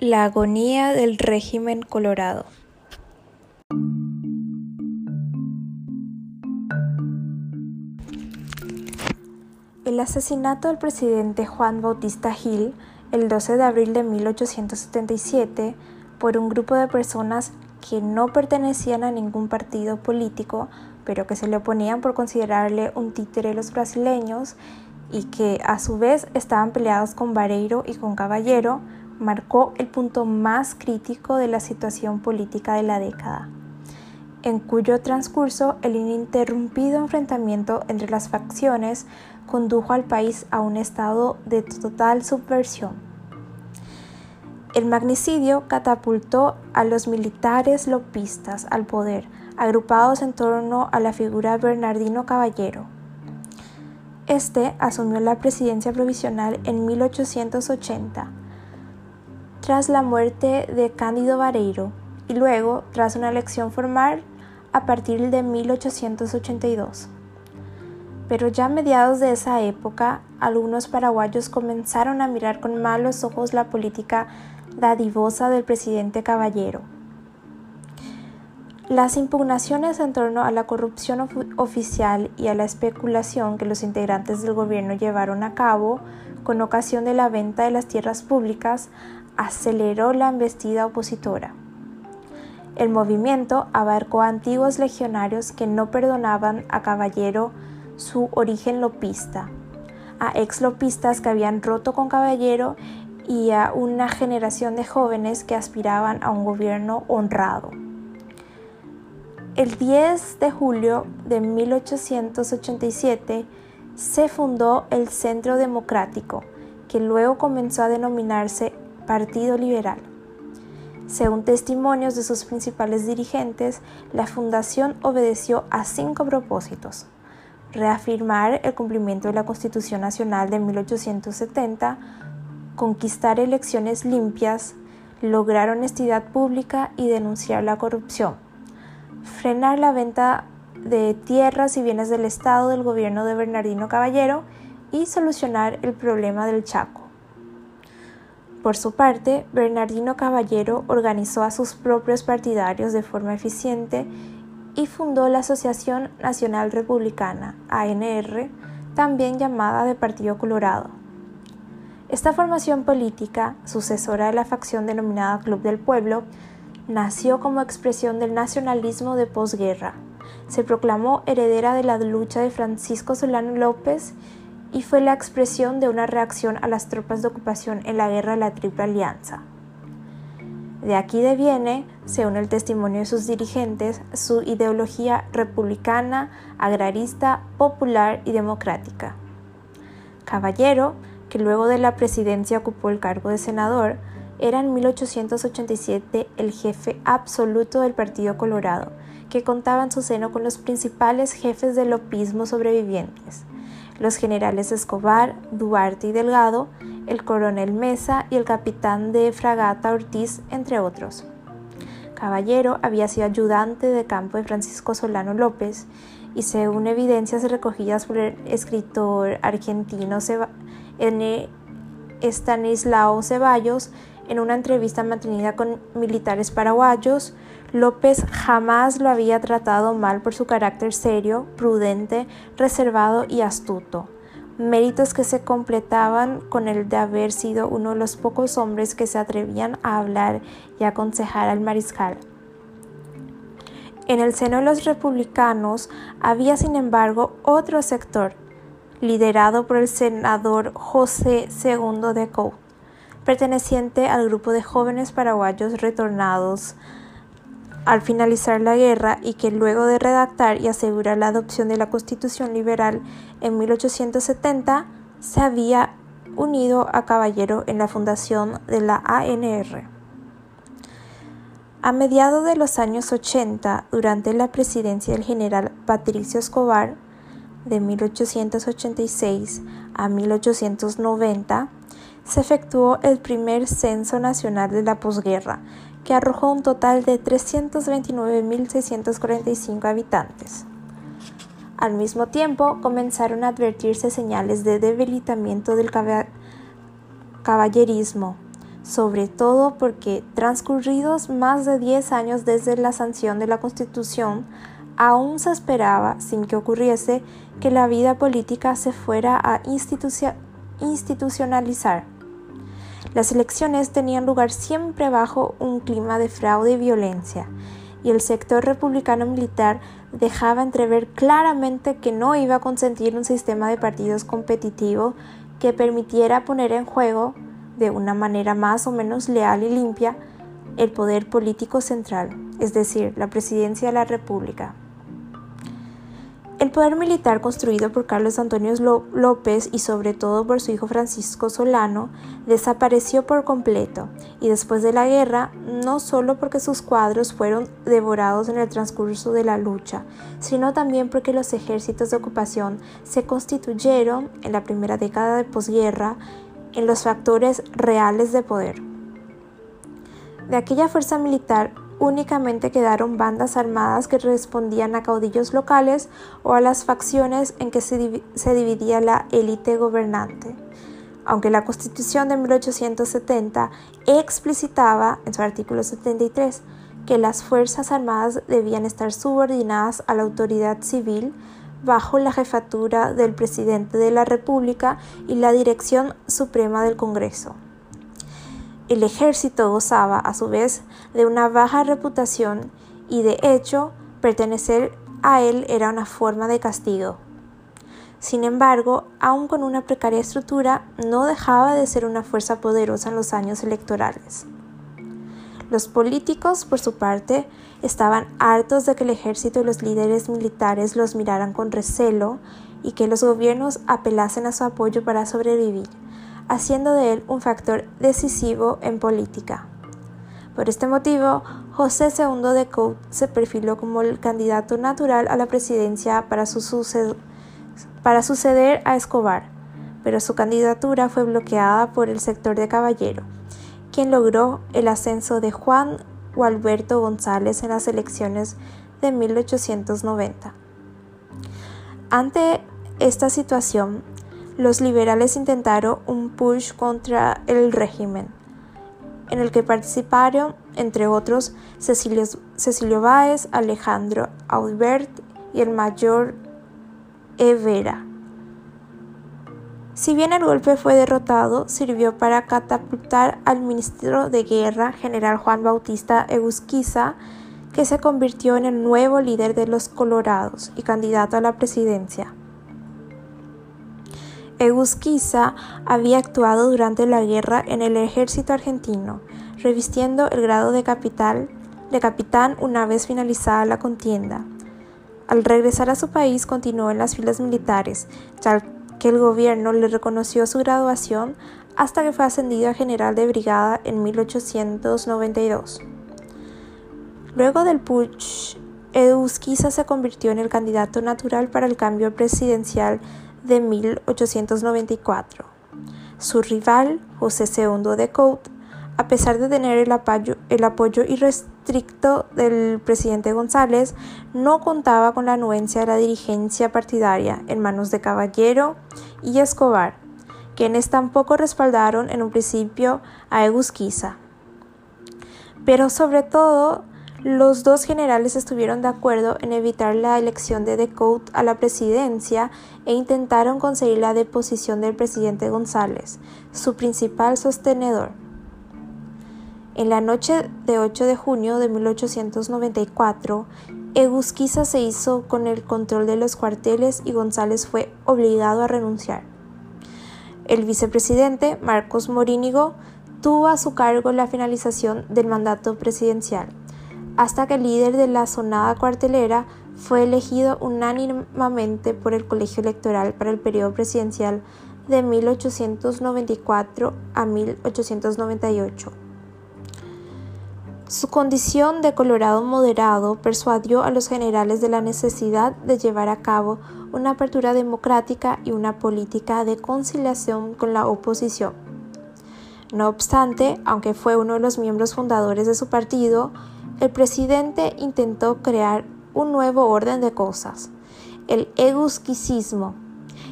La agonía del régimen colorado. El asesinato del presidente Juan Bautista Gil el 12 de abril de 1877 por un grupo de personas que no pertenecían a ningún partido político, pero que se le oponían por considerarle un títere a los brasileños y que a su vez estaban peleados con Vareiro y con Caballero, marcó el punto más crítico de la situación política de la década, en cuyo transcurso el ininterrumpido enfrentamiento entre las facciones condujo al país a un estado de total subversión. El magnicidio catapultó a los militares lopistas al poder, agrupados en torno a la figura de Bernardino Caballero. Este asumió la presidencia provisional en 1880 tras la muerte de Cándido Vareiro y luego tras una elección formal a partir de 1882. Pero ya a mediados de esa época, algunos paraguayos comenzaron a mirar con malos ojos la política dadivosa del presidente Caballero. Las impugnaciones en torno a la corrupción oficial y a la especulación que los integrantes del gobierno llevaron a cabo con ocasión de la venta de las tierras públicas aceleró la embestida opositora. El movimiento abarcó a antiguos legionarios que no perdonaban a Caballero su origen lopista, a ex-lopistas que habían roto con Caballero y a una generación de jóvenes que aspiraban a un gobierno honrado. El 10 de julio de 1887 se fundó el Centro Democrático, que luego comenzó a denominarse Partido Liberal. Según testimonios de sus principales dirigentes, la fundación obedeció a cinco propósitos. Reafirmar el cumplimiento de la Constitución Nacional de 1870, conquistar elecciones limpias, lograr honestidad pública y denunciar la corrupción. Frenar la venta de tierras y bienes del Estado del gobierno de Bernardino Caballero y solucionar el problema del Chaco. Por su parte, Bernardino Caballero organizó a sus propios partidarios de forma eficiente y fundó la Asociación Nacional Republicana, ANR, también llamada de Partido Colorado. Esta formación política, sucesora de la facción denominada Club del Pueblo, nació como expresión del nacionalismo de posguerra. Se proclamó heredera de la lucha de Francisco Solano López y fue la expresión de una reacción a las tropas de ocupación en la guerra de la Triple Alianza. De aquí deviene, según el testimonio de sus dirigentes, su ideología republicana, agrarista, popular y democrática. Caballero, que luego de la presidencia ocupó el cargo de senador, era en 1887 el jefe absoluto del Partido Colorado, que contaba en su seno con los principales jefes del lopismo sobrevivientes, los generales Escobar, Duarte y Delgado, el coronel Mesa y el capitán de fragata Ortiz, entre otros. Caballero había sido ayudante de campo de Francisco Solano López y según evidencias recogidas por el escritor argentino N. Stanislao Ceballos, en una entrevista mantenida con militares paraguayos, López jamás lo había tratado mal por su carácter serio, prudente, reservado y astuto, méritos que se completaban con el de haber sido uno de los pocos hombres que se atrevían a hablar y aconsejar al mariscal. En el seno de los republicanos había, sin embargo, otro sector, liderado por el senador José II de Couto, perteneciente al grupo de jóvenes paraguayos retornados al finalizar la guerra y que luego de redactar y asegurar la adopción de la Constitución liberal en 1870 se había unido a Caballero en la fundación de la ANR. A mediados de los años 80, durante la presidencia del general Patricio Escobar, de 1886 a 1890, se efectuó el primer censo nacional de la posguerra, que arrojó un total de 329.645 habitantes. Al mismo tiempo, comenzaron a advertirse señales de debilitamiento del caballerismo, sobre todo porque transcurridos más de 10 años desde la sanción de la Constitución, aún se esperaba, sin que ocurriese, que la vida política se fuera a institucionalizar. Las elecciones tenían lugar siempre bajo un clima de fraude y violencia, y el sector republicano militar dejaba entrever claramente que no iba a consentir un sistema de partidos competitivo que permitiera poner en juego, de una manera más o menos leal y limpia, el poder político central, es decir, la presidencia de la República. El poder militar construido por Carlos Antonio López y sobre todo por su hijo Francisco Solano desapareció por completo y después de la guerra no solo porque sus cuadros fueron devorados en el transcurso de la lucha, sino también porque los ejércitos de ocupación se constituyeron en la primera década de posguerra en los factores reales de poder. De aquella fuerza militar únicamente quedaron bandas armadas que respondían a caudillos locales o a las facciones en que se, dividía la élite gobernante. Aunque la Constitución de 1870 explicitaba en su artículo 73 que las Fuerzas Armadas debían estar subordinadas a la autoridad civil bajo la jefatura del presidente de la República y la dirección suprema del Congreso. El ejército gozaba, a su vez, de una baja reputación y, de hecho, pertenecer a él era una forma de castigo. Sin embargo, aun con una precaria estructura, no dejaba de ser una fuerza poderosa en los años electorales. Los políticos, por su parte, estaban hartos de que el ejército y los líderes militares los miraran con recelo y que los gobiernos apelasen a su apoyo para sobrevivir haciendo de él un factor decisivo en política. Por este motivo, José II de Couto se perfiló como el candidato natural a la presidencia para, para suceder a Escobar, pero su candidatura fue bloqueada por el sector de Caballero, quien logró el ascenso de Juan Gualberto González en las elecciones de 1890. Ante esta situación, los liberales intentaron un push contra el régimen, en el que participaron, entre otros, Cecilio, Cecilio Báez, Alejandro Aubert y el mayor Evera. Si bien el golpe fue derrotado, sirvió para catapultar al ministro de Guerra, general Juan Bautista Egusquiza, que se convirtió en el nuevo líder de los Colorados y candidato a la presidencia. Egusquiza había actuado durante la guerra en el ejército argentino, revistiendo el grado de, de capitán una vez finalizada la contienda. Al regresar a su país continuó en las filas militares, ya que el gobierno le reconoció su graduación hasta que fue ascendido a general de brigada en 1892. Luego del putsch, Egusquiza se convirtió en el candidato natural para el cambio presidencial de 1894. Su rival, José II de Couto, a pesar de tener el apoyo, el apoyo irrestricto del presidente González, no contaba con la anuencia de la dirigencia partidaria en manos de Caballero y Escobar, quienes tampoco respaldaron en un principio a Egusquiza. Pero sobre todo los dos generales estuvieron de acuerdo en evitar la elección de Decote a la presidencia e intentaron conseguir la deposición del presidente González, su principal sostenedor. En la noche de 8 de junio de 1894, Egusquiza se hizo con el control de los cuarteles y González fue obligado a renunciar. El vicepresidente, Marcos Morínigo, tuvo a su cargo la finalización del mandato presidencial hasta que el líder de la sonada cuartelera fue elegido unánimemente por el colegio electoral para el periodo presidencial de 1894 a 1898. Su condición de colorado moderado persuadió a los generales de la necesidad de llevar a cabo una apertura democrática y una política de conciliación con la oposición. No obstante, aunque fue uno de los miembros fundadores de su partido, el presidente intentó crear un nuevo orden de cosas, el egusquicismo,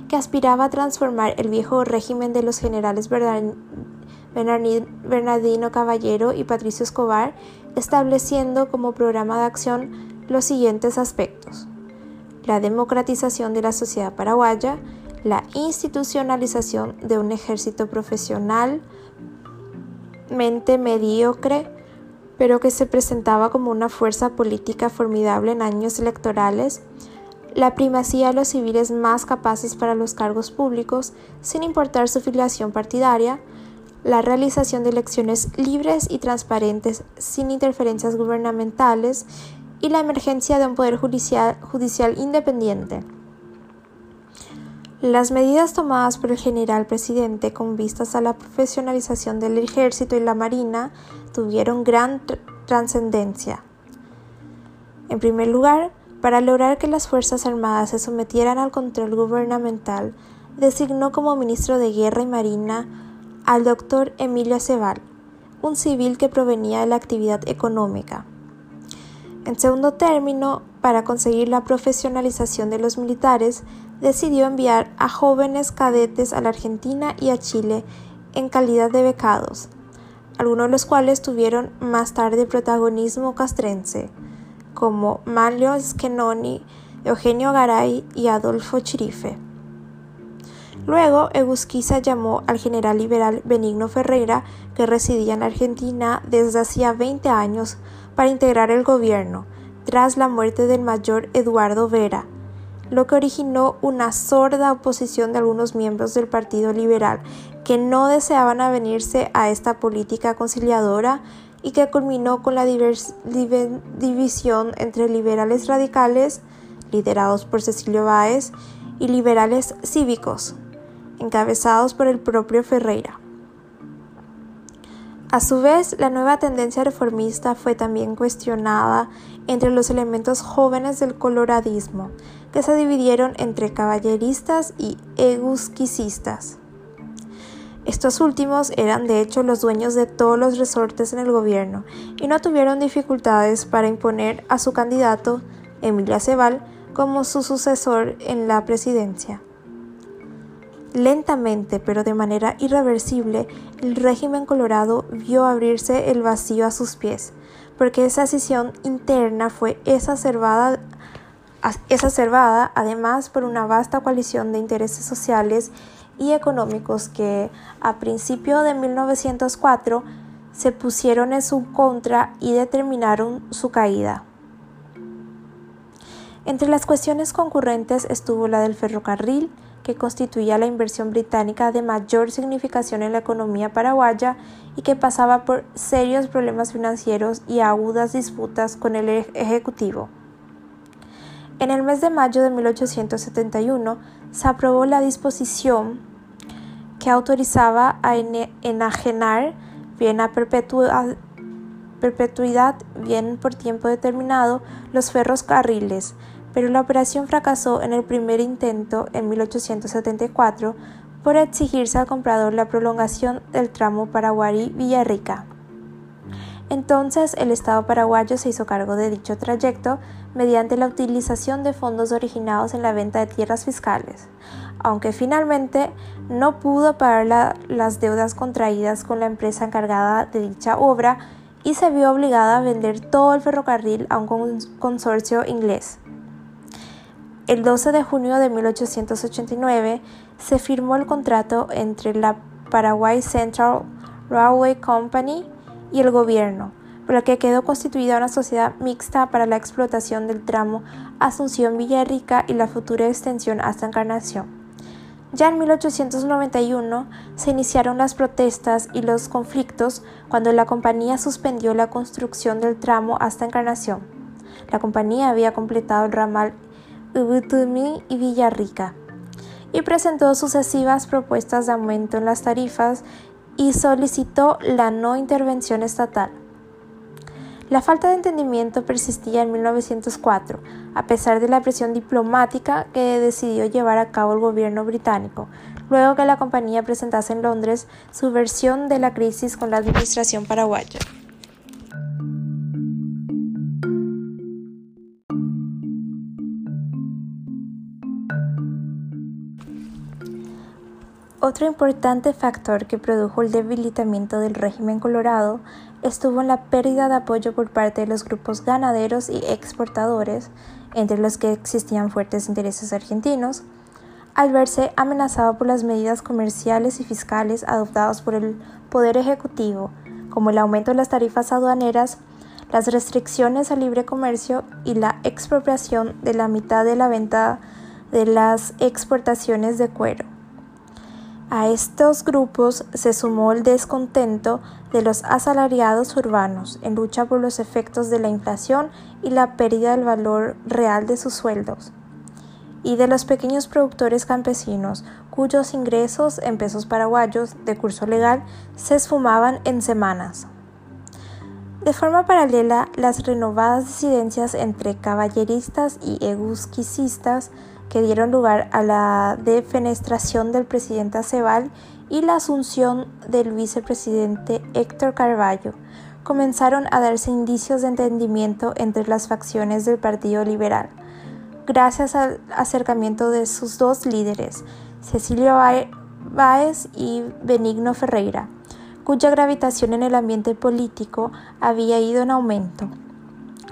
que aspiraba a transformar el viejo régimen de los generales Bernardino Caballero y Patricio Escobar, estableciendo como programa de acción los siguientes aspectos. La democratización de la sociedad paraguaya, la institucionalización de un ejército profesionalmente mediocre, pero que se presentaba como una fuerza política formidable en años electorales, la primacía de los civiles más capaces para los cargos públicos, sin importar su filiación partidaria, la realización de elecciones libres y transparentes sin interferencias gubernamentales y la emergencia de un poder judicial, judicial independiente. Las medidas tomadas por el general presidente con vistas a la profesionalización del ejército y la marina tuvieron gran trascendencia. En primer lugar, para lograr que las Fuerzas Armadas se sometieran al control gubernamental, designó como ministro de Guerra y Marina al doctor Emilio Ceval, un civil que provenía de la actividad económica. En segundo término, para conseguir la profesionalización de los militares, decidió enviar a jóvenes cadetes a la Argentina y a Chile en calidad de becados, algunos de los cuales tuvieron más tarde protagonismo castrense, como Manlio Schenoni, Eugenio Garay y Adolfo Chirife. Luego, Egusquiza llamó al general liberal Benigno Ferreira, que residía en Argentina desde hacía 20 años, para integrar el gobierno, tras la muerte del mayor Eduardo Vera, lo que originó una sorda oposición de algunos miembros del Partido Liberal, que no deseaban avenirse a esta política conciliadora y que culminó con la división entre liberales radicales, liderados por Cecilio Báez, y liberales cívicos, encabezados por el propio Ferreira. A su vez, la nueva tendencia reformista fue también cuestionada entre los elementos jóvenes del coloradismo, que se dividieron entre caballeristas y egusquicistas. Estos últimos eran de hecho los dueños de todos los resortes en el gobierno y no tuvieron dificultades para imponer a su candidato, Emilia Ceval, como su sucesor en la presidencia. Lentamente, pero de manera irreversible, el régimen colorado vio abrirse el vacío a sus pies, porque esa escisión interna fue exacerbada, exacerbada además por una vasta coalición de intereses sociales y económicos que a principio de 1904 se pusieron en su contra y determinaron su caída. Entre las cuestiones concurrentes estuvo la del ferrocarril, que constituía la inversión británica de mayor significación en la economía paraguaya y que pasaba por serios problemas financieros y agudas disputas con el Ejecutivo. En el mes de mayo de 1871 se aprobó la disposición que autorizaba a enajenar bien a perpetuidad, bien por tiempo determinado los ferrocarriles, pero la operación fracasó en el primer intento en 1874 por exigirse al comprador la prolongación del tramo Paraguay-Villarrica. Entonces el Estado paraguayo se hizo cargo de dicho trayecto mediante la utilización de fondos originados en la venta de tierras fiscales, aunque finalmente no pudo pagar las deudas contraídas con la empresa encargada de dicha obra y se vio obligada a vender todo el ferrocarril a un consorcio inglés. El 12 de junio de 1889 se firmó el contrato entre la Paraguay Central Railway Company y el gobierno, por el que quedó constituida una sociedad mixta para la explotación del tramo Asunción-Villarrica y la futura extensión hasta Encarnación. Ya en 1891 se iniciaron las protestas y los conflictos cuando la compañía suspendió la construcción del tramo hasta Encarnación. La compañía había completado el ramal Ubutumi y Villarrica, y presentó sucesivas propuestas de aumento en las tarifas y solicitó la no intervención estatal. La falta de entendimiento persistía en 1904, a pesar de la presión diplomática que decidió llevar a cabo el gobierno británico, luego que la compañía presentase en Londres su versión de la crisis con la administración paraguaya. Otro importante factor que produjo el debilitamiento del régimen colorado estuvo en la pérdida de apoyo por parte de los grupos ganaderos y exportadores, entre los que existían fuertes intereses argentinos, al verse amenazado por las medidas comerciales y fiscales adoptadas por el Poder Ejecutivo, como el aumento de las tarifas aduaneras, las restricciones al libre comercio y la expropiación de la mitad de la venta de las exportaciones de cuero. A estos grupos se sumó el descontento de los asalariados urbanos en lucha por los efectos de la inflación y la pérdida del valor real de sus sueldos, y de los pequeños productores campesinos cuyos ingresos en pesos paraguayos de curso legal se esfumaban en semanas. De forma paralela, las renovadas disidencias entre caballeristas y egusquicistas que dieron lugar a la defenestración del presidente Aceval y la asunción del vicepresidente Héctor Carballo, comenzaron a darse indicios de entendimiento entre las facciones del Partido Liberal, gracias al acercamiento de sus dos líderes, Cecilio Báez y Benigno Ferreira, cuya gravitación en el ambiente político había ido en aumento,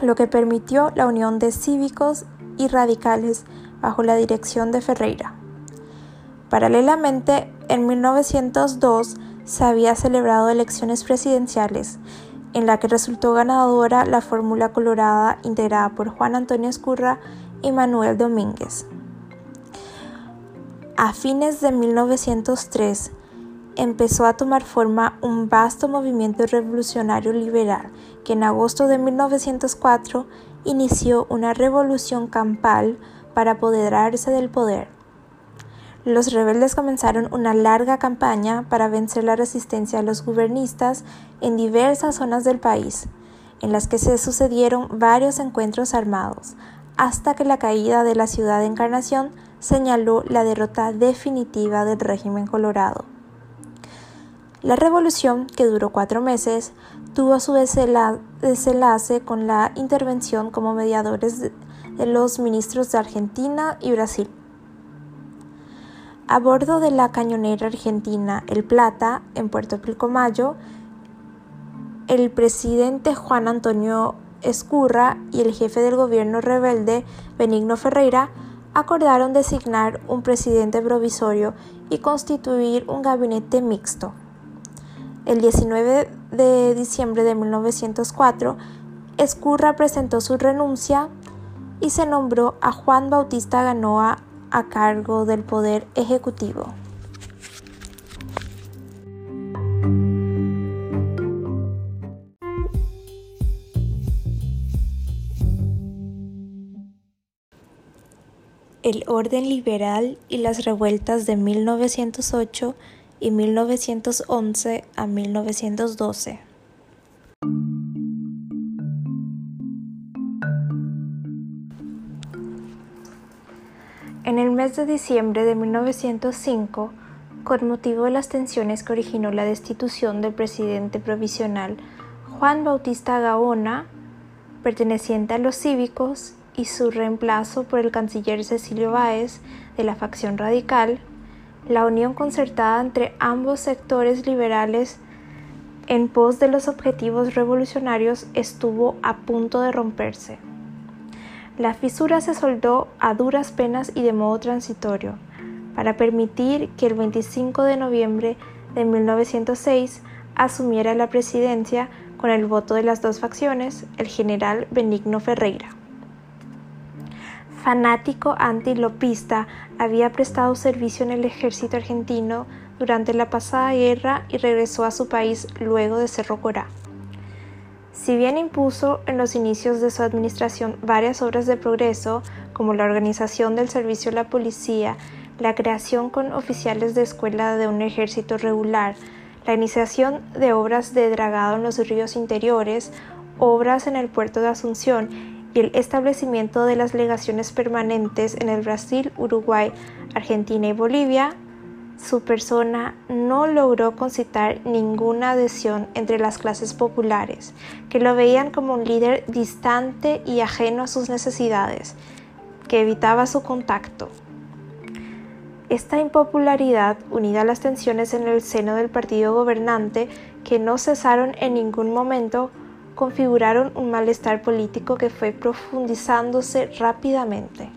lo que permitió la unión de cívicos y radicales bajo la dirección de Ferreira. Paralelamente, en 1902 se había celebrado elecciones presidenciales, en la que resultó ganadora la fórmula colorada integrada por Juan Antonio Escurra y Manuel Domínguez. A fines de 1903, empezó a tomar forma un vasto movimiento revolucionario liberal que en agosto de 1904 inició una revolución campal para apoderarse del poder. Los rebeldes comenzaron una larga campaña para vencer la resistencia de los gubernistas en diversas zonas del país, en las que se sucedieron varios encuentros armados, hasta que la caída de la ciudad de Encarnación señaló la derrota definitiva del régimen colorado. La revolución, que duró cuatro meses, tuvo su desenlace con la intervención como mediadores de los ministros de Argentina y Brasil. A bordo de la cañonera argentina El Plata, en Puerto Pilcomayo, el presidente Juan Antonio Escurra y el jefe del gobierno rebelde Benigno Ferreira acordaron designar un presidente provisorio y constituir un gabinete mixto. El 19 de diciembre de 1904, Escurra presentó su renuncia y se nombró a Juan Bautista Ganoa a cargo del Poder Ejecutivo. El orden liberal y las revueltas de 1908 y 1911 a 1912. En el mes de diciembre de 1905, con motivo de las tensiones que originó la destitución del presidente provisional Juan Bautista Gaona, perteneciente a los cívicos, y su reemplazo por el canciller Cecilio Báez de la facción radical, la unión concertada entre ambos sectores liberales en pos de los objetivos revolucionarios estuvo a punto de romperse. La fisura se soldó a duras penas y de modo transitorio, para permitir que el 25 de noviembre de 1906 asumiera la presidencia con el voto de las dos facciones el general Benigno Ferreira fanático antilopista, había prestado servicio en el ejército argentino durante la pasada guerra y regresó a su país luego de Cerro Corá. Si bien impuso en los inicios de su administración varias obras de progreso, como la organización del servicio de la policía, la creación con oficiales de escuela de un ejército regular, la iniciación de obras de dragado en los ríos interiores, obras en el puerto de Asunción y el establecimiento de las legaciones permanentes en el Brasil, Uruguay, Argentina y Bolivia, su persona no logró concitar ninguna adhesión entre las clases populares, que lo veían como un líder distante y ajeno a sus necesidades, que evitaba su contacto. Esta impopularidad, unida a las tensiones en el seno del partido gobernante, que no cesaron en ningún momento, configuraron un malestar político que fue profundizándose rápidamente.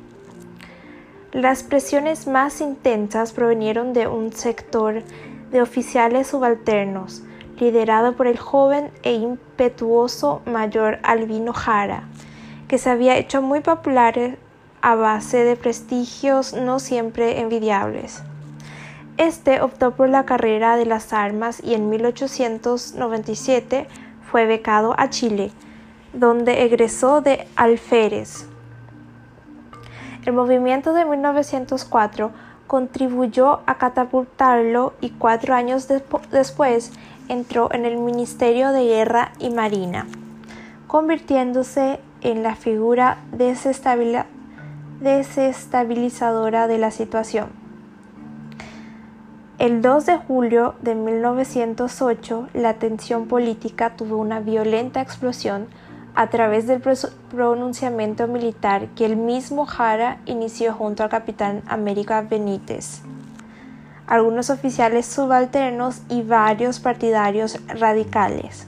Las presiones más intensas provenieron de un sector de oficiales subalternos, liderado por el joven e impetuoso mayor Albino Jara, que se había hecho muy popular a base de prestigios no siempre envidiables. Este optó por la carrera de las armas y en 1897 fue becado a Chile, donde egresó de alférez. El movimiento de 1904 contribuyó a catapultarlo y cuatro años después entró en el Ministerio de Guerra y Marina, convirtiéndose en la figura desestabilizadora de la situación. El 2 de julio de 1908, la tensión política tuvo una violenta explosión a través del pronunciamiento militar que el mismo Jara inició junto al capitán América Benítez, algunos oficiales subalternos y varios partidarios radicales.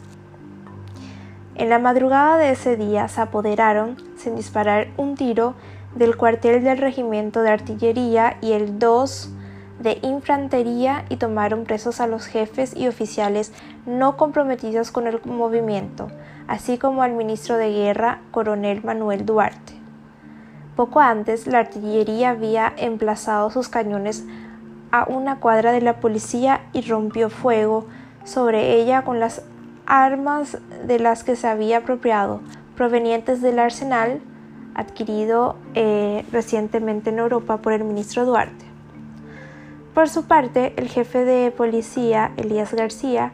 En la madrugada de ese día se apoderaron, sin disparar un tiro, del cuartel del regimiento de artillería y el 2 de infantería y tomaron presos a los jefes y oficiales no comprometidos con el movimiento, así como al ministro de Guerra, coronel Manuel Duarte. Poco antes, la artillería había emplazado sus cañones a una cuadra de la policía y rompió fuego sobre ella con las armas de las que se había apropiado, provenientes del arsenal adquirido eh, recientemente en Europa por el ministro Duarte. Por su parte, el jefe de policía, Elías García,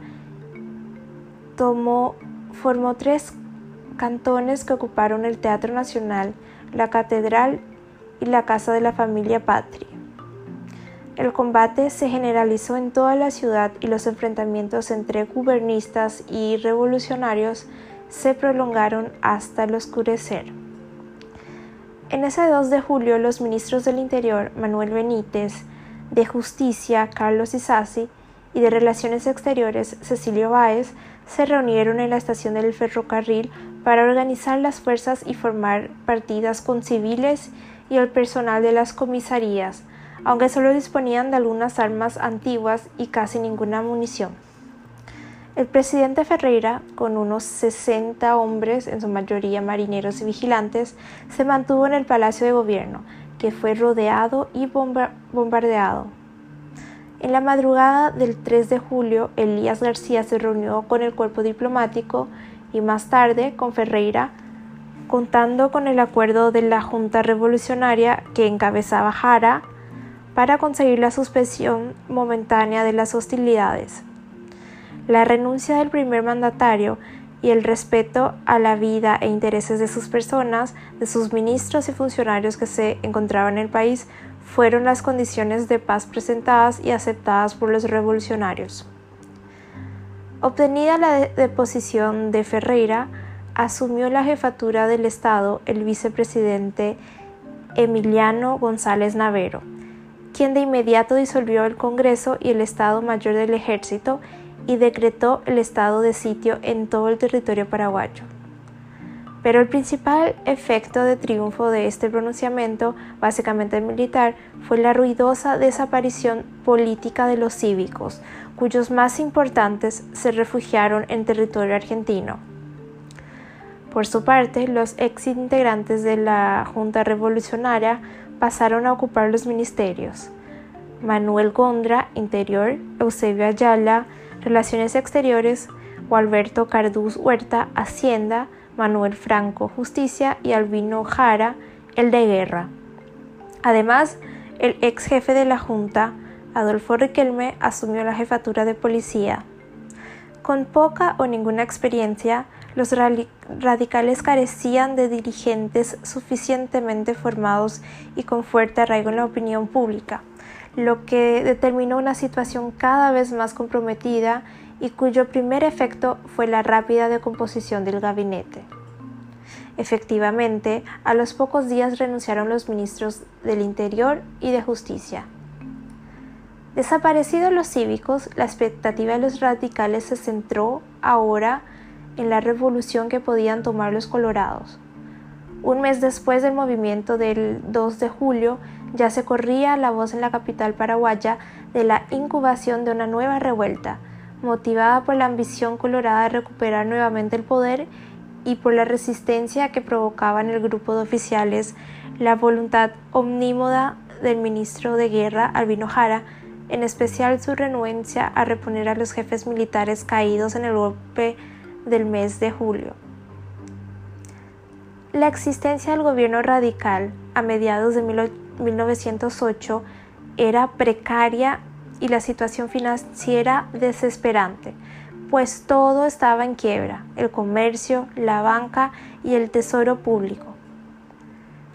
tomó, formó tres cantones que ocuparon el Teatro Nacional, la Catedral y la Casa de la Familia Patria. El combate se generalizó en toda la ciudad y los enfrentamientos entre gubernistas y revolucionarios se prolongaron hasta el oscurecer. En ese 2 de julio los ministros del Interior, Manuel Benítez, de Justicia, Carlos Isasi, y de Relaciones Exteriores, Cecilio Báez, se reunieron en la estación del ferrocarril para organizar las fuerzas y formar partidas con civiles y el personal de las comisarías, aunque solo disponían de algunas armas antiguas y casi ninguna munición. El presidente Ferreira, con unos 60 hombres, en su mayoría marineros y vigilantes, se mantuvo en el Palacio de Gobierno, que fue rodeado y bombardeado. En la madrugada del 3 de julio, Elías García se reunió con el cuerpo diplomático y más tarde con Ferreira, contando con el acuerdo de la Junta Revolucionaria que encabezaba Jara para conseguir la suspensión momentánea de las hostilidades. La renuncia del primer mandatario y el respeto a la vida e intereses de sus personas, de sus ministros y funcionarios que se encontraban en el país, fueron las condiciones de paz presentadas y aceptadas por los revolucionarios. Obtenida la deposición de Ferreira, asumió la jefatura del Estado el vicepresidente Emiliano González Navero, quien de inmediato disolvió el Congreso y el Estado Mayor del Ejército y decretó el estado de sitio en todo el territorio paraguayo. Pero el principal efecto de triunfo de este pronunciamiento, básicamente militar, fue la ruidosa desaparición política de los cívicos, cuyos más importantes se refugiaron en territorio argentino. Por su parte, los ex integrantes de la Junta Revolucionaria pasaron a ocupar los ministerios. Manuel Gondra, Interior, Eusebio Ayala, Relaciones Exteriores, Gualberto Cardús Huerta, Hacienda, Manuel Franco, Justicia y Albino Jara, el de Guerra. Además, el ex jefe de la Junta, Adolfo Riquelme, asumió la jefatura de policía. Con poca o ninguna experiencia, los radicales carecían de dirigentes suficientemente formados y con fuerte arraigo en la opinión pública lo que determinó una situación cada vez más comprometida y cuyo primer efecto fue la rápida decomposición del gabinete. Efectivamente, a los pocos días renunciaron los ministros del Interior y de Justicia. Desaparecidos los cívicos, la expectativa de los radicales se centró ahora en la revolución que podían tomar los colorados. Un mes después del movimiento del 2 de julio, ya se corría la voz en la capital paraguaya de la incubación de una nueva revuelta, motivada por la ambición colorada de recuperar nuevamente el poder y por la resistencia que provocaba en el grupo de oficiales la voluntad omnímoda del ministro de Guerra, Albino Jara, en especial su renuencia a reponer a los jefes militares caídos en el golpe del mes de julio. La existencia del gobierno radical a mediados de 1908 era precaria y la situación financiera desesperante, pues todo estaba en quiebra, el comercio, la banca y el tesoro público.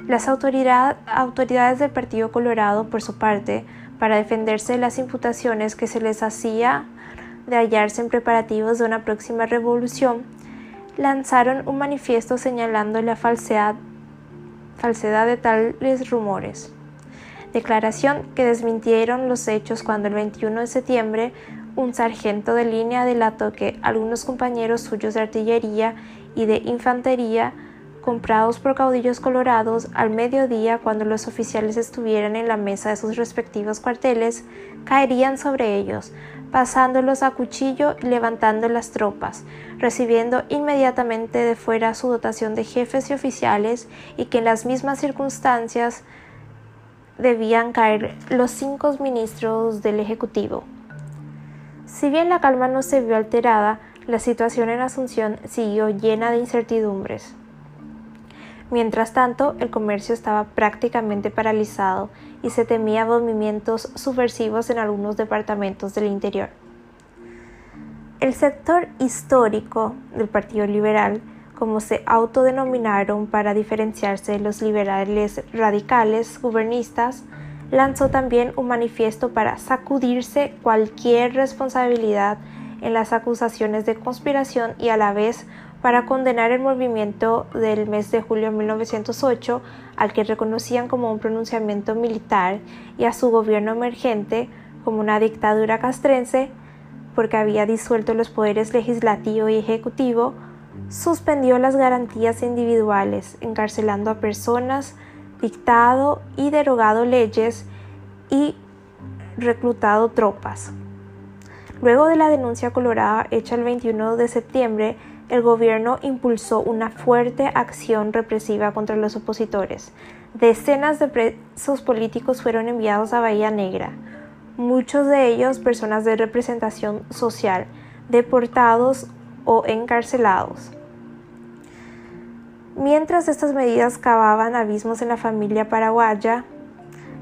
Las autoridades del Partido Colorado, por su parte, para defenderse de las imputaciones que se les hacía de hallarse en preparativos de una próxima revolución, lanzaron un manifiesto señalando la falsedad, de tales rumores. Declaración que desmintieron los hechos cuando el 21 de septiembre un sargento de línea delató que algunos compañeros suyos de artillería y de infantería comprados por caudillos colorados al mediodía cuando los oficiales estuvieran en la mesa de sus respectivos cuarteles, caerían sobre ellos, pasándolos a cuchillo y levantando las tropas, recibiendo inmediatamente de fuera su dotación de jefes y oficiales y que en las mismas circunstancias debían caer los cinco ministros del Ejecutivo. Si bien la calma no se vio alterada, la situación en Asunción siguió llena de incertidumbres. Mientras tanto, el comercio estaba prácticamente paralizado y se temía movimientos subversivos en algunos departamentos del interior. El sector histórico del Partido Liberal, como se autodenominaron para diferenciarse de los liberales radicales gubernistas, lanzó también un manifiesto para sacudirse cualquier responsabilidad en las acusaciones de conspiración y a la vez para condenar el movimiento del mes de julio de 1908, al que reconocían como un pronunciamiento militar, y a su gobierno emergente como una dictadura castrense, porque había disuelto los poderes legislativo y ejecutivo, suspendió las garantías individuales, encarcelando a personas, dictado y derogado leyes y reclutado tropas. Luego de la denuncia colorada hecha el 21 de septiembre, el gobierno impulsó una fuerte acción represiva contra los opositores. Decenas de presos políticos fueron enviados a Bahía Negra, muchos de ellos personas de representación social, deportados o encarcelados. Mientras estas medidas cavaban abismos en la familia paraguaya,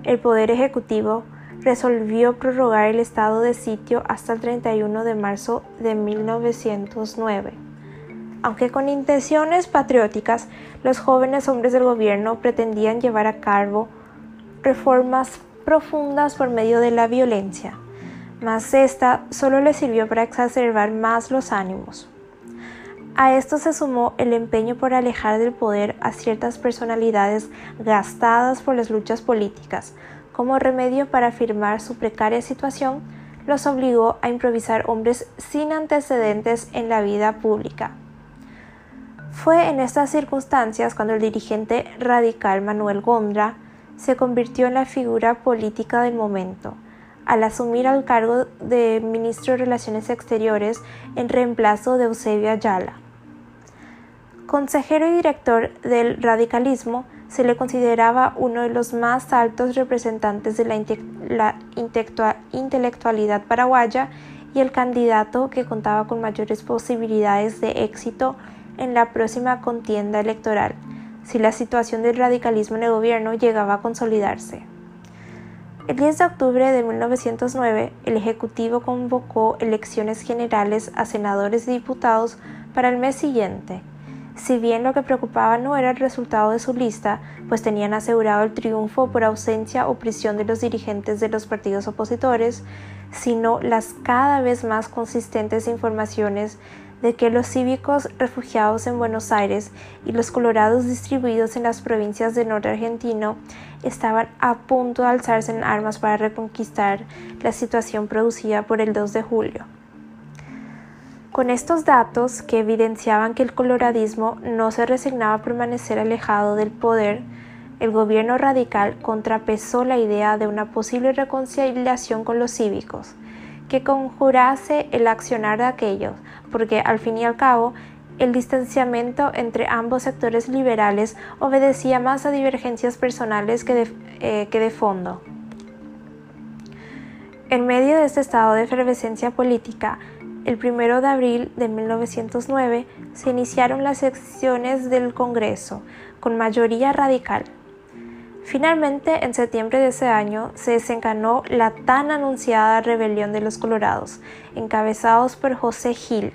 el Poder Ejecutivo resolvió prorrogar el estado de sitio hasta el 31 de marzo de 1909. Aunque con intenciones patrióticas, los jóvenes hombres del gobierno pretendían llevar a cabo reformas profundas por medio de la violencia, mas esta solo les sirvió para exacerbar más los ánimos. A esto se sumó el empeño por alejar del poder a ciertas personalidades gastadas por las luchas políticas. Como remedio para afirmar su precaria situación, los obligó a improvisar hombres sin antecedentes en la vida pública. Fue en estas circunstancias cuando el dirigente radical Manuel Gondra se convirtió en la figura política del momento, al asumir el cargo de ministro de Relaciones Exteriores en reemplazo de Eusebio Ayala. Consejero y director del radicalismo, se le consideraba uno de los más altos representantes de la, intelectualidad paraguaya y el candidato que contaba con mayores posibilidades de éxito en la próxima contienda electoral, si la situación del radicalismo en el gobierno llegaba a consolidarse. El 10 de octubre de 1909, el Ejecutivo convocó elecciones generales a senadores y diputados para el mes siguiente. Si bien lo que preocupaba no era el resultado de su lista, pues tenían asegurado el triunfo por ausencia o prisión de los dirigentes de los partidos opositores, sino las cada vez más consistentes informaciones de que los cívicos refugiados en Buenos Aires y los colorados distribuidos en las provincias del norte argentino estaban a punto de alzarse en armas para reconquistar la situación producida por el 2 de julio. Con estos datos que evidenciaban que el coloradismo no se resignaba a permanecer alejado del poder, el gobierno radical contrapesó la idea de una posible reconciliación con los cívicos, que conjurase el accionar de aquellos, porque al fin y al cabo el distanciamiento entre ambos sectores liberales obedecía más a divergencias personales que de, eh, que de fondo. En medio de este estado de efervescencia política, el 1 de abril de 1909 se iniciaron las sesiones del Congreso, con mayoría radical. Finalmente, en septiembre de ese año, se desencanó la tan anunciada rebelión de los Colorados, encabezados por José Gil,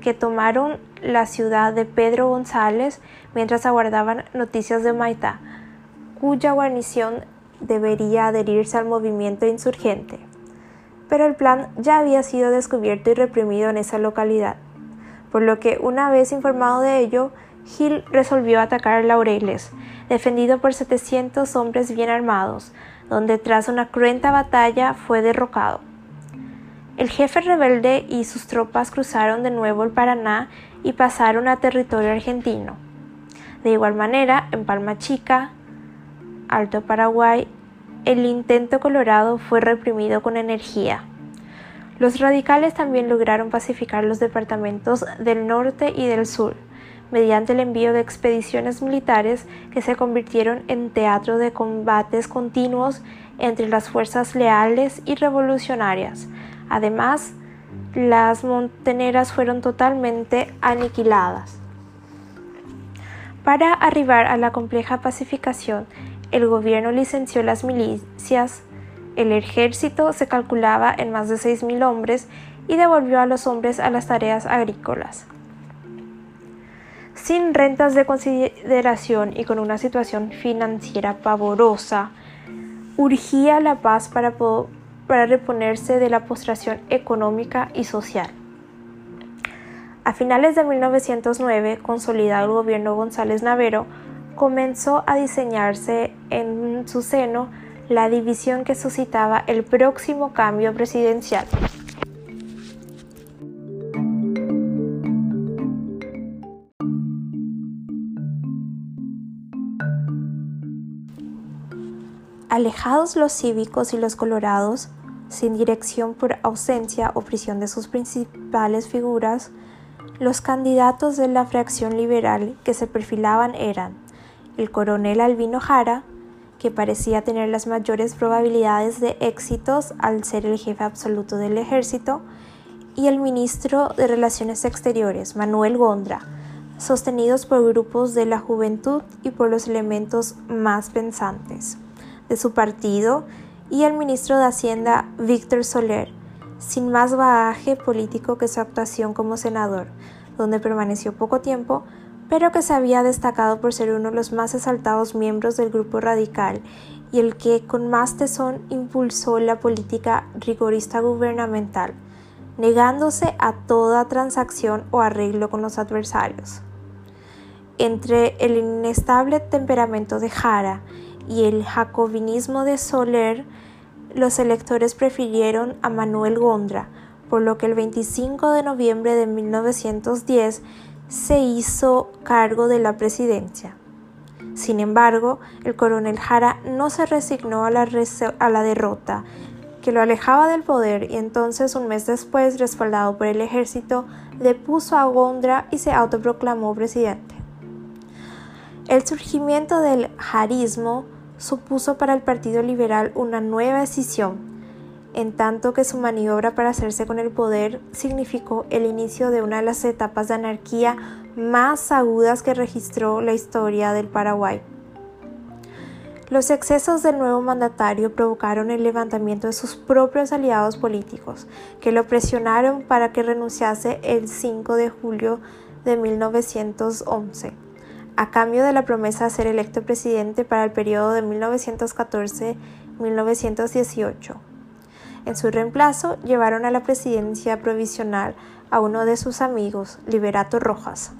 que tomaron la ciudad de Pedro González mientras aguardaban noticias de Maitá, cuya guarnición debería adherirse al movimiento insurgente. Pero el plan ya había sido descubierto y reprimido en esa localidad, por lo que una vez informado de ello, Gil resolvió atacar Laureles, defendido por 700 hombres bien armados, donde tras una cruenta batalla fue derrocado. El jefe rebelde y sus tropas cruzaron de nuevo el Paraná y pasaron a territorio argentino. De igual manera, en Palma Chica, Alto Paraguay, el intento colorado fue reprimido con energía. Los radicales también lograron pacificar los departamentos del norte y del sur, mediante el envío de expediciones militares que se convirtieron en teatro de combates continuos entre las fuerzas leales y revolucionarias. Además, las montaneras fueron totalmente aniquiladas. Para arribar a la compleja pacificación, el gobierno licenció las milicias, el ejército se calculaba en más de 6.000 hombres y devolvió a los hombres a las tareas agrícolas sin rentas de consideración y con una situación financiera pavorosa, urgía la paz para, para reponerse de la postración económica y social. A finales de 1909, consolidado el gobierno González Navero, comenzó a diseñarse en su seno la división que suscitaba el próximo cambio presidencial. Alejados los cívicos y los colorados, sin dirección por ausencia o prisión de sus principales figuras, los candidatos de la fracción liberal que se perfilaban eran el coronel Albino Jara, que parecía tener las mayores probabilidades de éxitos al ser el jefe absoluto del ejército, y el ministro de Relaciones Exteriores, Manuel Gondra, sostenidos por grupos de la juventud y por los elementos más pensantes de su partido y el ministro de Hacienda Víctor Soler, sin más bagaje político que su actuación como senador, donde permaneció poco tiempo, pero que se había destacado por ser uno de los más exaltados miembros del grupo radical y el que con más tesón impulsó la política rigorista gubernamental, negándose a toda transacción o arreglo con los adversarios. Entre el inestable temperamento de Jara y el jacobinismo de Soler, los electores prefirieron a Manuel Gondra, por lo que el 25 de noviembre de 1910 se hizo cargo de la presidencia. Sin embargo, el coronel Jara no se resignó a la, derrota, que lo alejaba del poder y entonces un mes después, respaldado por el ejército, depuso a Gondra y se autoproclamó presidente. El surgimiento del jarismo supuso para el Partido Liberal una nueva decisión, en tanto que su maniobra para hacerse con el poder significó el inicio de una de las etapas de anarquía más agudas que registró la historia del Paraguay. Los excesos del nuevo mandatario provocaron el levantamiento de sus propios aliados políticos, que lo presionaron para que renunciase el 5 de julio de 1911 a cambio de la promesa de ser electo presidente para el periodo de 1914-1918. En su reemplazo, llevaron a la presidencia provisional a uno de sus amigos, Liberato Rojas.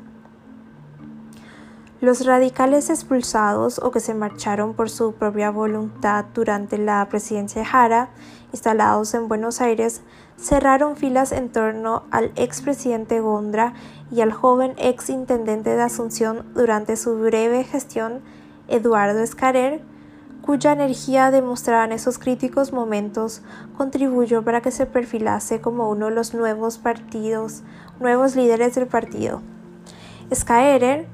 Los radicales expulsados o que se marcharon por su propia voluntad durante la presidencia de Jara, instalados en Buenos Aires, cerraron filas en torno al expresidente Gondra y al joven ex intendente de Asunción durante su breve gestión, Eduardo Escarer, cuya energía demostrada en esos críticos momentos contribuyó para que se perfilase como uno de los nuevos partidos, nuevos líderes del partido. Escaerer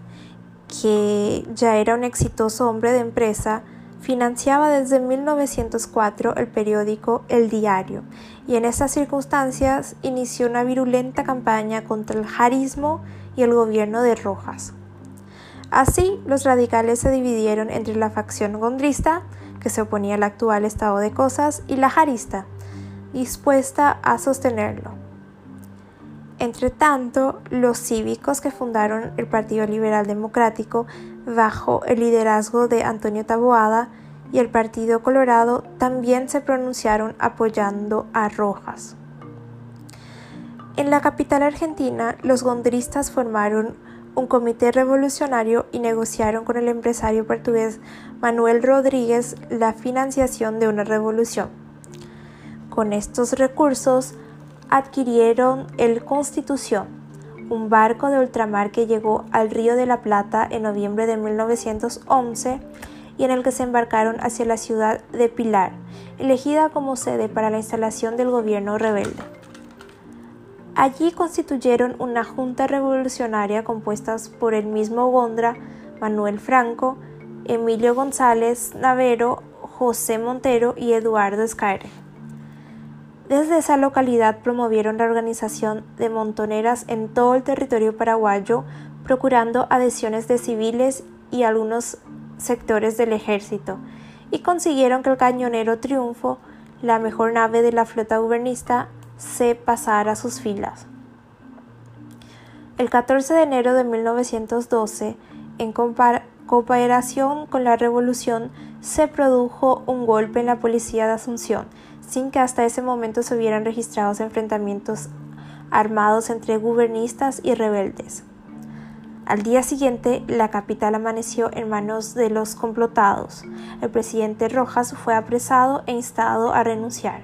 que ya era un exitoso hombre de empresa, financiaba desde 1904 el periódico El Diario y en estas circunstancias inició una virulenta campaña contra el jarismo y el gobierno de Rojas. Así, los radicales se dividieron entre la facción gondrista, que se oponía al actual estado de cosas, y la jarista, dispuesta a sostenerlo. Entre tanto, los cívicos que fundaron el Partido Liberal Democrático bajo el liderazgo de Antonio Taboada y el Partido Colorado también se pronunciaron apoyando a Rojas. En la capital argentina, los gondristas formaron un comité revolucionario y negociaron con el empresario portugués Manuel Rodríguez la financiación de una revolución. Con estos recursos, adquirieron el Constitución, un barco de ultramar que llegó al Río de la Plata en noviembre de 1911 y en el que se embarcaron hacia la ciudad de Pilar, elegida como sede para la instalación del gobierno rebelde. Allí constituyeron una junta revolucionaria compuesta por el mismo Gondra, Manuel Franco, Emilio González Navero, José Montero y Eduardo Escaire. Desde esa localidad promovieron la organización de montoneras en todo el territorio paraguayo, procurando adhesiones de civiles y algunos sectores del ejército, y consiguieron que el cañonero Triunfo, la mejor nave de la flota gubernista, se pasara a sus filas. El 14 de enero de 1912, en cooperación con la revolución, se produjo un golpe en la policía de Asunción, sin que hasta ese momento se hubieran registrado enfrentamientos armados entre gubernistas y rebeldes. Al día siguiente, la capital amaneció en manos de los complotados. El presidente Rojas fue apresado e instado a renunciar.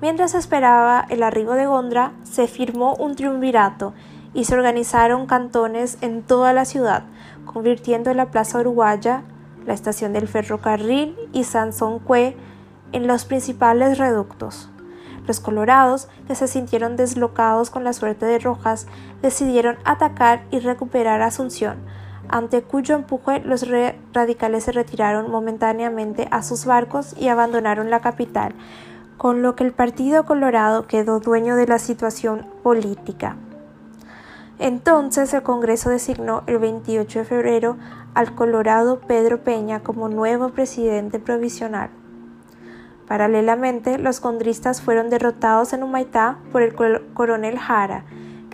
Mientras esperaba el arribo de Gondra, se firmó un triunvirato y se organizaron cantones en toda la ciudad, convirtiendo la Plaza Uruguaya, la estación del ferrocarril y Sansonque en los principales reductos. Los colorados, que se sintieron deslocados con la suerte de Rojas, decidieron atacar y recuperar Asunción, ante cuyo empuje los radicales se retiraron momentáneamente a sus barcos y abandonaron la capital, con lo que el Partido Colorado quedó dueño de la situación política. Entonces el Congreso designó el 28 de febrero al Colorado Pedro Peña como nuevo presidente provisional. Paralelamente, los condristas fueron derrotados en Humaitá por el coronel Jara,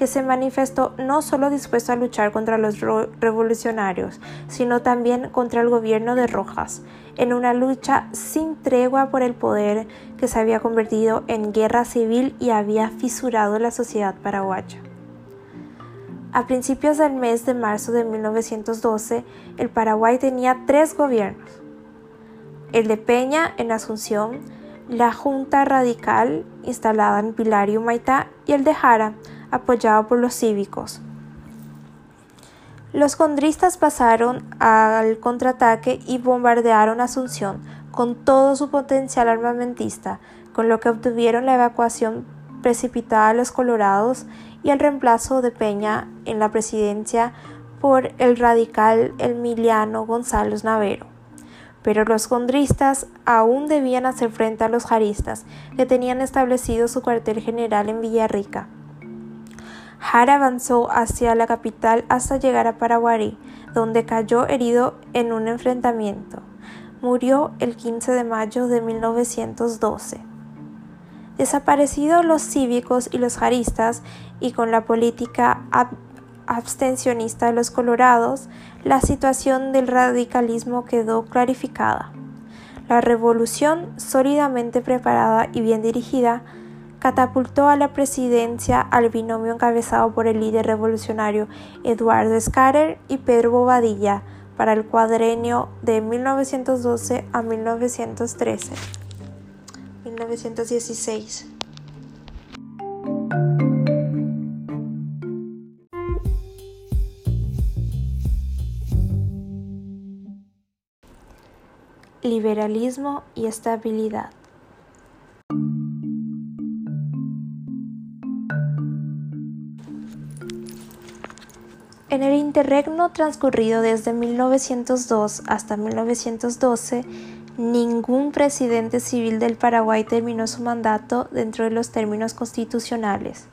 que se manifestó no solo dispuesto a luchar contra los revolucionarios, sino también contra el gobierno de Rojas, en una lucha sin tregua por el poder que se había convertido en guerra civil y había fisurado la sociedad paraguaya. A principios del mes de marzo de 1912, el Paraguay tenía tres gobiernos, el de Peña en Asunción, la Junta Radical instalada en Pilar y Humaitá y el de Jara, apoyado por los cívicos. Los condristas pasaron al contraataque y bombardearon Asunción con todo su potencial armamentista, con lo que obtuvieron la evacuación precipitada de los colorados y el reemplazo de Peña en la presidencia por el radical Emiliano González Navero pero los gondristas aún debían hacer frente a los jaristas, que tenían establecido su cuartel general en Villarrica. Jara avanzó hacia la capital hasta llegar a Paraguarí, donde cayó herido en un enfrentamiento. Murió el 15 de mayo de 1912. Desaparecidos los cívicos y los jaristas, y con la política abstencionista de los colorados, la situación del radicalismo quedó clarificada. La revolución, sólidamente preparada y bien dirigida, catapultó a la presidencia al binomio encabezado por el líder revolucionario Eduardo Scarer y Pedro Bobadilla para el cuadrenio de 1912 a 1913. 1916. Liberalismo y estabilidad. En el interregno transcurrido desde 1902 hasta 1912, ningún presidente civil del Paraguay terminó su mandato dentro de los términos constitucionales,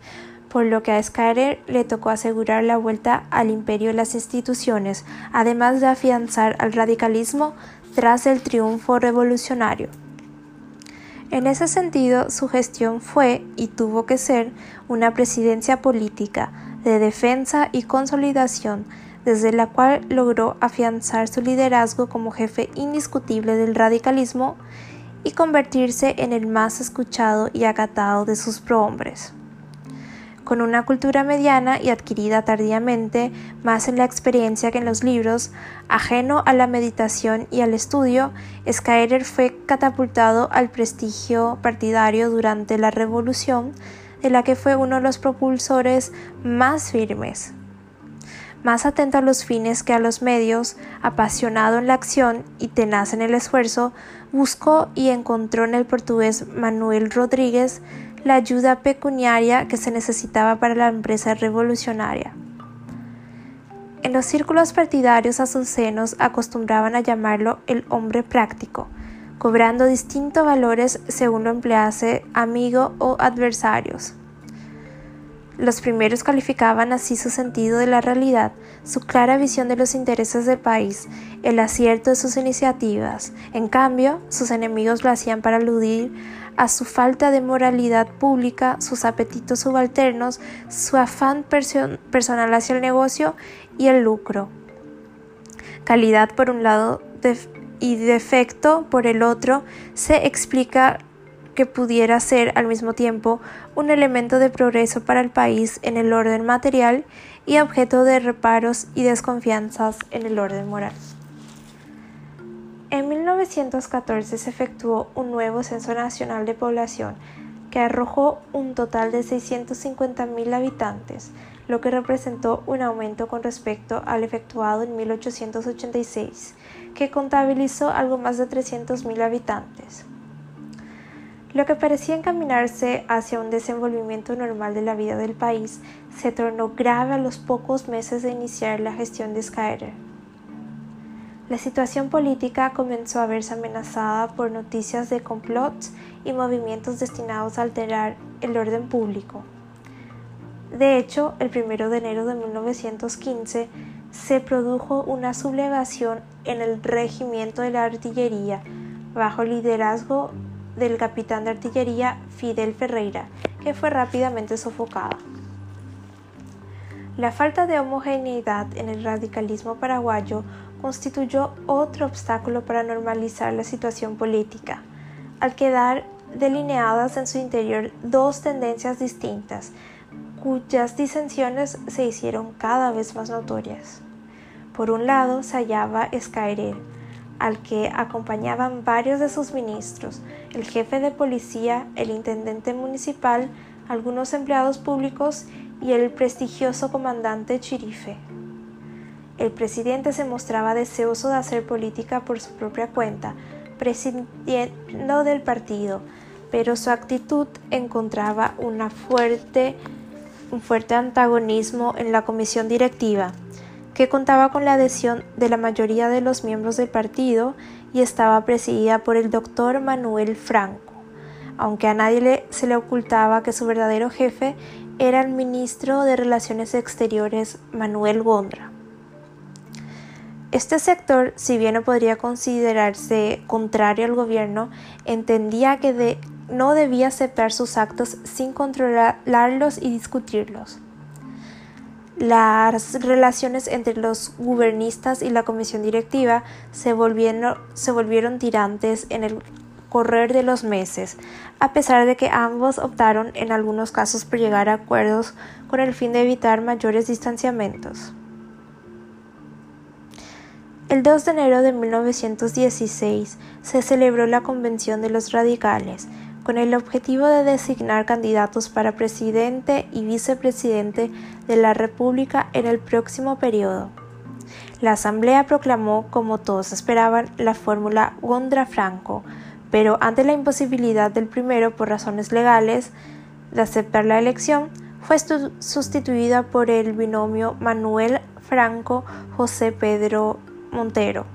por lo que a Scarer le tocó asegurar la vuelta al imperio de las instituciones, además de afianzar al radicalismo tras el triunfo revolucionario. En ese sentido, su gestión fue y tuvo que ser una presidencia política, de defensa y consolidación, desde la cual logró afianzar su liderazgo como jefe indiscutible del radicalismo y convertirse en el más escuchado y acatado de sus prohombres. Con una cultura mediana y adquirida tardíamente, más en la experiencia que en los libros, ajeno a la meditación y al estudio, Scaerer fue catapultado al prestigio partidario durante la Revolución, de la que fue uno de los propulsores más firmes. Más atento a los fines que a los medios, apasionado en la acción y tenaz en el esfuerzo, buscó y encontró en el portugués Manuel Rodríguez la ayuda pecuniaria que se necesitaba para la empresa revolucionaria. En los círculos partidarios azucenos acostumbraban a llamarlo el hombre práctico, cobrando distintos valores según lo emplease amigo o adversarios. Los primeros calificaban así su sentido de la realidad, su clara visión de los intereses del país, el acierto de sus iniciativas. En cambio, sus enemigos lo hacían para aludir a su falta de moralidad pública, sus apetitos subalternos, su afán personal hacia el negocio y el lucro. Calidad por un lado y defecto por el otro se explica que pudiera ser al mismo tiempo un elemento de progreso para el país en el orden material y objeto de reparos y desconfianzas en el orden moral. En 1914 se efectuó un nuevo censo nacional de población que arrojó un total de 650.000 habitantes, lo que representó un aumento con respecto al efectuado en 1886, que contabilizó algo más de 300.000 habitantes. Lo que parecía encaminarse hacia un desenvolvimiento normal de la vida del país se tornó grave a los pocos meses de iniciar la gestión de Skyler. La situación política comenzó a verse amenazada por noticias de complots y movimientos destinados a alterar el orden público. De hecho, el 1 de enero de 1915 se produjo una sublevación en el regimiento de la artillería bajo el liderazgo del capitán de artillería Fidel Ferreira, que fue rápidamente sofocada. La falta de homogeneidad en el radicalismo paraguayo constituyó otro obstáculo para normalizar la situación política, al quedar delineadas en su interior dos tendencias distintas, cuyas disensiones se hicieron cada vez más notorias. Por un lado se hallaba Escairel, al que acompañaban varios de sus ministros, el jefe de policía, el intendente municipal, algunos empleados públicos y el prestigioso comandante Chirife. El presidente se mostraba deseoso de hacer política por su propia cuenta, presidiendo del partido, pero su actitud encontraba un fuerte antagonismo en la comisión directiva, que contaba con la adhesión de la mayoría de los miembros del partido y estaba presidida por el doctor Manuel Franco, aunque a nadie se le ocultaba que su verdadero jefe era el ministro de Relaciones Exteriores Manuel Gondra. Este sector, si bien no podría considerarse contrario al gobierno, entendía que no debía aceptar sus actos sin controlarlos y discutirlos. las relaciones entre los gubernistas y la comisión directiva se volvieron, se volvieron tirantes en el correr de los meses, a pesar de que ambos optaron en algunos casos por llegar a acuerdos con el fin de evitar mayores distanciamientos. El 2 de enero de 1916 se celebró la Convención de los Radicales, con el objetivo de designar candidatos para presidente y vicepresidente de la República en el próximo periodo. La Asamblea proclamó, como todos esperaban, la fórmula Gondra-Franco, pero ante la imposibilidad del primero por razones legales de aceptar la elección, fue sustituida por el binomio Manuel Franco-José Pedro Montero.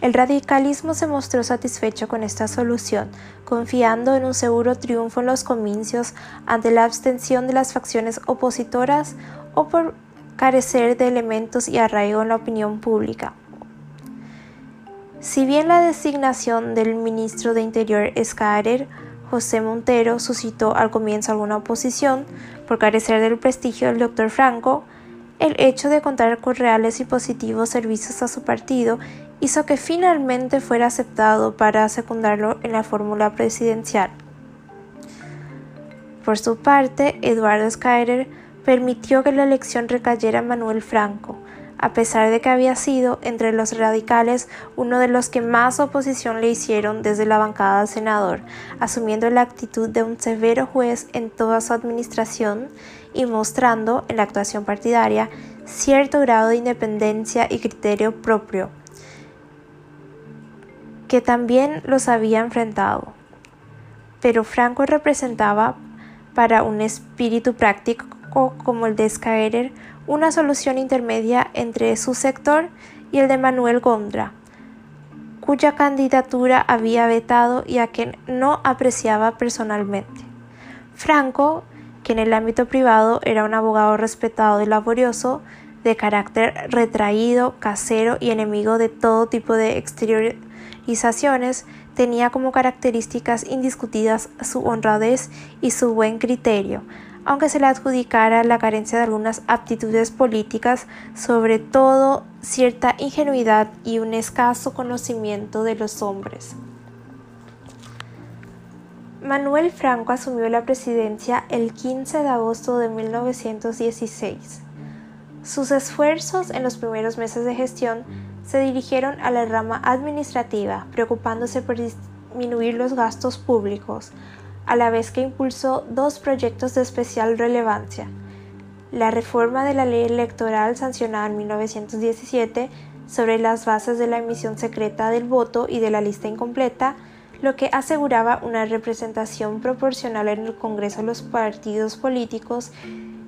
El radicalismo se mostró satisfecho con esta solución, confiando en un seguro triunfo en los comicios ante la abstención de las facciones opositoras o por carecer de elementos y arraigo en la opinión pública. Si bien la designación del ministro de Interior Escarer, José Montero, suscitó al comienzo alguna oposición por carecer del prestigio del doctor Franco, el hecho de contar con reales y positivos servicios a su partido hizo que finalmente fuera aceptado para secundarlo en la fórmula presidencial. Por su parte, Eduardo Schreier permitió que la elección recayera en Manuel Franco, a pesar de que había sido entre los radicales uno de los que más oposición le hicieron desde la bancada del senador, asumiendo la actitud de un severo juez en toda su administración y mostrando en la actuación partidaria cierto grado de independencia y criterio propio, que también los había enfrentado. Pero Franco representaba para un espíritu práctico como el de Scaerer una solución intermedia entre su sector y el de Manuel Gondra, cuya candidatura había vetado y a quien no apreciaba personalmente. Franco, que en el ámbito privado era un abogado respetado y laborioso, de carácter retraído, casero y enemigo de todo tipo de exteriorizaciones, tenía como características indiscutidas su honradez y su buen criterio, aunque se le adjudicara la carencia de algunas aptitudes políticas, sobre todo cierta ingenuidad y un escaso conocimiento de los hombres. Manuel Franco asumió la presidencia el 15 de agosto de 1916. Sus esfuerzos en los primeros meses de gestión se dirigieron a la rama administrativa, preocupándose por disminuir los gastos públicos, a la vez que impulsó dos proyectos de especial relevancia. La reforma de la ley electoral sancionada en 1917 sobre las bases de la emisión secreta del voto y de la lista incompleta, lo que aseguraba una representación proporcional en el Congreso de los partidos políticos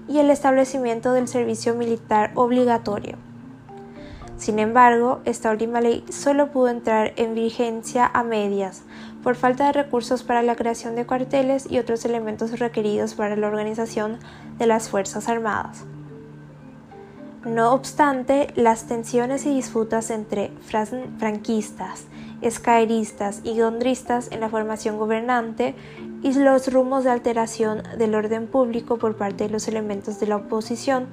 y el establecimiento del servicio militar obligatorio. Sin embargo, esta última ley solo pudo entrar en vigencia a medias, por falta de recursos para la creación de cuarteles y otros elementos requeridos para la organización de las Fuerzas Armadas. No obstante, las tensiones y disputas entre franquistas, escaeristas y gondristas en la formación gobernante y los rumos de alteración del orden público por parte de los elementos de la oposición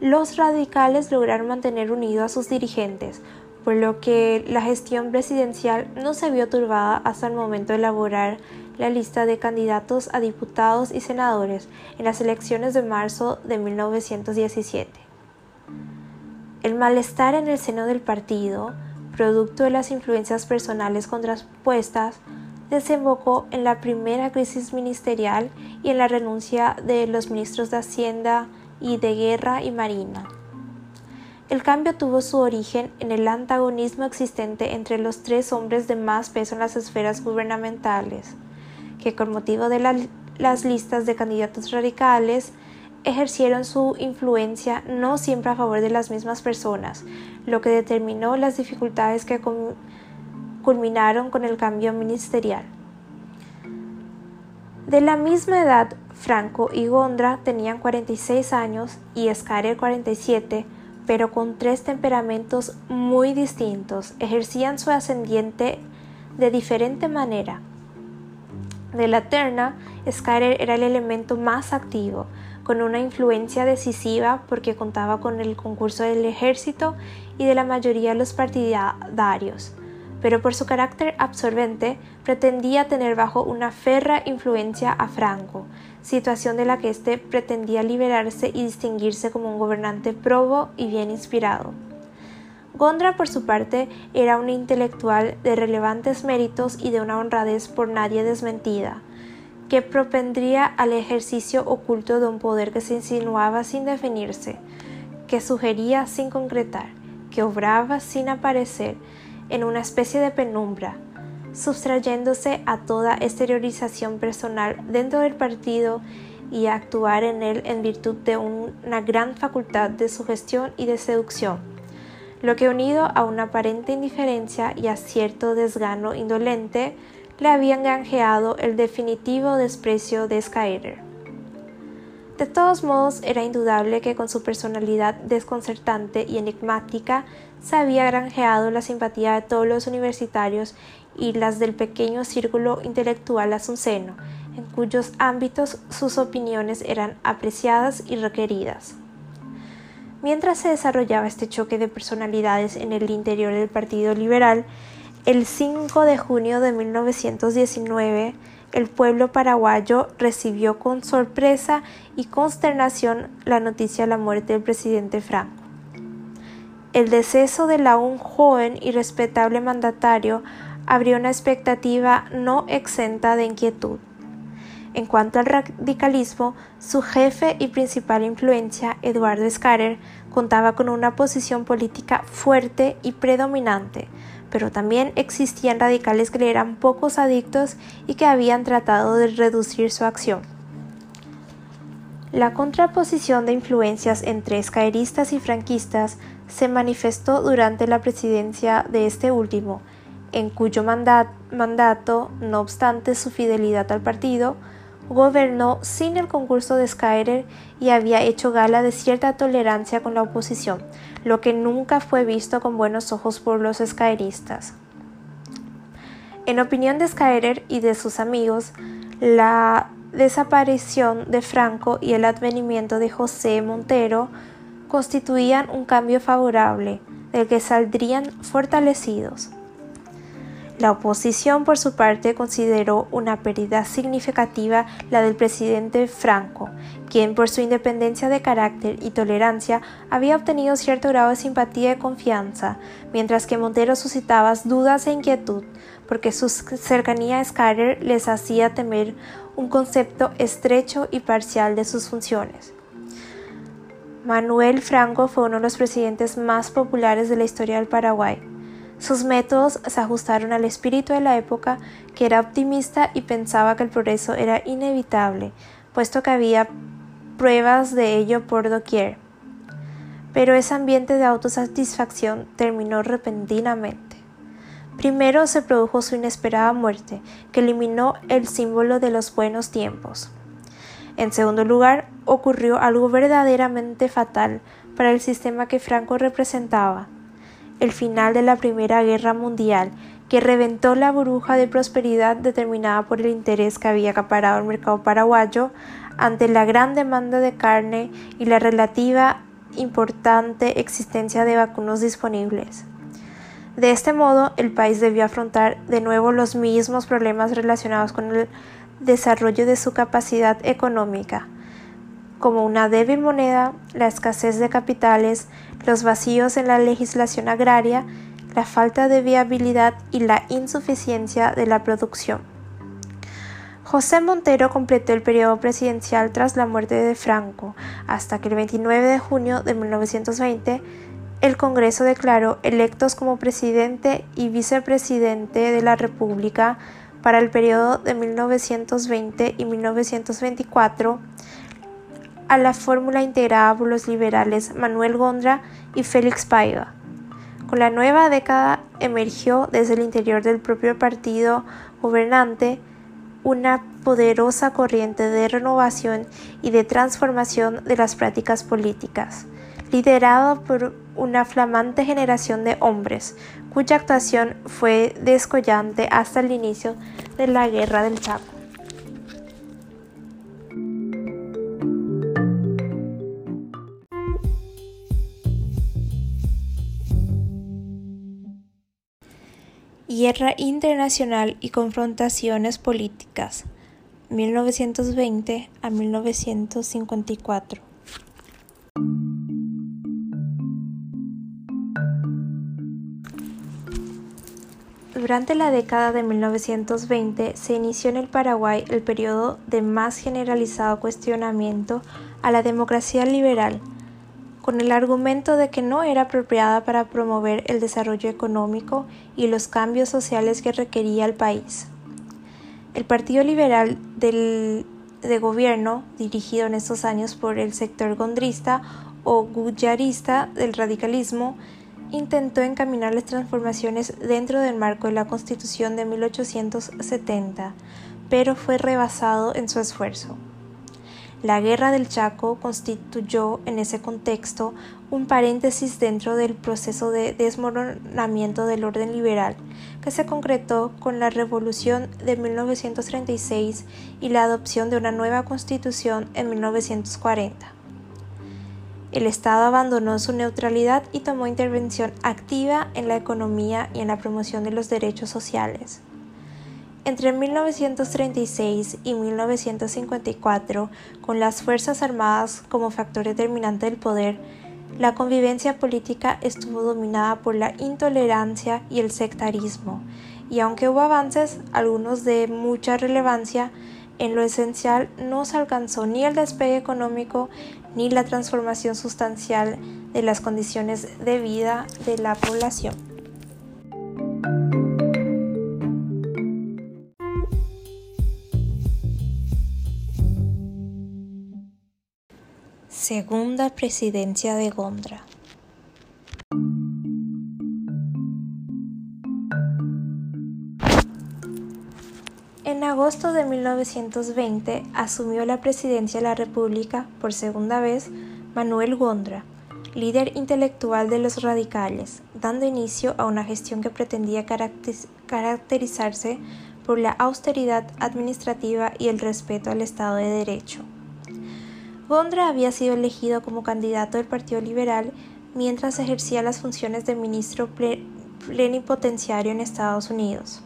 los radicales lograron mantener unidos a sus dirigentes, por lo que la gestión presidencial no se vio turbada hasta el momento de elaborar la lista de candidatos a diputados y senadores en las elecciones de marzo de 1917. El malestar en el seno del partido, producto de las influencias personales contrapuestas, desembocó en la primera crisis ministerial y en la renuncia de los ministros de Hacienda, y de guerra y marina. El cambio tuvo su origen en el antagonismo existente entre los tres hombres de más peso en las esferas gubernamentales, que con motivo de las listas de candidatos radicales ejercieron su influencia no siempre a favor de las mismas personas, lo que determinó las dificultades que culminaron con el cambio ministerial. De la misma edad Franco y Gondra tenían 46 años y Scarer 47, pero con tres temperamentos muy distintos, ejercían su ascendiente de diferente manera. De la terna, Skyler era el elemento más activo, con una influencia decisiva porque contaba con el concurso del ejército y de la mayoría de los partidarios, pero por su carácter absorbente pretendía tener bajo una ferra influencia a Franco, situación de la que éste pretendía liberarse y distinguirse como un gobernante probo y bien inspirado. Gondra, por su parte, era un intelectual de relevantes méritos y de una honradez por nadie desmentida, que propendría al ejercicio oculto de un poder que se insinuaba sin definirse, que sugería sin concretar, que obraba sin aparecer en una especie de penumbra, sustrayéndose a toda exteriorización personal dentro del partido y a actuar en él en virtud de una gran facultad de sugestión y de seducción, lo que unido a una aparente indiferencia y a cierto desgano indolente, le habían granjeado el definitivo desprecio de Skyler. De todos modos, era indudable que con su personalidad desconcertante y enigmática se había granjeado la simpatía de todos los universitarios y las del pequeño círculo intelectual asunceno, en cuyos ámbitos sus opiniones eran apreciadas y requeridas. Mientras se desarrollaba este choque de personalidades en el interior del Partido Liberal, el 5 de junio de 1919, el pueblo paraguayo recibió con sorpresa y consternación la noticia de la muerte del presidente Franco. El deceso del aún joven y respetable mandatario abrió una expectativa no exenta de inquietud. En cuanto al radicalismo, su jefe y principal influencia, Eduardo Scarer, contaba con una posición política fuerte y predominante, pero también existían radicales que eran pocos adictos y que habían tratado de reducir su acción. La contraposición de influencias entre escaeristas y franquistas se manifestó durante la presidencia de este último, en cuyo mandato, no obstante su fidelidad al partido, gobernó sin el concurso de Skyler y había hecho gala de cierta tolerancia con la oposición, lo que nunca fue visto con buenos ojos por los Skyristas. En opinión de Skyler y de sus amigos, la desaparición de Franco y el advenimiento de José Montero constituían un cambio favorable, del que saldrían fortalecidos. La oposición, por su parte, consideró una pérdida significativa la del presidente Franco, quien por su independencia de carácter y tolerancia había obtenido cierto grado de simpatía y confianza, mientras que Montero suscitaba dudas e inquietud, porque su cercanía a Skyler les hacía temer un concepto estrecho y parcial de sus funciones. Manuel Franco fue uno de los presidentes más populares de la historia del Paraguay. Sus métodos se ajustaron al espíritu de la época, que era optimista y pensaba que el progreso era inevitable, puesto que había pruebas de ello por doquier. Pero ese ambiente de autosatisfacción terminó repentinamente. Primero se produjo su inesperada muerte, que eliminó el símbolo de los buenos tiempos. En segundo lugar, ocurrió algo verdaderamente fatal para el sistema que Franco representaba, el final de la Primera Guerra Mundial, que reventó la burbuja de prosperidad determinada por el interés que había acaparado el mercado paraguayo ante la gran demanda de carne y la relativa importante existencia de vacunos disponibles. De este modo, el país debió afrontar de nuevo los mismos problemas relacionados con el desarrollo de su capacidad económica, como una débil moneda, la escasez de capitales, los vacíos en la legislación agraria, la falta de viabilidad y la insuficiencia de la producción. José Montero completó el periodo presidencial tras la muerte de Franco, hasta que el 29 de junio de 1920 el Congreso declaró electos como presidente y vicepresidente de la República para el periodo de 1920 y 1924 a la fórmula integrada por los liberales Manuel Gondra y Félix Paiva. Con la nueva década emergió desde el interior del propio partido gobernante una poderosa corriente de renovación y de transformación de las prácticas políticas, liderada por una flamante generación de hombres, cuya actuación fue descollante hasta el inicio de la Guerra del Chaco. Guerra internacional y confrontaciones políticas, 1920 a 1954. Durante la década de 1920 se inició en el Paraguay el periodo de más generalizado cuestionamiento a la democracia liberal, con el argumento de que no era apropiada para promover el desarrollo económico y los cambios sociales que requería el país. El Partido Liberal de gobierno, dirigido en estos años por el sector gondrista o guyarista del radicalismo, intentó encaminar las transformaciones dentro del marco de la Constitución de 1870, pero fue rebasado en su esfuerzo. La Guerra del Chaco constituyó en ese contexto un paréntesis dentro del proceso de desmoronamiento del orden liberal, que se concretó con la Revolución de 1936 y la adopción de una nueva constitución en 1940. El Estado abandonó su neutralidad y tomó intervención activa en la economía y en la promoción de los derechos sociales. Entre 1936 y 1954, con las Fuerzas Armadas como factor determinante del poder, la convivencia política estuvo dominada por la intolerancia y el sectarismo, y aunque hubo avances, algunos de mucha relevancia, en lo esencial no se alcanzó ni el despegue económico ni la transformación sustancial de las condiciones de vida de la población. Segunda presidencia de Gondra. En agosto de 1920 asumió la presidencia de la República por segunda vez Manuel Gondra, líder intelectual de los radicales, dando inicio a una gestión que pretendía caracterizarse por la austeridad administrativa y el respeto al Estado de Derecho. Gondra había sido elegido como candidato del Partido Liberal mientras ejercía las funciones de ministro plenipotenciario en Estados Unidos.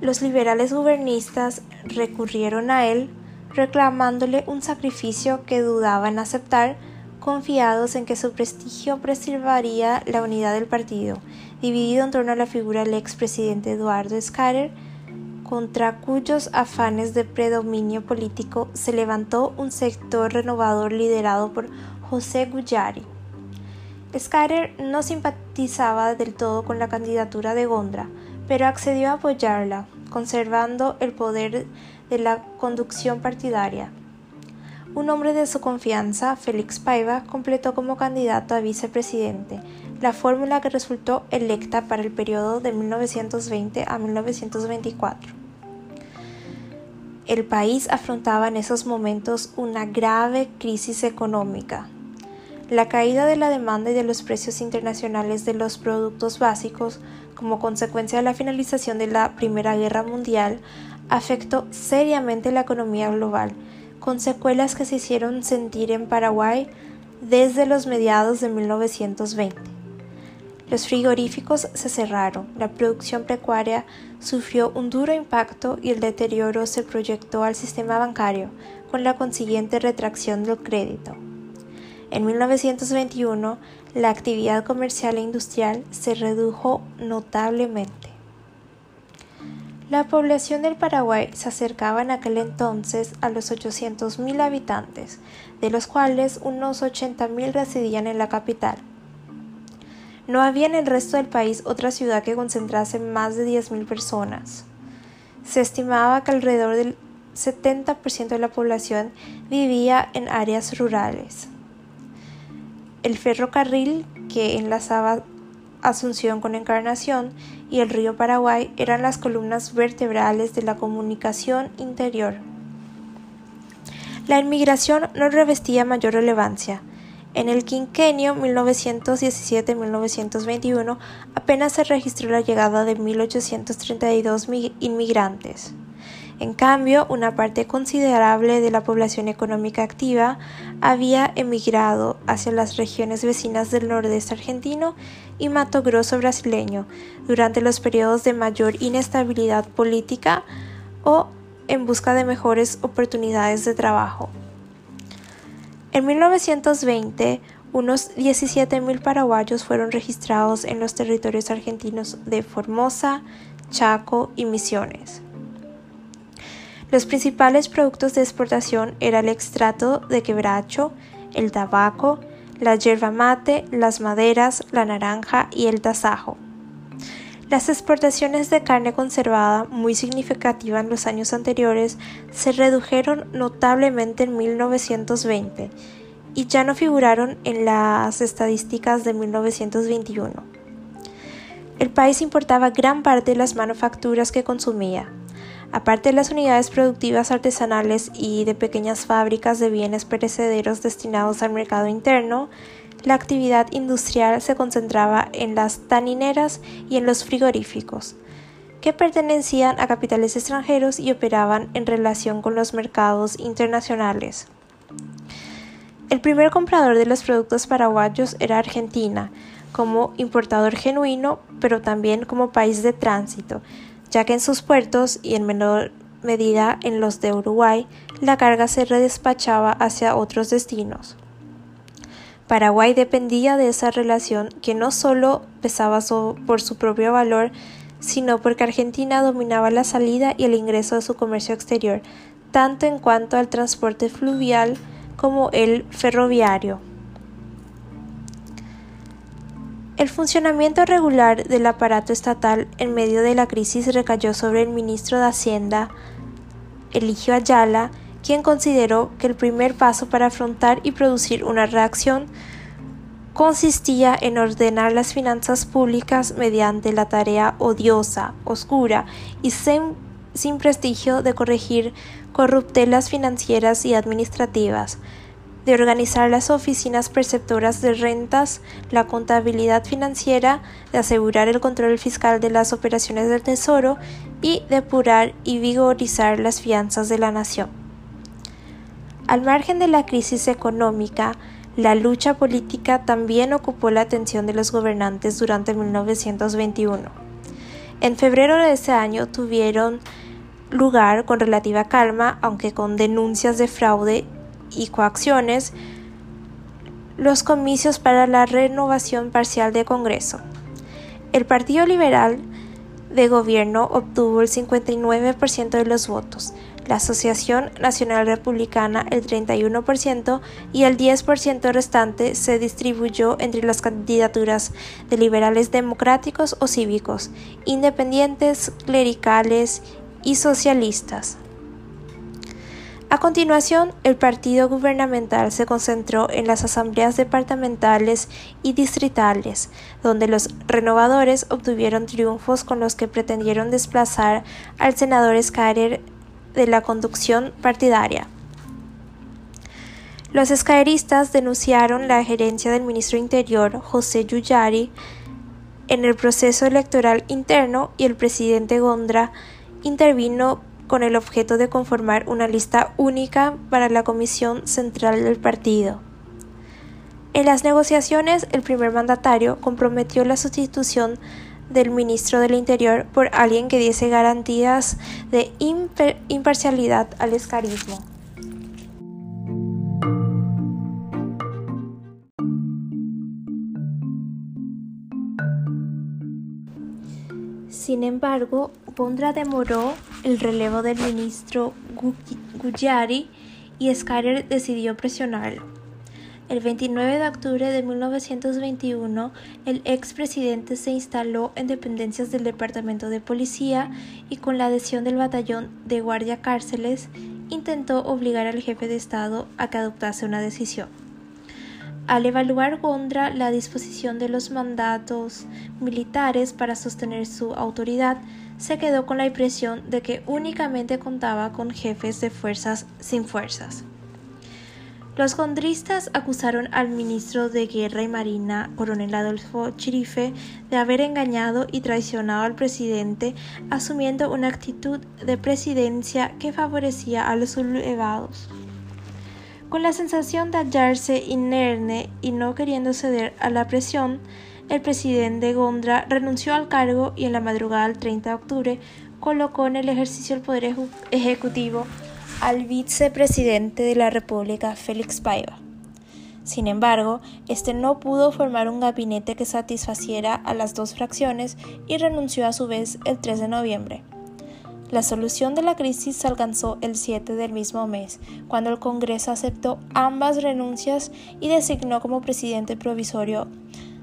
Los liberales gubernistas recurrieron a él reclamándole un sacrificio que dudaban aceptar, confiados en que su prestigio preservaría la unidad del partido, dividido en torno a la figura del expresidente Eduardo Scatter, contra cuyos afanes de predominio político se levantó un sector renovador liderado por José Guyari. Scatter no simpatizaba del todo con la candidatura de Gondra, pero accedió a apoyarla, conservando el poder de la conducción partidaria. Un hombre de su confianza, Félix Paiva, completó como candidato a vicepresidente, la fórmula que resultó electa para el periodo de 1920 a 1924. El país afrontaba en esos momentos una grave crisis económica. La caída de la demanda y de los precios internacionales de los productos básicos como consecuencia de la finalización de la Primera Guerra Mundial afectó seriamente la economía global, con secuelas que se hicieron sentir en Paraguay desde los mediados de 1920. Los frigoríficos se cerraron, la producción pecuaria sufrió un duro impacto y el deterioro se proyectó al sistema bancario, con la consiguiente retracción del crédito. En 1921, la actividad comercial e industrial se redujo notablemente. La población del Paraguay se acercaba en aquel entonces a los 800.000 habitantes, de los cuales unos 80.000 residían en la capital. No había en el resto del país otra ciudad que concentrase más de 10.000 personas. Se estimaba que alrededor del 70% de la población vivía en áreas rurales. El ferrocarril que enlazaba Asunción con Encarnación y el río Paraguay eran las columnas vertebrales de la comunicación interior. La inmigración no revestía mayor relevancia. En el quinquenio 1917-1921 apenas se registró la llegada de 1.832 inmigrantes. En cambio, una parte considerable de la población económica activa había emigrado hacia las regiones vecinas del nordeste argentino y Mato Grosso brasileño durante los periodos de mayor inestabilidad política o en busca de mejores oportunidades de trabajo. En 1920, unos 17.000 paraguayos fueron registrados en los territorios argentinos de Formosa, Chaco y Misiones. Los principales productos de exportación eran el extracto de quebracho, el tabaco, la yerba mate, las maderas, la naranja y el tasajo. Las exportaciones de carne conservada, muy significativa en los años anteriores, se redujeron notablemente en 1920 y ya no figuraron en las estadísticas de 1921. El país importaba gran parte de las manufacturas que consumía, Aparte de las unidades productivas artesanales y de pequeñas fábricas de bienes perecederos destinados al mercado interno, la actividad industrial se concentraba en las tanineras y en los frigoríficos, que pertenecían a capitales extranjeros y operaban en relación con los mercados internacionales. El primer comprador de los productos paraguayos era Argentina, como importador genuino, pero también como país de tránsito, ya que en sus puertos y en menor medida en los de Uruguay, la carga se redespachaba hacia otros destinos. Paraguay dependía de esa relación que no solo pesaba por su propio valor, sino porque Argentina dominaba la salida y el ingreso de su comercio exterior, tanto en cuanto al transporte fluvial como el ferroviario. El funcionamiento regular del aparato estatal en medio de la crisis recayó sobre el ministro de Hacienda, Eligio Ayala, quien consideró que el primer paso para afrontar y producir una reacción consistía en ordenar las finanzas públicas mediante la tarea odiosa, oscura y sin, prestigio de corregir corruptelas financieras y administrativas, de organizar las oficinas perceptoras de rentas, la contabilidad financiera, de asegurar el control fiscal de las operaciones del Tesoro y depurar y vigorizar las fianzas de la nación. Al margen de la crisis económica, la lucha política también ocupó la atención de los gobernantes durante 1921. En febrero de ese año tuvieron lugar con relativa calma, aunque con denuncias de fraude y coacciones los comicios para la renovación parcial de Congreso. El Partido Liberal de Gobierno obtuvo el 59% de los votos, la Asociación Nacional Republicana el 31% y el 10% restante se distribuyó entre las candidaturas de liberales democráticos o cívicos, independientes, clericales y socialistas. A continuación, el partido gubernamental se concentró en las asambleas departamentales y distritales, donde los renovadores obtuvieron triunfos con los que pretendieron desplazar al senador Scarer de la conducción partidaria. Los escaeristas denunciaron la gerencia del ministro Interior, José Yuyari, en el proceso electoral interno y el presidente Gondra intervino con el objeto de conformar una lista única para la Comisión Central del partido. En las negociaciones, el primer mandatario comprometió la sustitución del ministro del Interior por alguien que diese garantías de imparcialidad al escarismo. Sin embargo, Pondra demoró el relevo del ministro Guyari y Skyler decidió presionarlo. El 29 de octubre de 1921, el expresidente se instaló en dependencias del Departamento de Policía y con la adhesión del batallón de guardia cárceles intentó obligar al jefe de Estado a que adoptase una decisión. Al evaluar Gondra la disposición de los mandatos militares para sostener su autoridad, se quedó con la impresión de que únicamente contaba con jefes de fuerzas sin fuerzas. Los gondristas acusaron al ministro de Guerra y Marina, coronel Adolfo Chirife, de haber engañado y traicionado al presidente, asumiendo una actitud de presidencia que favorecía a los sublevados. Con la sensación de hallarse inerne y no queriendo ceder a la presión, el presidente Gondra renunció al cargo y en la madrugada del 30 de octubre colocó en el ejercicio del poder ejecutivo al vicepresidente de la República, Félix Paiva. Sin embargo, este no pudo formar un gabinete que satisfaciera a las dos fracciones y renunció a su vez el 3 de noviembre. La solución de la crisis se alcanzó el 7 del mismo mes, cuando el Congreso aceptó ambas renuncias y designó como presidente provisorio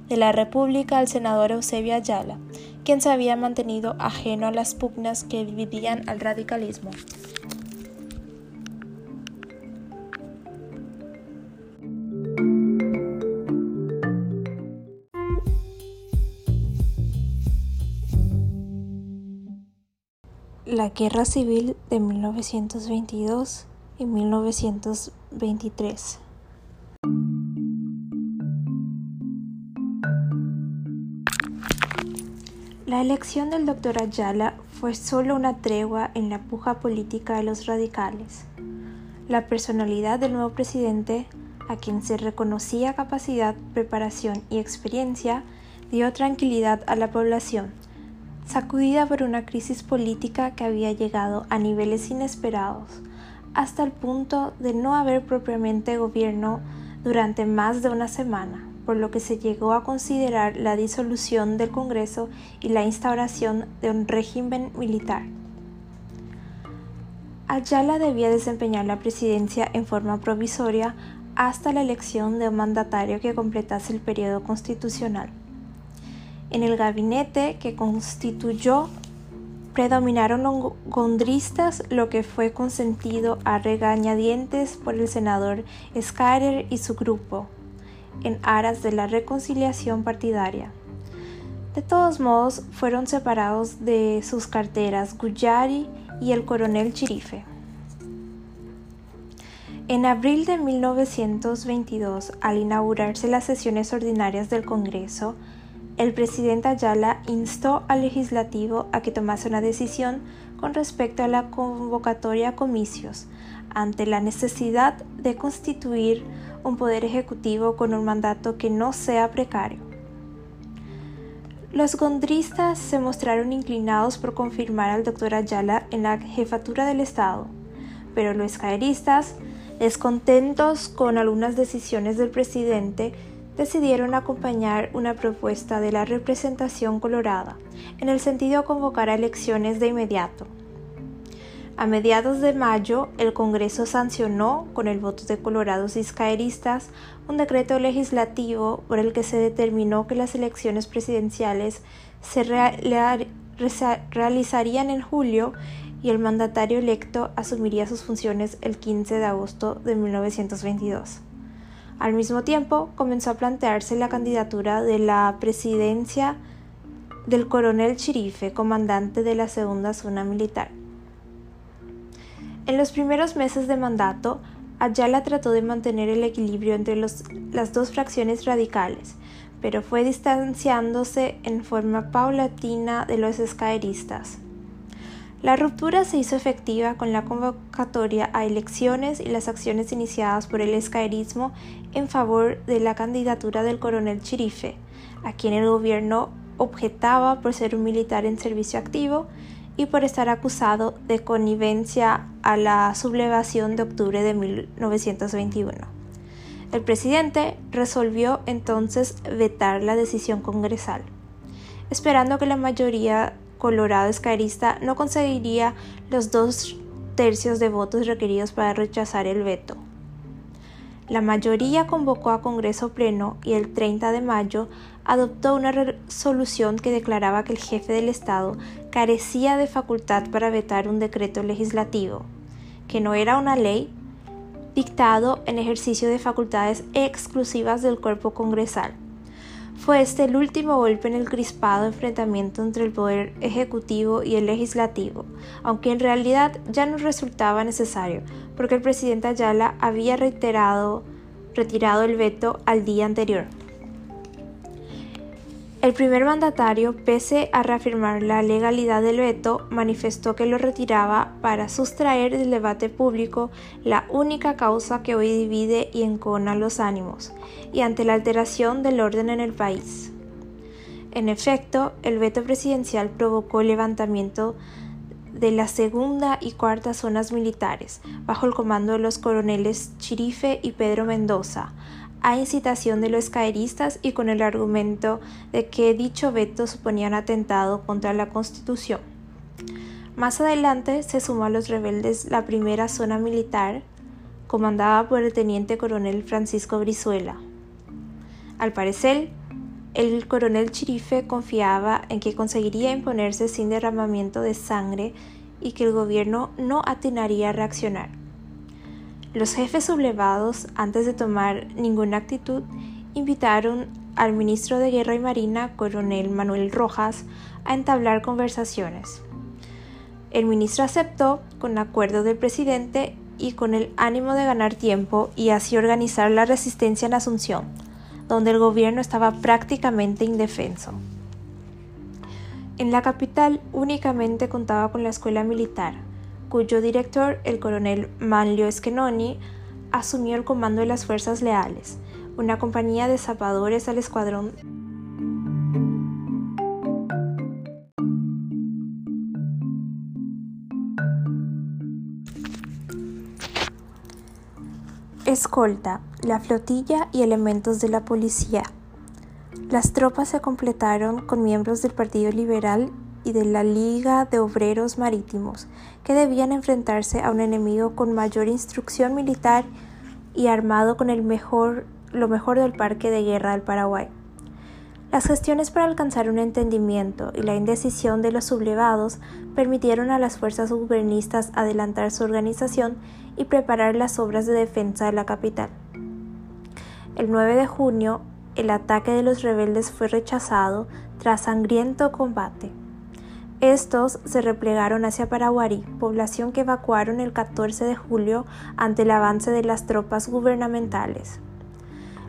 de la República al senador Eusebio Ayala, quien se había mantenido ajeno a las pugnas que dividían al radicalismo. La Guerra Civil de 1922 y 1923. La elección del doctor Ayala fue solo una tregua en la puja política de los radicales. La personalidad del nuevo presidente, a quien se reconocía capacidad, preparación y experiencia, dio tranquilidad a la población sacudida por una crisis política que había llegado a niveles inesperados, hasta el punto de no haber propiamente gobierno durante más de una semana, por lo que se llegó a considerar la disolución del Congreso y la instauración de un régimen militar. Ayala debía desempeñar la presidencia en forma provisoria hasta la elección de un mandatario que completase el periodo constitucional. En el gabinete que constituyó predominaron los gondristas, lo que fue consentido a regañadientes por el senador Skyler y su grupo, en aras de la reconciliación partidaria. De todos modos, fueron separados de sus carteras Guyari y el coronel Chirife. En abril de 1922, al inaugurarse las sesiones ordinarias del Congreso, el presidente Ayala instó al legislativo a que tomase una decisión con respecto a la convocatoria a comicios, ante la necesidad de constituir un poder ejecutivo con un mandato que no sea precario. Los gondristas se mostraron inclinados por confirmar al doctor Ayala en la jefatura del Estado, pero los caeristas, descontentos con algunas decisiones del presidente, decidieron acompañar una propuesta de la representación colorada, en el sentido de convocar a elecciones de inmediato. A mediados de mayo, el Congreso sancionó, con el voto de colorados y iscaeristas, un decreto legislativo por el que se determinó que las elecciones presidenciales se realizarían en julio y el mandatario electo asumiría sus funciones el 15 de agosto de 1922. Al mismo tiempo, comenzó a plantearse la candidatura de la presidencia del coronel Chirife, comandante de la segunda zona militar. En los primeros meses de mandato, Ayala trató de mantener el equilibrio entre las dos fracciones radicales, pero fue distanciándose en forma paulatina de los escaeristas. La ruptura se hizo efectiva con la convocatoria a elecciones y las acciones iniciadas por el escaerismo en favor de la candidatura del coronel Chirife, a quien el gobierno objetaba por ser un militar en servicio activo y por estar acusado de connivencia a la sublevación de octubre de 1921. El presidente resolvió entonces vetar la decisión congresal, esperando que la mayoría Colorado Escarista no conseguiría los dos tercios de votos requeridos para rechazar el veto. La mayoría convocó a Congreso Pleno y el 30 de mayo adoptó una resolución que declaraba que el jefe del Estado carecía de facultad para vetar un decreto legislativo, que no era una ley, dictado en ejercicio de facultades exclusivas del cuerpo congresal. Fue este el último golpe en el crispado enfrentamiento entre el poder ejecutivo y el legislativo, aunque en realidad ya no resultaba necesario, porque el presidente Ayala había retirado el veto al día anterior. El primer mandatario, pese a reafirmar la legalidad del veto, manifestó que lo retiraba para sustraer del debate público la única causa que hoy divide y encona los ánimos, y ante la alteración del orden en el país. En efecto, el veto presidencial provocó el levantamiento de la segunda y cuarta zonas militares, bajo el comando de los coroneles Chirife y Pedro Mendoza, a incitación de los caeristas y con el argumento de que dicho veto suponía un atentado contra la Constitución. Más adelante se sumó a los rebeldes la primera zona militar, comandada por el teniente coronel Francisco Brizuela. Al parecer, el coronel Chirife confiaba en que conseguiría imponerse sin derramamiento de sangre y que el gobierno no atinaría a reaccionar. Los jefes sublevados, antes de tomar ninguna actitud, invitaron al ministro de Guerra y Marina, coronel Manuel Rojas, a entablar conversaciones. El ministro aceptó con acuerdo del presidente y con el ánimo de ganar tiempo y así organizar la resistencia en Asunción, donde el gobierno estaba prácticamente indefenso. En la capital únicamente contaba con la escuela militar, cuyo director, el coronel Manlio Schenoni, asumió el comando de las Fuerzas Leales, una compañía de zapadores al escuadrón escolta, la flotilla y elementos de la policía. Las tropas se completaron con miembros del Partido Liberal y de la Liga de Obreros Marítimos, que debían enfrentarse a un enemigo con mayor instrucción militar y armado con el mejor, lo mejor del parque de guerra del Paraguay. Las gestiones para alcanzar un entendimiento y la indecisión de los sublevados permitieron a las fuerzas gubernistas adelantar su organización y preparar las obras de defensa de la capital. El 9 de junio, el ataque de los rebeldes fue rechazado tras sangriento combate. Estos se replegaron hacia Paraguarí, población que evacuaron el 14 de julio ante el avance de las tropas gubernamentales.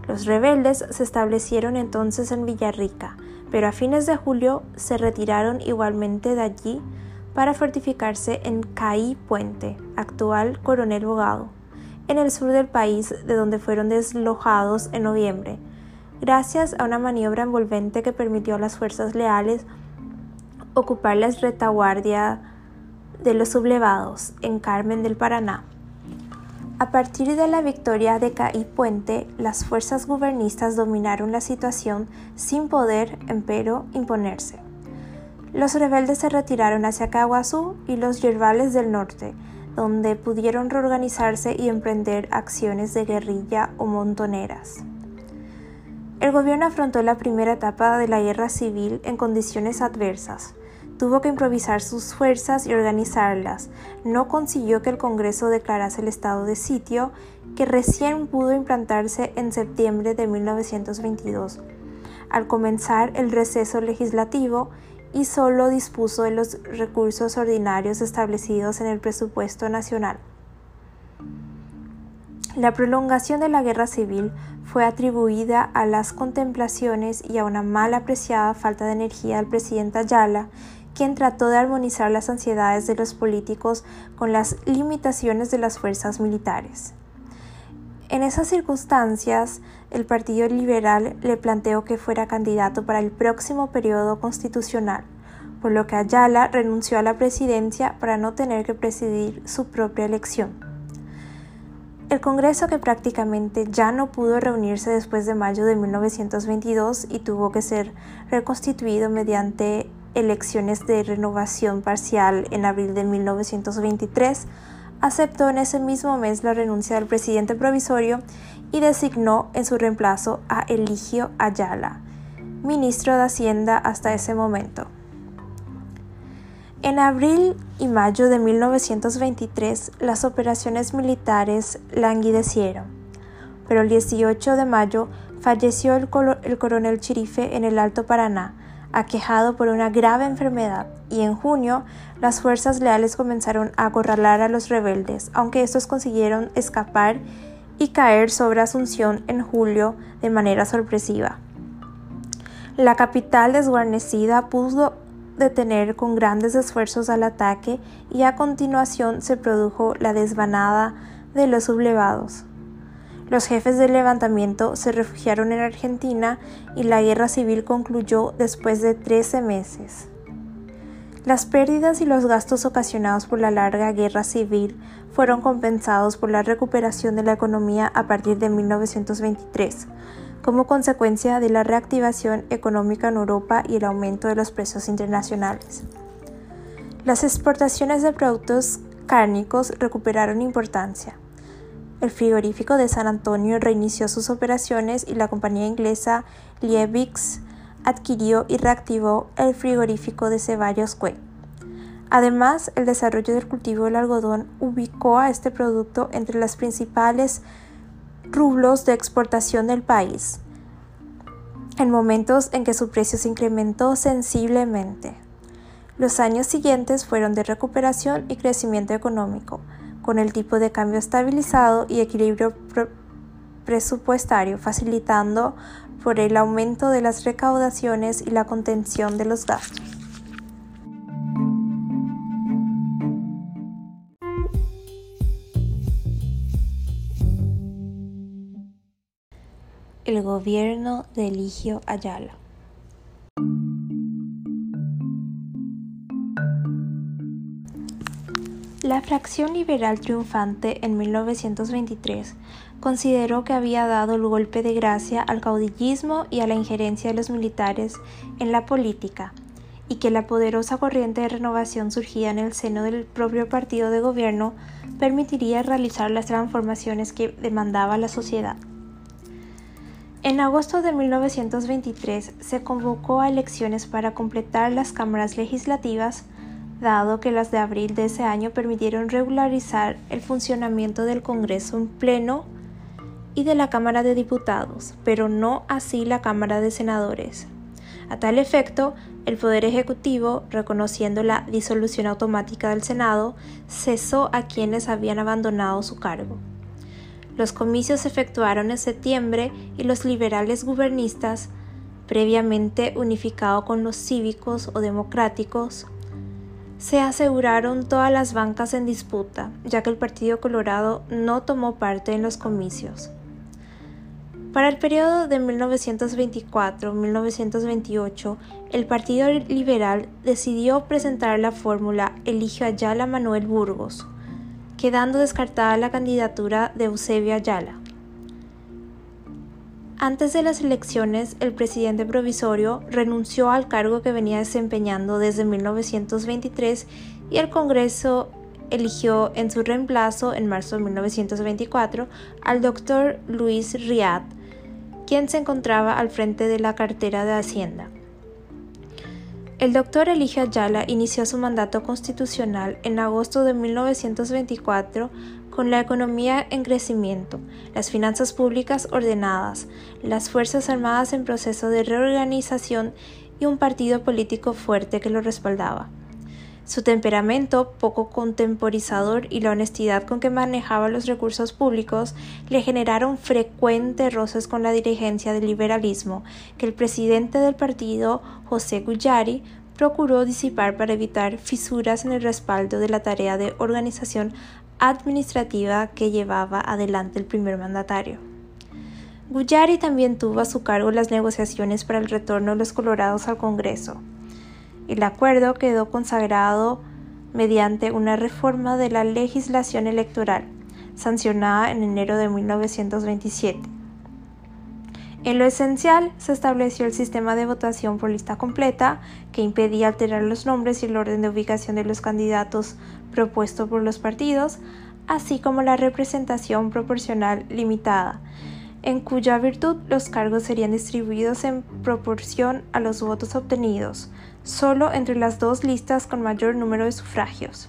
Los rebeldes se establecieron entonces en Villarrica, pero a fines de julio se retiraron igualmente de allí para fortificarse en Caí Puente, actual Coronel Bogado, en el sur del país de donde fueron deslojados en noviembre, gracias a una maniobra envolvente que permitió a las fuerzas leales ocupar la retaguardia de los sublevados en Carmen del Paraná. A partir de la victoria de Caí Puente, las fuerzas gubernistas dominaron la situación sin poder, empero, imponerse. Los rebeldes se retiraron hacia Caguazú y los yerbales del norte, donde pudieron reorganizarse y emprender acciones de guerrilla o montoneras. El gobierno afrontó la primera etapa de la guerra civil en condiciones adversas, tuvo que improvisar sus fuerzas y organizarlas. No consiguió que el Congreso declarase el estado de sitio, que recién pudo implantarse en septiembre de 1922. Al comenzar el receso legislativo, y solo dispuso de los recursos ordinarios establecidos en el presupuesto nacional. La prolongación de la guerra civil fue atribuida a las contemplaciones y a una mal apreciada falta de energía del presidente Ayala, quien trató de armonizar las ansiedades de los políticos con las limitaciones de las fuerzas militares. En esas circunstancias, el Partido Liberal le planteó que fuera candidato para el próximo periodo constitucional, por lo que Ayala renunció a la presidencia para no tener que presidir su propia elección. El Congreso, que prácticamente ya no pudo reunirse después de mayo de 1922 y tuvo que ser reconstituido mediante elecciones de renovación parcial en abril de 1923, aceptó en ese mismo mes la renuncia del presidente provisorio y designó en su reemplazo a Eligio Ayala, ministro de Hacienda hasta ese momento. En abril y mayo de 1923 las operaciones militares languidecieron, pero el 18 de mayo falleció el, el coronel Chirife en el Alto Paraná, aquejado por una grave enfermedad, y en junio las fuerzas leales comenzaron a acorralar a los rebeldes, aunque estos consiguieron escapar y caer sobre Asunción en julio de manera sorpresiva. La capital desguarnecida pudo detener con grandes esfuerzos al ataque y a continuación se produjo la desvanada de los sublevados. Los jefes del levantamiento se refugiaron en Argentina y la guerra civil concluyó después de 13 meses. Las pérdidas y los gastos ocasionados por la larga guerra civil fueron compensados por la recuperación de la economía a partir de 1923, como consecuencia de la reactivación económica en Europa y el aumento de los precios internacionales. Las exportaciones de productos cárnicos recuperaron importancia el frigorífico de San Antonio reinició sus operaciones y la compañía inglesa Liebix adquirió y reactivó el frigorífico de Ceballos Cue. Además, el desarrollo del cultivo del algodón ubicó a este producto entre los principales rublos de exportación del país, en momentos en que su precio se incrementó sensiblemente. Los años siguientes fueron de recuperación y crecimiento económico, con el tipo de cambio estabilizado y equilibrio presupuestario, facilitando por el aumento de las recaudaciones y la contención de los gastos. El gobierno de Eligio Ayala. La fracción liberal triunfante en 1923 consideró que había dado el golpe de gracia al caudillismo y a la injerencia de los militares en la política, y que la poderosa corriente de renovación surgida en el seno del propio partido de gobierno permitiría realizar las transformaciones que demandaba la sociedad. En agosto de 1923 se convocó a elecciones para completar las cámaras legislativas dado que las de abril de ese año permitieron regularizar el funcionamiento del Congreso en pleno y de la Cámara de Diputados, pero no así la Cámara de Senadores. A tal efecto, el Poder Ejecutivo, reconociendo la disolución automática del Senado, cesó a quienes habían abandonado su cargo. Los comicios se efectuaron en septiembre y los liberales gubernistas, previamente unificados con los cívicos o democráticos, se aseguraron todas las bancas en disputa, ya que el Partido Colorado no tomó parte en los comicios. Para el periodo de 1924-1928, el Partido Liberal decidió presentar la fórmula Eligio Ayala Manuel Burgos, quedando descartada la candidatura de Eusebio Ayala. Antes de las elecciones, el presidente provisorio renunció al cargo que venía desempeñando desde 1923 y el Congreso eligió en su reemplazo en marzo de 1924 al doctor Luis Riad, quien se encontraba al frente de la cartera de Hacienda. El doctor Eligio Ayala inició su mandato constitucional en agosto de 1924 con la economía en crecimiento, las finanzas públicas ordenadas, las Fuerzas Armadas en proceso de reorganización y un partido político fuerte que lo respaldaba. Su temperamento poco contemporizador y la honestidad con que manejaba los recursos públicos le generaron frecuentes roces con la dirigencia del liberalismo que el presidente del partido, José Guyari, procuró disipar para evitar fisuras en el respaldo de la tarea de organización administrativa que llevaba adelante el primer mandatario. Guyari también tuvo a su cargo las negociaciones para el retorno de los colorados al Congreso. El acuerdo quedó consagrado mediante una reforma de la legislación electoral, sancionada en enero de 1927. En lo esencial, se estableció el sistema de votación por lista completa, que impedía alterar los nombres y el orden de ubicación de los candidatos propuesto por los partidos, así como la representación proporcional limitada, en cuya virtud los cargos serían distribuidos en proporción a los votos obtenidos, solo entre las dos listas con mayor número de sufragios.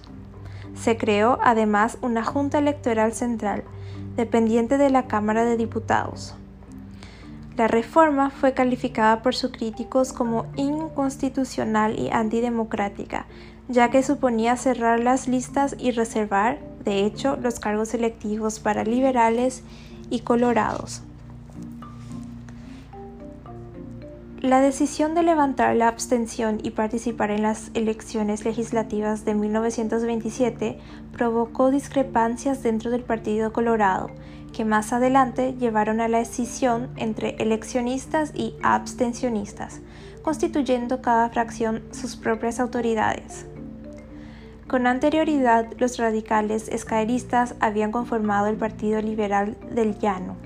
Se creó además una Junta Electoral Central, dependiente de la Cámara de Diputados. La reforma fue calificada por sus críticos como inconstitucional y antidemocrática, ya que suponía cerrar las listas y reservar, de hecho, los cargos electivos para liberales y colorados. La decisión de levantar la abstención y participar en las elecciones legislativas de 1927 provocó discrepancias dentro del Partido Colorado, que más adelante llevaron a la escisión entre eleccionistas y abstencionistas, constituyendo cada fracción sus propias autoridades. Con anterioridad, los radicales escaeristas habían conformado el Partido Liberal del Llano.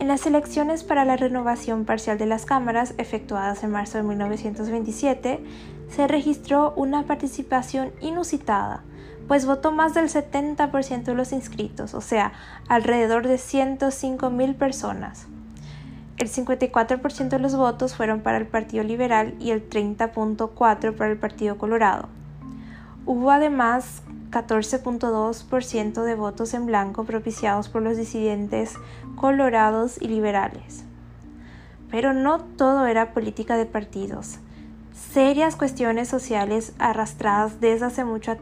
En las elecciones para la renovación parcial de las cámaras, efectuadas en marzo de 1927, se registró una participación inusitada, pues votó más del 70% de los inscritos, o sea, alrededor de 105.000 personas. El 54% de los votos fueron para el Partido Liberal y el 30.4% para el Partido Colorado. Hubo además 14.2% de votos en blanco propiciados por los disidentes colorados y liberales. Pero no todo era política de partidos serias cuestiones sociales arrastradas desde hace mucho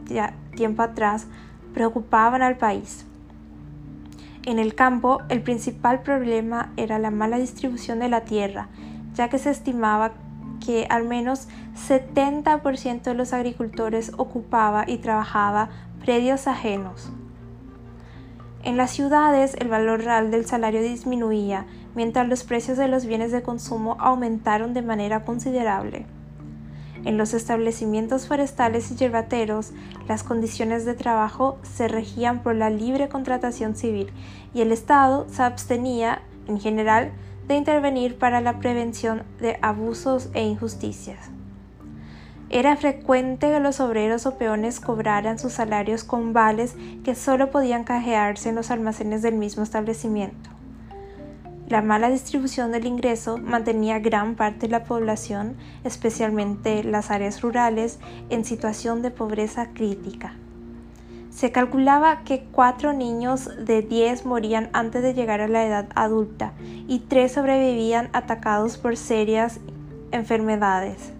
tiempo atrás preocupaban al país. En el campo, el principal problema era la mala distribución de la tierra, ya que se estimaba que al menos 70% de los agricultores ocupaba y trabajaba predios ajenos. En las ciudades el valor real del salario disminuía, mientras los precios de los bienes de consumo aumentaron de manera considerable. En los establecimientos forestales y yerbateros, las condiciones de trabajo se regían por la libre contratación civil y el Estado se abstenía, en general, de intervenir para la prevención de abusos e injusticias. Era frecuente que los obreros o peones cobraran sus salarios con vales que solo podían cajearse en los almacenes del mismo establecimiento. La mala distribución del ingreso mantenía gran parte de la población, especialmente las áreas rurales, en situación de pobreza crítica. Se calculaba que cuatro niños de 10 morían antes de llegar a la edad adulta y tres sobrevivían atacados por serias enfermedades.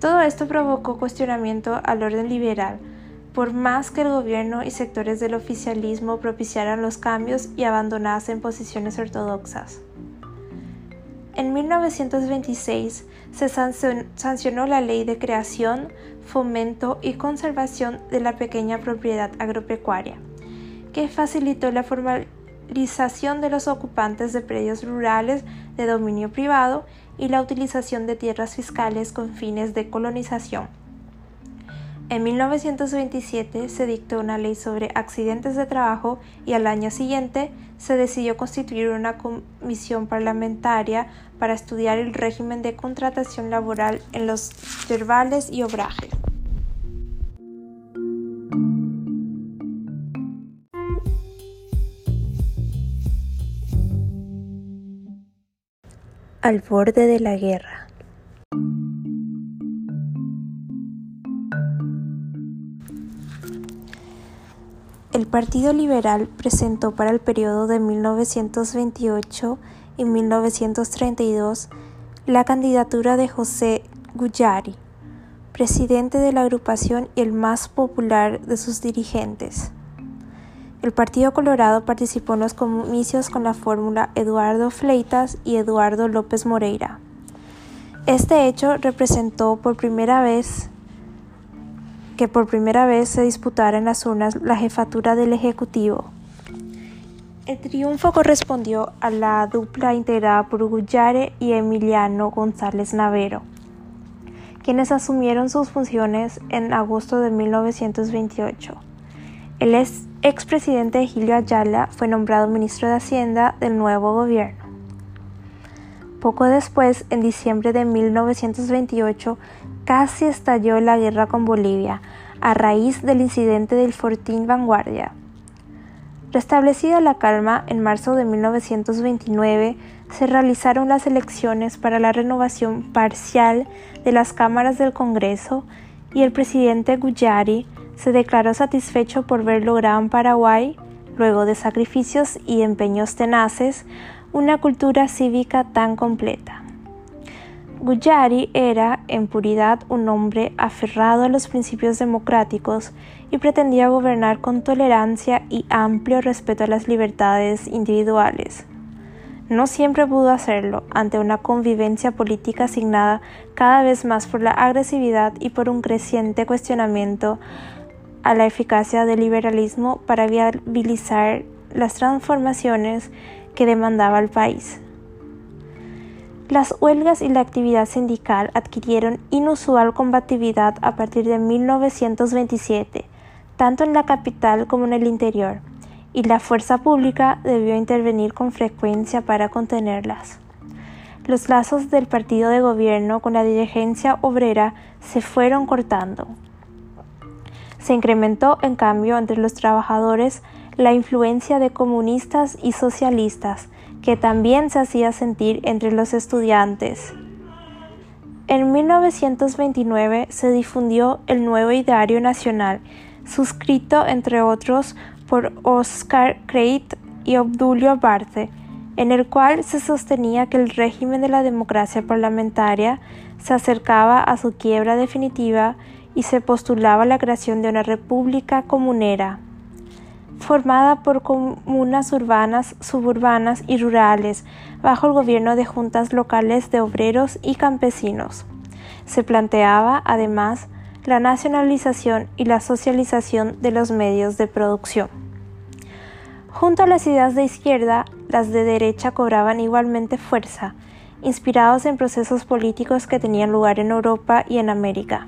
Todo esto provocó cuestionamiento al orden liberal, por más que el gobierno y sectores del oficialismo propiciaran los cambios y abandonasen posiciones ortodoxas. En 1926 se sancionó la Ley de Creación, Fomento y Conservación de la Pequeña Propiedad Agropecuaria, que facilitó la formalización de los ocupantes de predios rurales de dominio privado y la utilización de tierras fiscales con fines de colonización. En 1927 se dictó una ley sobre accidentes de trabajo y al año siguiente se decidió constituir una comisión parlamentaria para estudiar el régimen de contratación laboral en los yerbales y obrajes. Al borde de la guerra. El Partido Liberal presentó para el periodo de 1928 y 1932 la candidatura de José Guyari, presidente de la agrupación y el más popular de sus dirigentes. El Partido Colorado participó en los comicios con la fórmula Eduardo Fleitas y Eduardo López Moreira. Este hecho representó por primera vez que por primera vez se disputara en las urnas la jefatura del Ejecutivo. El triunfo correspondió a la dupla integrada por Guyare y Emiliano González Navero, quienes asumieron sus funciones en agosto de 1928. El expresidente Gilio Ayala fue nombrado ministro de Hacienda del nuevo gobierno. Poco después, en diciembre de 1928, casi estalló la guerra con Bolivia a raíz del incidente del Fortín Vanguardia. Restablecida la calma, en marzo de 1929 se realizaron las elecciones para la renovación parcial de las cámaras del Congreso y el presidente Guyari se declaró satisfecho por ver logrado en Paraguay luego de sacrificios y empeños tenaces, una cultura cívica tan completa. Guyari era, en puridad, un hombre aferrado a los principios democráticos y pretendía gobernar con tolerancia y amplio respeto a las libertades individuales. No siempre pudo hacerlo ante una convivencia política asignada cada vez más por la agresividad y por un creciente cuestionamiento a la eficacia del liberalismo para viabilizar las transformaciones que demandaba el país. Las huelgas y la actividad sindical adquirieron inusual combatividad a partir de 1927, tanto en la capital como en el interior, y la fuerza pública debió intervenir con frecuencia para contenerlas. Los lazos del partido de gobierno con la dirigencia obrera se fueron cortando. Se incrementó, en cambio, entre los trabajadores la influencia de comunistas y socialistas, que también se hacía sentir entre los estudiantes. En 1929 se difundió el nuevo ideario nacional, suscrito entre otros por Oscar Creit y Obdulio Barthe, en el cual se sostenía que el régimen de la democracia parlamentaria se acercaba a su quiebra definitiva y se postulaba la creación de una república comunera formada por comunas urbanas, suburbanas y rurales, bajo el gobierno de juntas locales de obreros y campesinos. Se planteaba, además, la nacionalización y la socialización de los medios de producción. Junto a las ideas de izquierda, las de derecha cobraban igualmente fuerza, inspirados en procesos políticos que tenían lugar en Europa y en América.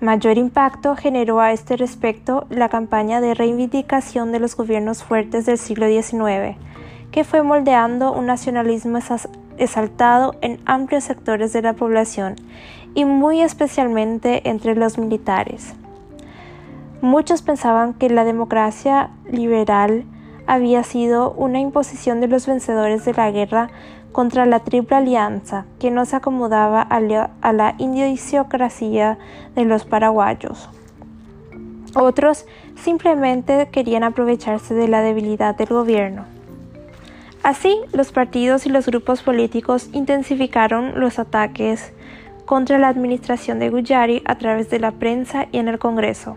Mayor impacto generó a este respecto la campaña de reivindicación de los gobiernos fuertes del siglo XIX, que fue moldeando un nacionalismo exaltado en amplios sectores de la población y muy especialmente entre los militares. Muchos pensaban que la democracia liberal había sido una imposición de los vencedores de la guerra contra la Triple Alianza, que no se acomodaba a la, a de los paraguayos. Otros simplemente querían aprovecharse de la debilidad del gobierno. Así, los partidos y los grupos políticos intensificaron los ataques contra la administración de Guyari a través de la prensa y en el Congreso.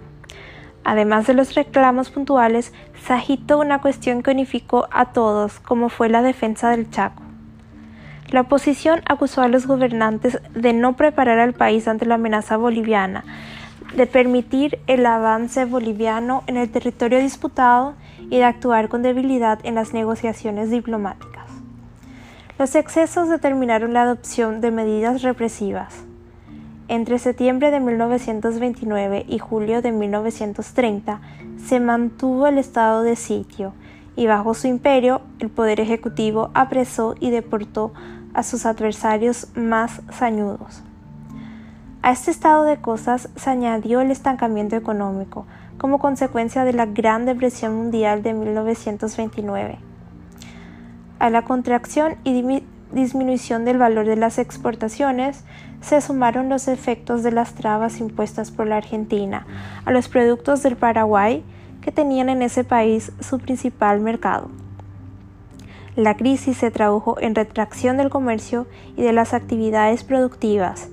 Además de los reclamos puntuales, se agitó una cuestión que unificó a todos, como fue la defensa del Chaco. La oposición acusó a los gobernantes de no preparar al país ante la amenaza boliviana, de permitir el avance boliviano en el territorio disputado y de actuar con debilidad en las negociaciones diplomáticas. Los excesos determinaron la adopción de medidas represivas. Entre septiembre de 1929 y julio de 1930 se mantuvo el estado de sitio y bajo su imperio el Poder Ejecutivo apresó y deportó a sus adversarios más sañudos. A este estado de cosas se añadió el estancamiento económico como consecuencia de la Gran Depresión Mundial de 1929. A la contracción y disminución del valor de las exportaciones se sumaron los efectos de las trabas impuestas por la Argentina a los productos del Paraguay que tenían en ese país su principal mercado. La crisis se tradujo en retracción del comercio y de las actividades productivas,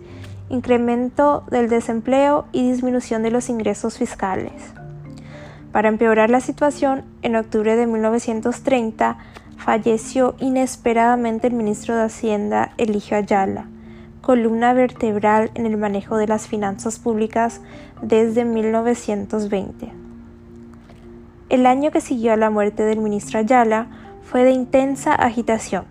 incremento del desempleo y disminución de los ingresos fiscales. Para empeorar la situación, en octubre de 1930 falleció inesperadamente el ministro de Hacienda Eligio Ayala, columna vertebral en el manejo de las finanzas públicas desde 1920. El año que siguió a la muerte del ministro Ayala fue de intensa agitación.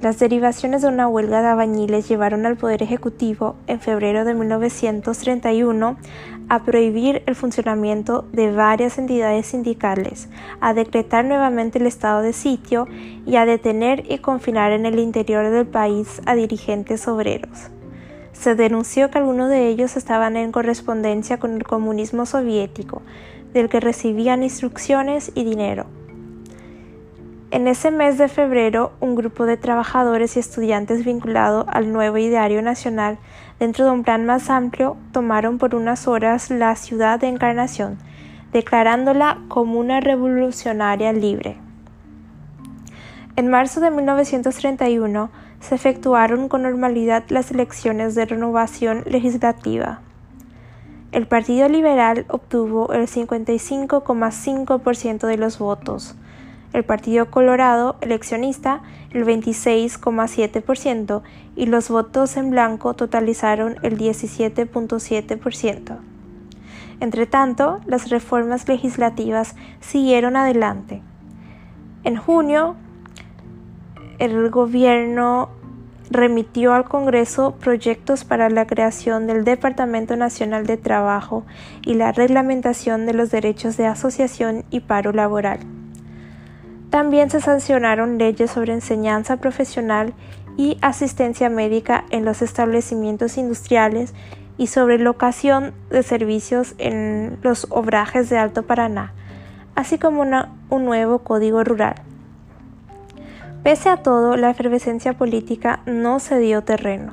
Las derivaciones de una huelga de albañiles llevaron al Poder Ejecutivo en febrero de 1931 a prohibir el funcionamiento de varias entidades sindicales, a decretar nuevamente el estado de sitio y a detener y confinar en el interior del país a dirigentes obreros. Se denunció que algunos de ellos estaban en correspondencia con el comunismo soviético, del que recibían instrucciones y dinero. En ese mes de febrero, un grupo de trabajadores y estudiantes vinculado al nuevo ideario nacional, dentro de un plan más amplio, tomaron por unas horas la ciudad de Encarnación, declarándola como una revolucionaria libre. En marzo de 1931 se efectuaron con normalidad las elecciones de renovación legislativa. El Partido Liberal obtuvo el 55,5% de los votos, el Partido Colorado eleccionista el 26,7% y los votos en blanco totalizaron el 17,7%. Entretanto, las reformas legislativas siguieron adelante. En junio, el gobierno remitió al Congreso proyectos para la creación del Departamento Nacional de Trabajo y la reglamentación de los derechos de asociación y paro laboral. También se sancionaron leyes sobre enseñanza profesional y asistencia médica en los establecimientos industriales y sobre locación de servicios en los obrajes de Alto Paraná, así como un nuevo código rural. Pese a todo, la efervescencia política no se dio terreno.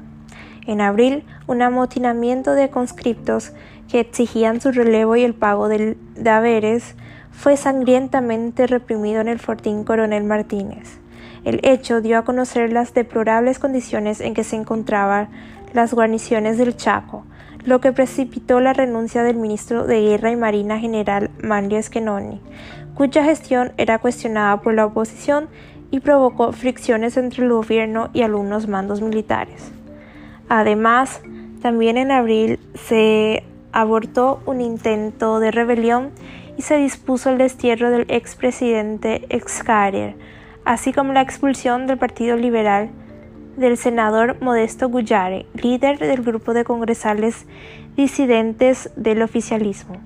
En abril, un amotinamiento de conscriptos que exigían su relevo y el pago de haberes fue sangrientamente reprimido en el Fortín Coronel Martínez. El hecho dio a conocer las deplorables condiciones en que se encontraban las guarniciones del Chaco, lo que precipitó la renuncia del ministro de Guerra y Marina general Manlio Esquenoni, cuya gestión era cuestionada por la oposición y provocó fricciones entre el gobierno y algunos mandos militares. Además, también en abril se abortó un intento de rebelión y se dispuso el destierro del expresidente Excarer, así como la expulsión del Partido Liberal del senador Modesto Guyare, líder del grupo de congresales disidentes del oficialismo.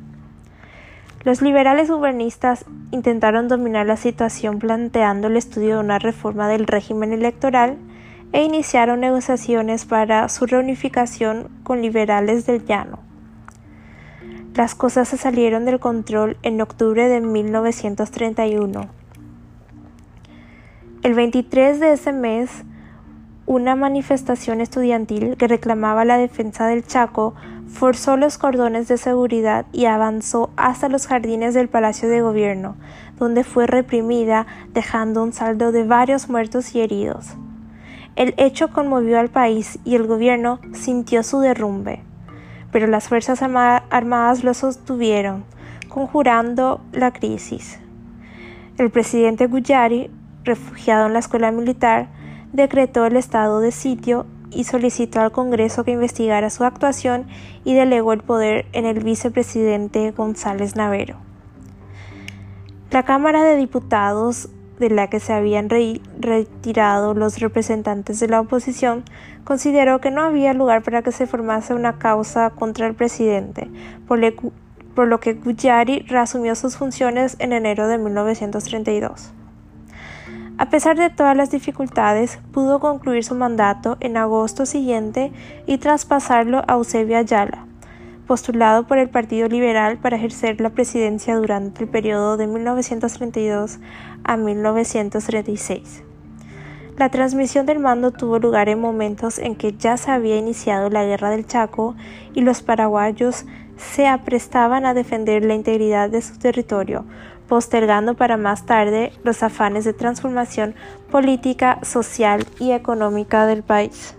Los liberales gubernistas intentaron dominar la situación planteando el estudio de una reforma del régimen electoral e iniciaron negociaciones para su reunificación con liberales del llano. Las cosas se salieron del control en octubre de 1931. El 23 de ese mes, una manifestación estudiantil que reclamaba la defensa del Chaco forzó los cordones de seguridad y avanzó hasta los jardines del Palacio de Gobierno, donde fue reprimida, dejando un saldo de varios muertos y heridos. El hecho conmovió al país y el gobierno sintió su derrumbe, pero las Fuerzas Armadas lo sostuvieron, conjurando la crisis. El presidente Guyari, refugiado en la escuela militar, decretó el estado de sitio y solicitó al Congreso que investigara su actuación y delegó el poder en el vicepresidente González Navero. La Cámara de Diputados, de la que se habían retirado los representantes de la oposición, consideró que no había lugar para que se formase una causa contra el presidente, por, lo que Guyari reasumió sus funciones en enero de 1932. A pesar de todas las dificultades, pudo concluir su mandato en agosto siguiente y traspasarlo a Eusebio Ayala, postulado por el Partido Liberal para ejercer la presidencia durante el periodo de 1932 a 1936. La transmisión del mando tuvo lugar en momentos en que ya se había iniciado la guerra del Chaco y los paraguayos se aprestaban a defender la integridad de su territorio, postergando para más tarde los afanes de transformación política, social y económica del país.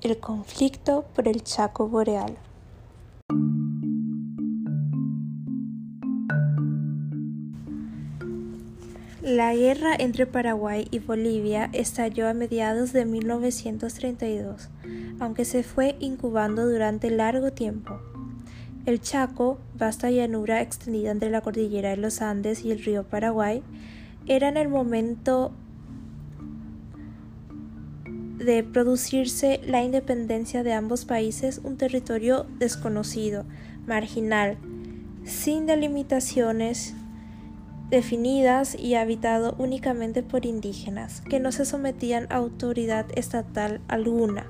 El conflicto por el Chaco Boreal. La guerra entre Paraguay y Bolivia estalló a mediados de 1932, aunque se fue incubando durante largo tiempo. El Chaco, vasta llanura extendida entre la cordillera de los Andes y el río Paraguay, era en el momento de producirse la independencia de ambos países un territorio desconocido, marginal, sin delimitaciones definidas y habitado únicamente por indígenas, que no se sometían a autoridad estatal alguna.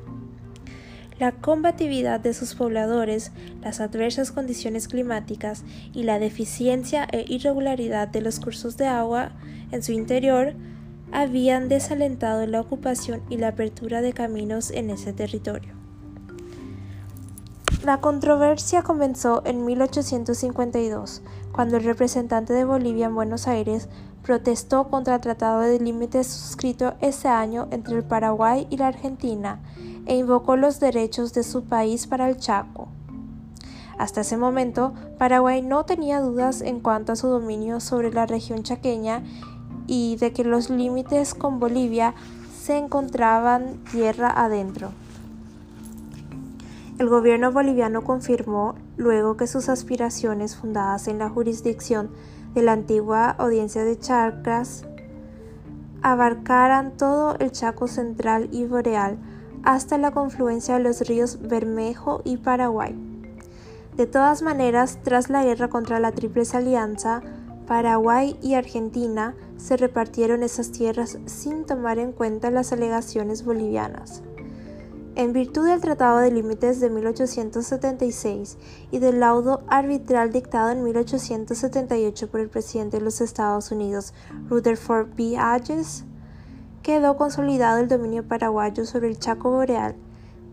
La combatividad de sus pobladores, las adversas condiciones climáticas y la deficiencia e irregularidad de los cursos de agua en su interior habían desalentado la ocupación y la apertura de caminos en ese territorio. La controversia comenzó en 1852, cuando el representante de Bolivia en Buenos Aires protestó contra el Tratado de Límites suscrito ese año entre el Paraguay y la Argentina e invocó los derechos de su país para el Chaco. Hasta ese momento, Paraguay no tenía dudas en cuanto a su dominio sobre la región chaqueña y de que los límites con Bolivia se encontraban tierra adentro. El gobierno boliviano confirmó luego que sus aspiraciones fundadas en la jurisdicción de la antigua audiencia de Charcas abarcaran todo el Chaco central y boreal hasta la confluencia de los ríos Bermejo y Paraguay. De todas maneras, tras la guerra contra la Tríplice Alianza, Paraguay y Argentina se repartieron esas tierras sin tomar en cuenta las alegaciones bolivianas. En virtud del Tratado de Límites de 1876 y del laudo arbitral dictado en 1878 por el presidente de los Estados Unidos, Rutherford B. Hayes, quedó consolidado el dominio paraguayo sobre el Chaco Boreal,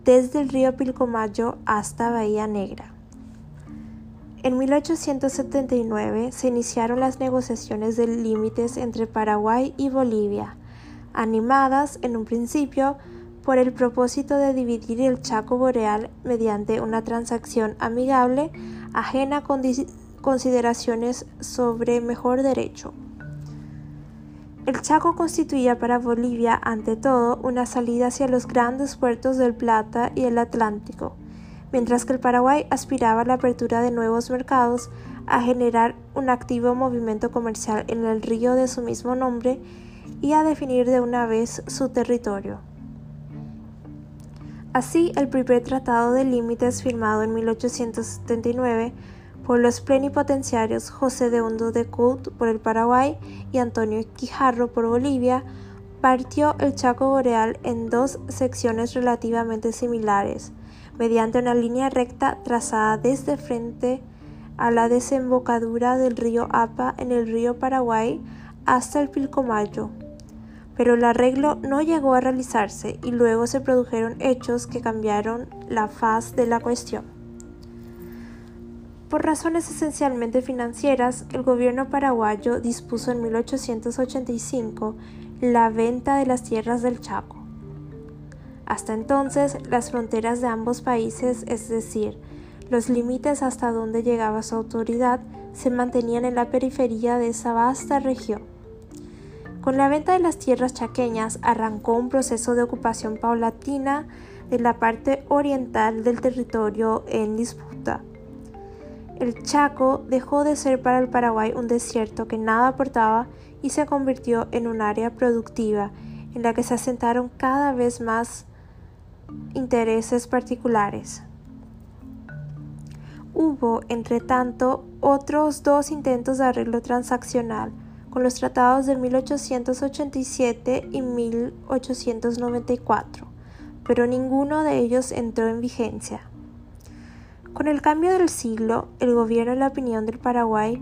desde el río Pilcomayo hasta Bahía Negra. En 1879 se iniciaron las negociaciones de límites entre Paraguay y Bolivia, animadas en un principio por el propósito de dividir el Chaco Boreal mediante una transacción amigable ajena a consideraciones sobre mejor derecho. El Chaco constituía para Bolivia, ante todo, una salida hacia los grandes puertos del Plata y el Atlántico, mientras que el Paraguay aspiraba a la apertura de nuevos mercados, a generar un activo movimiento comercial en el río de su mismo nombre y a definir de una vez su territorio. Así, el primer tratado de límites firmado en 1879 por los plenipotenciarios José de Hondo de Cult por el Paraguay y Antonio Quijarro por Bolivia partió el Chaco Boreal en dos secciones relativamente similares, mediante una línea recta trazada desde frente a la desembocadura del río Apa en el río Paraguay hasta el Pilcomayo. Pero el arreglo no llegó a realizarse y luego se produjeron hechos que cambiaron la faz de la cuestión. Por razones esencialmente financieras, el gobierno paraguayo dispuso en 1885 la venta de las tierras del Chaco. Hasta entonces, las fronteras de ambos países, es decir, los límites hasta donde llegaba su autoridad, se mantenían en la periferia de esa vasta región. Con la venta de las tierras chaqueñas arrancó un proceso de ocupación paulatina de la parte oriental del territorio en disputa. El Chaco dejó de ser para el Paraguay un desierto que nada aportaba y se convirtió en un área productiva en la que se asentaron cada vez más intereses particulares. Hubo, entre tanto, otros dos intentos de arreglo transaccional con los tratados de 1887 y 1894, pero ninguno de ellos entró en vigencia. Con el cambio del siglo, el gobierno y la opinión del Paraguay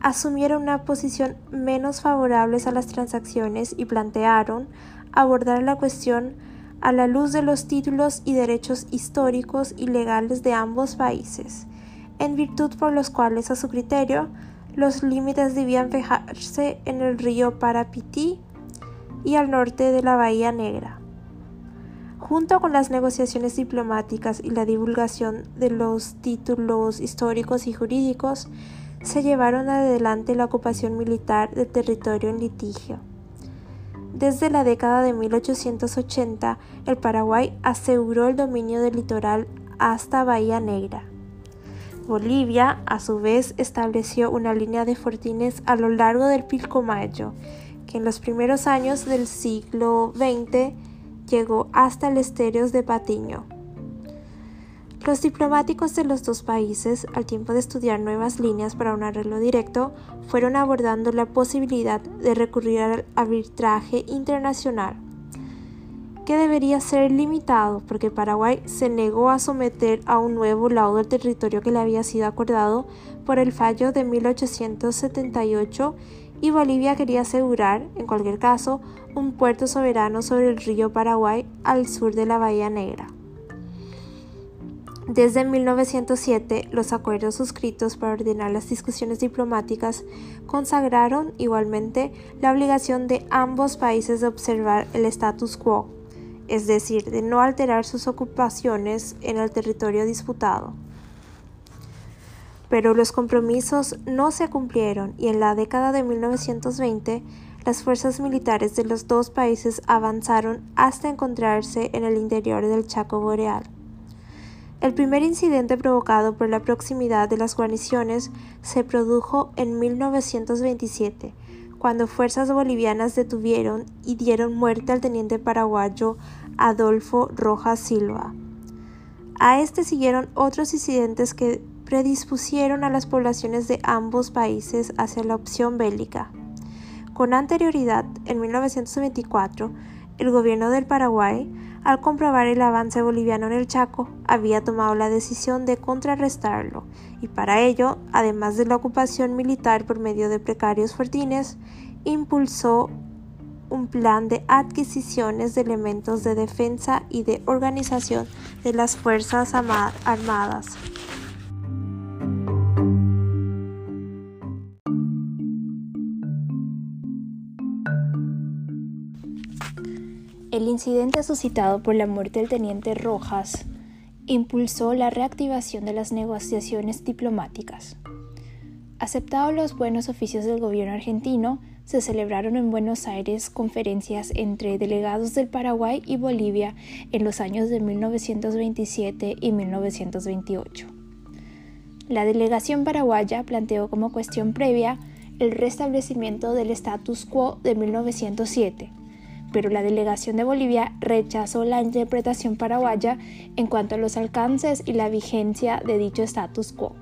asumieron una posición menos favorable a las transacciones y plantearon abordar la cuestión a la luz de los títulos y derechos históricos y legales de ambos países, en virtud por los cuales, a su criterio, los límites debían fijarse en el río Parapití y al norte de la Bahía Negra. Junto con las negociaciones diplomáticas y la divulgación de los títulos históricos y jurídicos, se llevaron adelante la ocupación militar del territorio en litigio. Desde la década de 1880, el Paraguay aseguró el dominio del litoral hasta Bahía Negra. Bolivia, a su vez, estableció una línea de fortines a lo largo del Pilcomayo, que en los primeros años del siglo XX llegó hasta el estéreo de Patiño. Los diplomáticos de los dos países, al tiempo de estudiar nuevas líneas para un arreglo directo, fueron abordando la posibilidad de recurrir al arbitraje internacional, que debería ser limitado porque Paraguay se negó a someter a un nuevo laudo el territorio que le había sido acordado por el fallo de 1878 y Bolivia quería asegurar, en cualquier caso, un puerto soberano sobre el río Paraguay al sur de la Bahía Negra. Desde 1907, los acuerdos suscritos para ordenar las discusiones diplomáticas consagraron igualmente la obligación de ambos países de observar el status quo, es decir, de no alterar sus ocupaciones en el territorio disputado. Pero los compromisos no se cumplieron y en la década de 1920 las fuerzas militares de los dos países avanzaron hasta encontrarse en el interior del Chaco Boreal. El primer incidente provocado por la proximidad de las guarniciones se produjo en 1927, cuando fuerzas bolivianas detuvieron y dieron muerte al teniente paraguayo Adolfo Rojas Silva. A este siguieron otros incidentes que predispusieron a las poblaciones de ambos países hacia la opción bélica. Con anterioridad, en 1924, el gobierno del Paraguay al comprobar el avance boliviano en el Chaco, había tomado la decisión de contrarrestarlo, y para ello, además de la ocupación militar por medio de precarios fortines, impulsó un plan de adquisiciones de elementos de defensa y de organización de las Fuerzas Armadas. El incidente suscitado por la muerte del teniente Rojas impulsó la reactivación de las negociaciones diplomáticas. Aceptados los buenos oficios del gobierno argentino, se celebraron en Buenos Aires conferencias entre delegados del Paraguay y Bolivia en los años de 1927 y 1928. La delegación paraguaya planteó como cuestión previa el restablecimiento del status quo de 1907, pero la delegación de Bolivia rechazó la interpretación paraguaya en cuanto a los alcances y la vigencia de dicho status quo.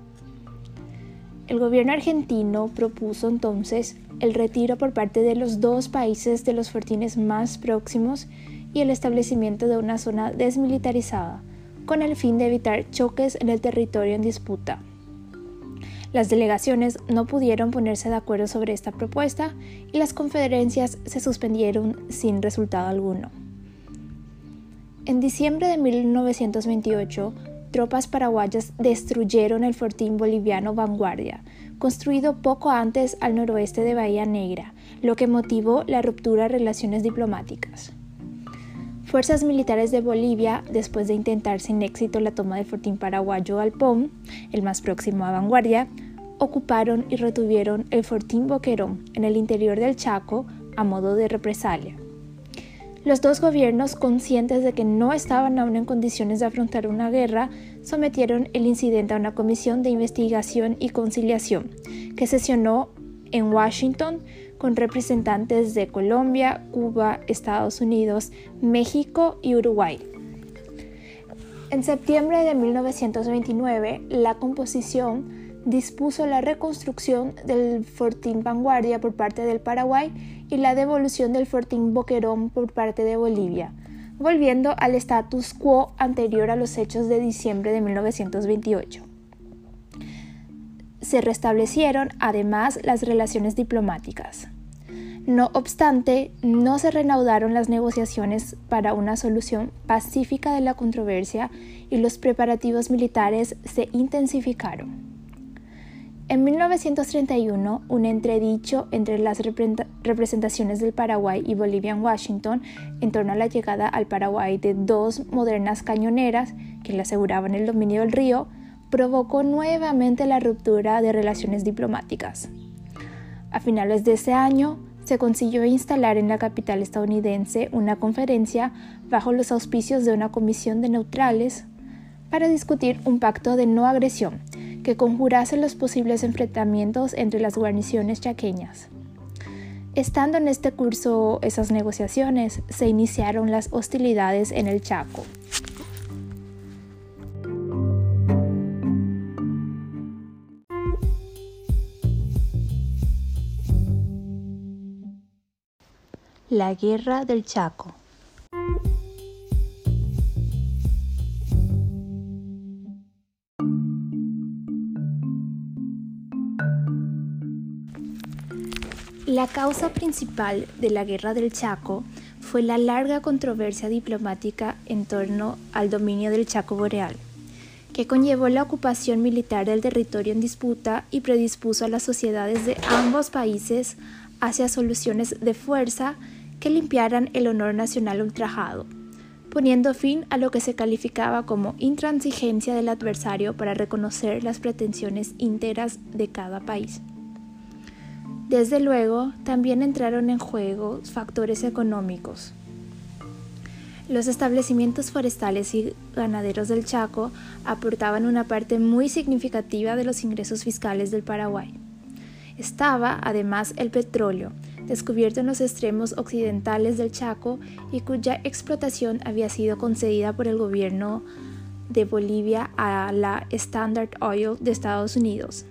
El gobierno argentino propuso entonces el retiro por parte de los dos países de los fortines más próximos y el establecimiento de una zona desmilitarizada, con el fin de evitar choques en el territorio en disputa. Las delegaciones no pudieron ponerse de acuerdo sobre esta propuesta y las conferencias se suspendieron sin resultado alguno. En diciembre de 1928, tropas paraguayas destruyeron el fortín boliviano Vanguardia, construido poco antes al noroeste de Bahía Negra, lo que motivó la ruptura de relaciones diplomáticas. Fuerzas militares de Bolivia, después de intentar sin éxito la toma del fortín paraguayo Alpón, el más próximo a Vanguardia, ocuparon y retuvieron el fortín Boquerón en el interior del Chaco a modo de represalia. Los dos gobiernos, conscientes de que no estaban aún en condiciones de afrontar una guerra, sometieron el incidente a una comisión de investigación y conciliación, que sesionó en Washington con representantes de Colombia, Cuba, Estados Unidos, México y Uruguay. En septiembre de 1929, la composición dispuso la reconstrucción del fortín Vanguardia por parte del Paraguay y la devolución del fortín Boquerón por parte de Bolivia, volviendo al status quo anterior a los hechos de diciembre de 1928. Se restablecieron además las relaciones diplomáticas. No obstante, no se reanudaron las negociaciones para una solución pacífica de la controversia y los preparativos militares se intensificaron. En 1931, un entredicho entre las representaciones del Paraguay y Bolivia en Washington en torno a la llegada al Paraguay de dos modernas cañoneras que le aseguraban el dominio del río provocó nuevamente la ruptura de relaciones diplomáticas. A finales de ese año, se consiguió instalar en la capital estadounidense una conferencia bajo los auspicios de una comisión de neutrales para discutir un pacto de no agresión que conjurase los posibles enfrentamientos entre las guarniciones chaqueñas. Estando en este curso esas negociaciones, se iniciaron las hostilidades en el Chaco. La Guerra del Chaco. La causa principal de la Guerra del Chaco fue la larga controversia diplomática en torno al dominio del Chaco Boreal, que conllevó la ocupación militar del territorio en disputa y predispuso a las sociedades de ambos países hacia soluciones de fuerza que limpiaran el honor nacional ultrajado, poniendo fin a lo que se calificaba como intransigencia del adversario para reconocer las pretensiones íntegras de cada país. Desde luego, también entraron en juego factores económicos. Los establecimientos forestales y ganaderos del Chaco aportaban una parte muy significativa de los ingresos fiscales del Paraguay. Estaba, además, el petróleo, descubierto en los extremos occidentales del Chaco y cuya explotación había sido concedida por el gobierno de Bolivia a la Standard Oil de Estados Unidos.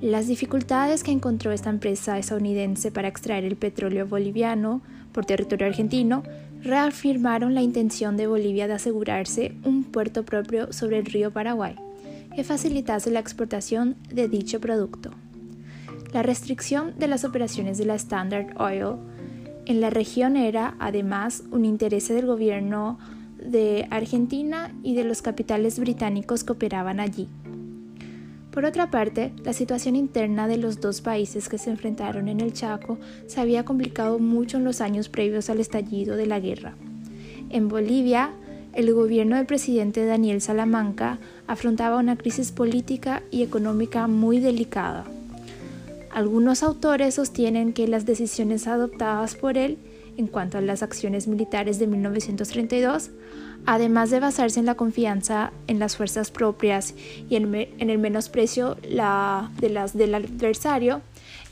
Las dificultades que encontró esta empresa estadounidense para extraer el petróleo boliviano por territorio argentino reafirmaron la intención de Bolivia de asegurarse un puerto propio sobre el río Paraguay que facilitase la exportación de dicho producto. La restricción de las operaciones de la Standard Oil en la región era, además, un interés del gobierno de Argentina y de los capitales británicos que operaban allí. Por otra parte, la situación interna de los dos países que se enfrentaron en el Chaco se había complicado mucho en los años previos al estallido de la guerra. En Bolivia, el gobierno del presidente Daniel Salamanca afrontaba una crisis política y económica muy delicada. Algunos autores sostienen que las decisiones adoptadas por él en cuanto a las acciones militares de 1932 además de basarse en la confianza en las fuerzas propias y en, el menosprecio de las del adversario,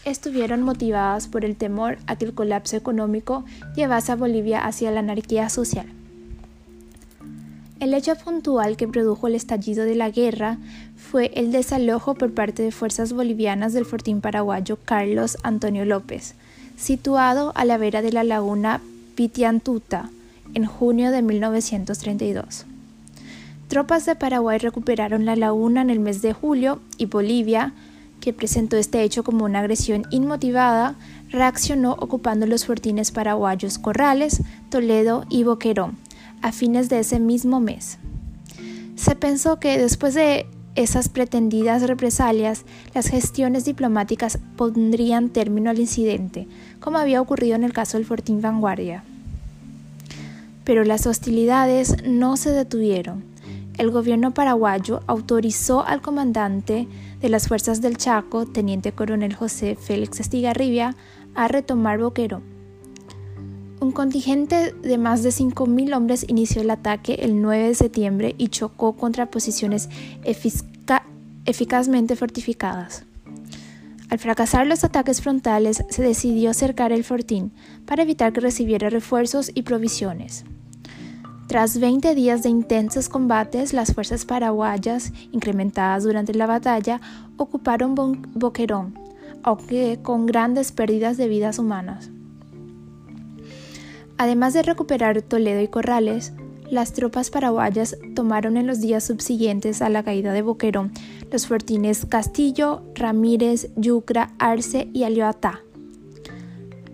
estuvieron motivadas por el temor a que el colapso económico llevase a Bolivia hacia la anarquía social. El hecho puntual que produjo el estallido de la guerra fue el desalojo por parte de fuerzas bolivianas del fortín paraguayo Carlos Antonio López, situado a la vera de la laguna Pitiantuta, en junio de 1932. Tropas de Paraguay recuperaron la laguna en el mes de julio y Bolivia, que presentó este hecho como una agresión inmotivada, reaccionó ocupando los fortines paraguayos Corrales, Toledo y Boquerón a fines de ese mismo mes. Se pensó que después de esas pretendidas represalias, las gestiones diplomáticas pondrían término al incidente, como había ocurrido en el caso del Fortín Vanguardia pero las hostilidades no se detuvieron. El gobierno paraguayo autorizó al comandante de las fuerzas del Chaco, teniente coronel José Félix Estigarribia, a retomar Boquerón. Un contingente de más de 5.000 hombres inició el ataque el 9 de septiembre y chocó contra posiciones eficazmente fortificadas. Al fracasar los ataques frontales, se decidió cercar el fortín para evitar que recibiera refuerzos y provisiones. Tras 20 días de intensos combates, las fuerzas paraguayas, incrementadas durante la batalla, ocuparon Boquerón, aunque con grandes pérdidas de vidas humanas. Además de recuperar Toledo y Corrales, las tropas paraguayas tomaron en los días subsiguientes a la caída de Boquerón los fuertines Castillo, Ramírez, Yucra, Arce y Alioatá.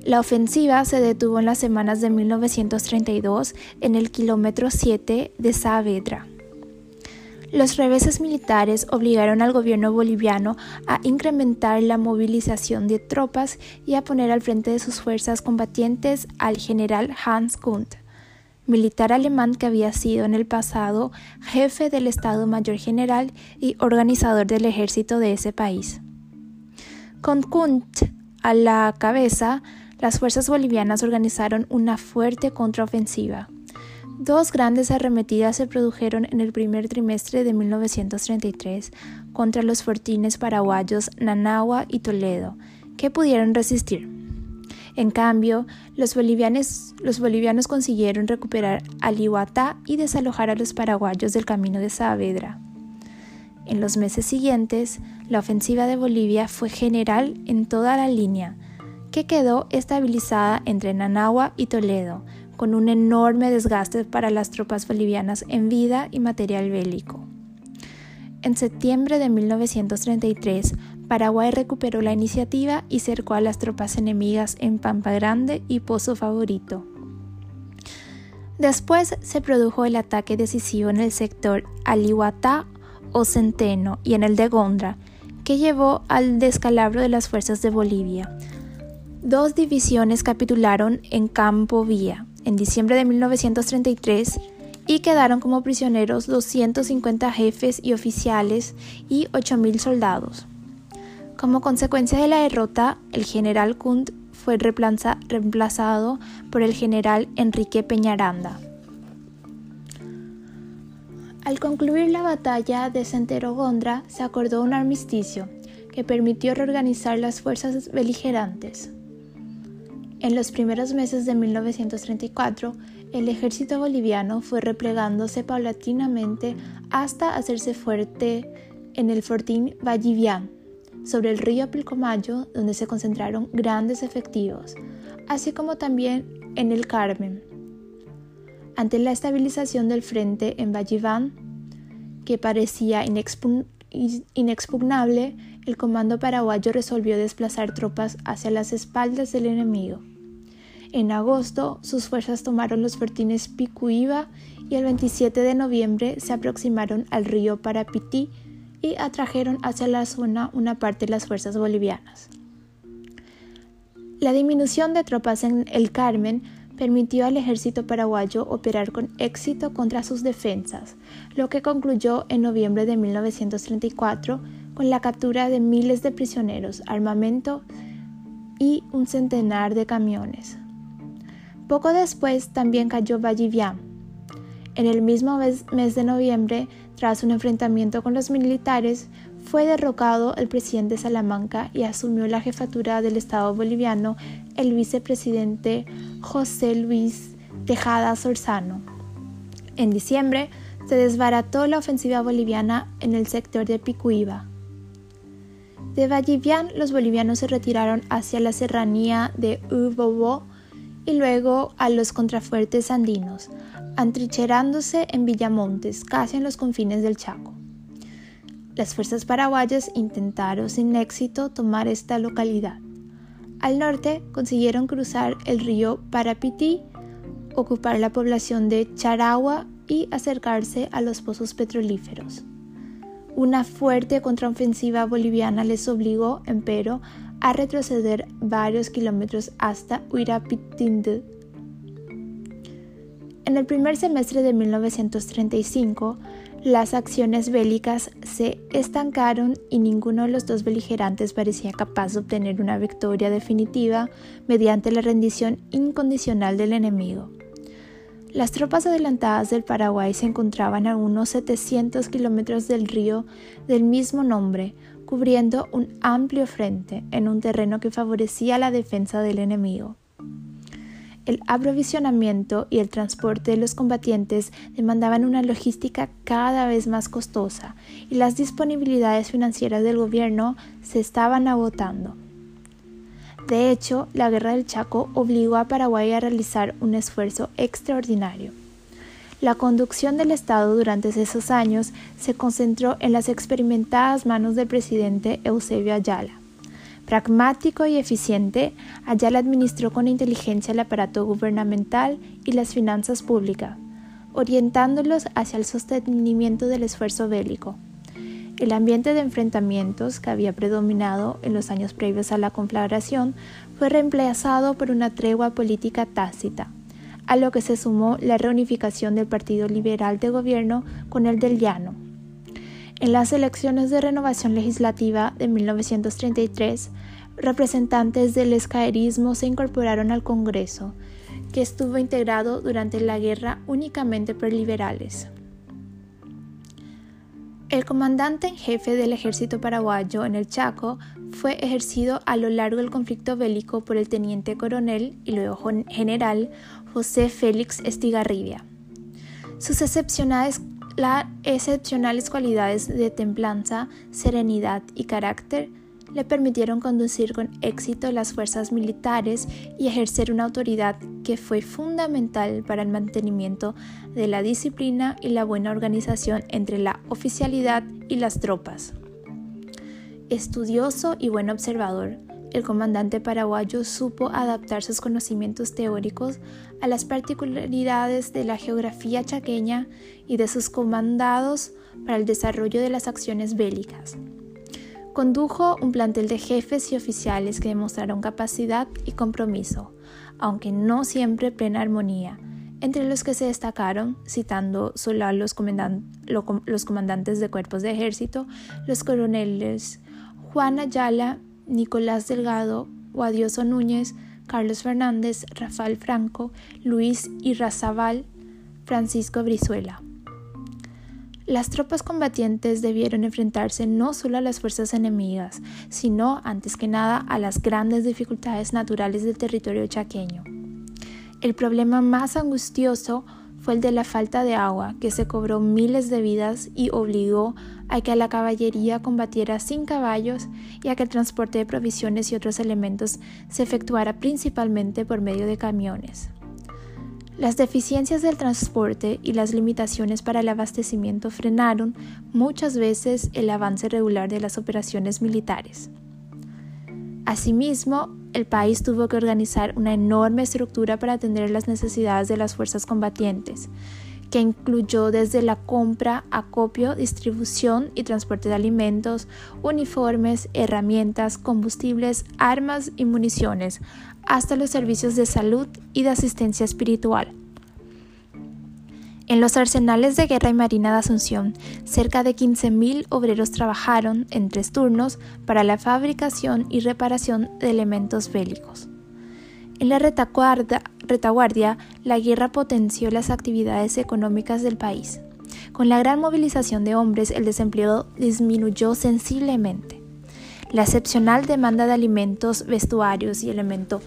La ofensiva se detuvo en las semanas de 1932 en el kilómetro 7 de Saavedra. Los reveses militares obligaron al gobierno boliviano a incrementar la movilización de tropas y a poner al frente de sus fuerzas combatientes al general Hans Kunt, militar alemán que había sido en el pasado jefe del Estado Mayor General y organizador del ejército de ese país. Con Kunt a la cabeza, las fuerzas bolivianas organizaron una fuerte contraofensiva. Dos grandes arremetidas se produjeron en el primer trimestre de 1933 contra los fortines paraguayos Nanagua y Toledo, que pudieron resistir. En cambio, los bolivianos, consiguieron recuperar Alihuatá y desalojar a los paraguayos del camino de Saavedra. En los meses siguientes, la ofensiva de Bolivia fue general en toda la línea, que quedó estabilizada entre Nanagua y Toledo, con un enorme desgaste para las tropas bolivianas en vida y material bélico. En septiembre de 1933, Paraguay recuperó la iniciativa y cercó a las tropas enemigas en Pampa Grande y Pozo Favorito. Después se produjo el ataque decisivo en el sector Alihuatá o Centeno y en el de Gondra, que llevó al descalabro de las fuerzas de Bolivia. Dos divisiones capitularon en Campo Vía en diciembre de 1933 y quedaron como prisioneros 250 jefes y oficiales y 8.000 soldados. Como consecuencia de la derrota, el general Kunt fue reemplazado por el general Enrique Peñaranda. Al concluir la batalla de Centero-Gondra, se acordó un armisticio que permitió reorganizar las fuerzas beligerantes. En los primeros meses de 1934, el ejército boliviano fue replegándose paulatinamente hasta hacerse fuerte en el fortín Vallivian, sobre el río Pilcomayo, donde se concentraron grandes efectivos, así como también en el Carmen. Ante la estabilización del frente en Valliván, que parecía inexpugnable, el comando paraguayo resolvió desplazar tropas hacia las espaldas del enemigo. En agosto, sus fuerzas tomaron los fortines Picuiba y el 27 de noviembre se aproximaron al río Parapití y atrajeron hacia la zona una parte de las fuerzas bolivianas. La disminución de tropas en el Carmen permitió al ejército paraguayo operar con éxito contra sus defensas, lo que concluyó en noviembre de 1934 con la captura de miles de prisioneros, armamento y un centenar de camiones. Poco después también cayó Vallivian. En el mismo mes, de noviembre, tras un enfrentamiento con los militares, fue derrocado el presidente Salamanca y asumió la jefatura del Estado boliviano el vicepresidente José Luis Tejada Sorzano. En diciembre se desbarató la ofensiva boliviana en el sector de Picuiba. De Vallivian los bolivianos se retiraron hacia la serranía de Ubobo y luego a los contrafuertes andinos, antrincherándose en Villamontes, casi en los confines del Chaco. Las fuerzas paraguayas intentaron sin éxito tomar esta localidad. Al norte consiguieron cruzar el río Parapití, ocupar la población de Charagua y acercarse a los pozos petrolíferos. Una fuerte contraofensiva boliviana les obligó, empero, a retroceder varios kilómetros hasta Huirapitindu. En el primer semestre de 1935, las acciones bélicas se estancaron y ninguno de los dos beligerantes parecía capaz de obtener una victoria definitiva mediante la rendición incondicional del enemigo. Las tropas adelantadas del Paraguay se encontraban a unos 700 kilómetros del río del mismo nombre, cubriendo un amplio frente en un terreno que favorecía la defensa del enemigo. El aprovisionamiento y el transporte de los combatientes demandaban una logística cada vez más costosa y las disponibilidades financieras del gobierno se estaban agotando. De hecho, la guerra del Chaco obligó a Paraguay a realizar un esfuerzo extraordinario. La conducción del Estado durante esos años se concentró en las experimentadas manos del presidente Eusebio Ayala. Pragmático y eficiente, Ayala administró con inteligencia el aparato gubernamental y las finanzas públicas, orientándolos hacia el sostenimiento del esfuerzo bélico. El ambiente de enfrentamientos que había predominado en los años previos a la conflagración fue reemplazado por una tregua política tácita, a lo que se sumó la reunificación del Partido Liberal de Gobierno con el del Llano. En las elecciones de renovación legislativa de 1933, representantes del escaerismo se incorporaron al Congreso, que estuvo integrado durante la guerra únicamente por liberales. El comandante en jefe del ejército paraguayo en el Chaco fue ejercido a lo largo del conflicto bélico por el teniente coronel y luego general José Félix Estigarribia. Sus excepcionales, excepcionales cualidades de templanza, serenidad y carácter le permitieron conducir con éxito las fuerzas militares y ejercer una autoridad que fue fundamental para el mantenimiento de la disciplina y la buena organización entre la oficialidad y las tropas. Estudioso y buen observador, el comandante paraguayo supo adaptar sus conocimientos teóricos a las particularidades de la geografía chaqueña y de sus comandados para el desarrollo de las acciones bélicas. Condujo un plantel de jefes y oficiales que demostraron capacidad y compromiso, aunque no siempre plena armonía, entre los que se destacaron, citando solo a los, los comandantes de cuerpos de ejército, los coroneles Juan Ayala Nicolás Delgado, Guadioso Núñez, Carlos Fernández, Rafael Franco, Luis Irrazabal, Francisco Brizuela. Las tropas combatientes debieron enfrentarse no solo a las fuerzas enemigas, sino, antes que nada, a las grandes dificultades naturales del territorio chaqueño. El problema más angustioso fue el de la falta de agua, que se cobró miles de vidas y obligó a que la caballería combatiera sin caballos y a que el transporte de provisiones y otros elementos se efectuara principalmente por medio de camiones. Las deficiencias del transporte y las limitaciones para el abastecimiento frenaron muchas veces el avance regular de las operaciones militares. Asimismo, el país tuvo que organizar una enorme estructura para atender las necesidades de las fuerzas combatientes, que incluyó desde la compra, acopio, distribución y transporte de alimentos, uniformes, herramientas, combustibles, armas y municiones, hasta los servicios de salud y de asistencia espiritual. En los arsenales de guerra y marina de Asunción, cerca de 15.000 obreros trabajaron en tres turnos para la fabricación y reparación de elementos bélicos. En la retaguardia, la guerra potenció las actividades económicas del país. Con la gran movilización de hombres, el desempleo disminuyó sensiblemente. La excepcional demanda de alimentos, vestuarios y elementos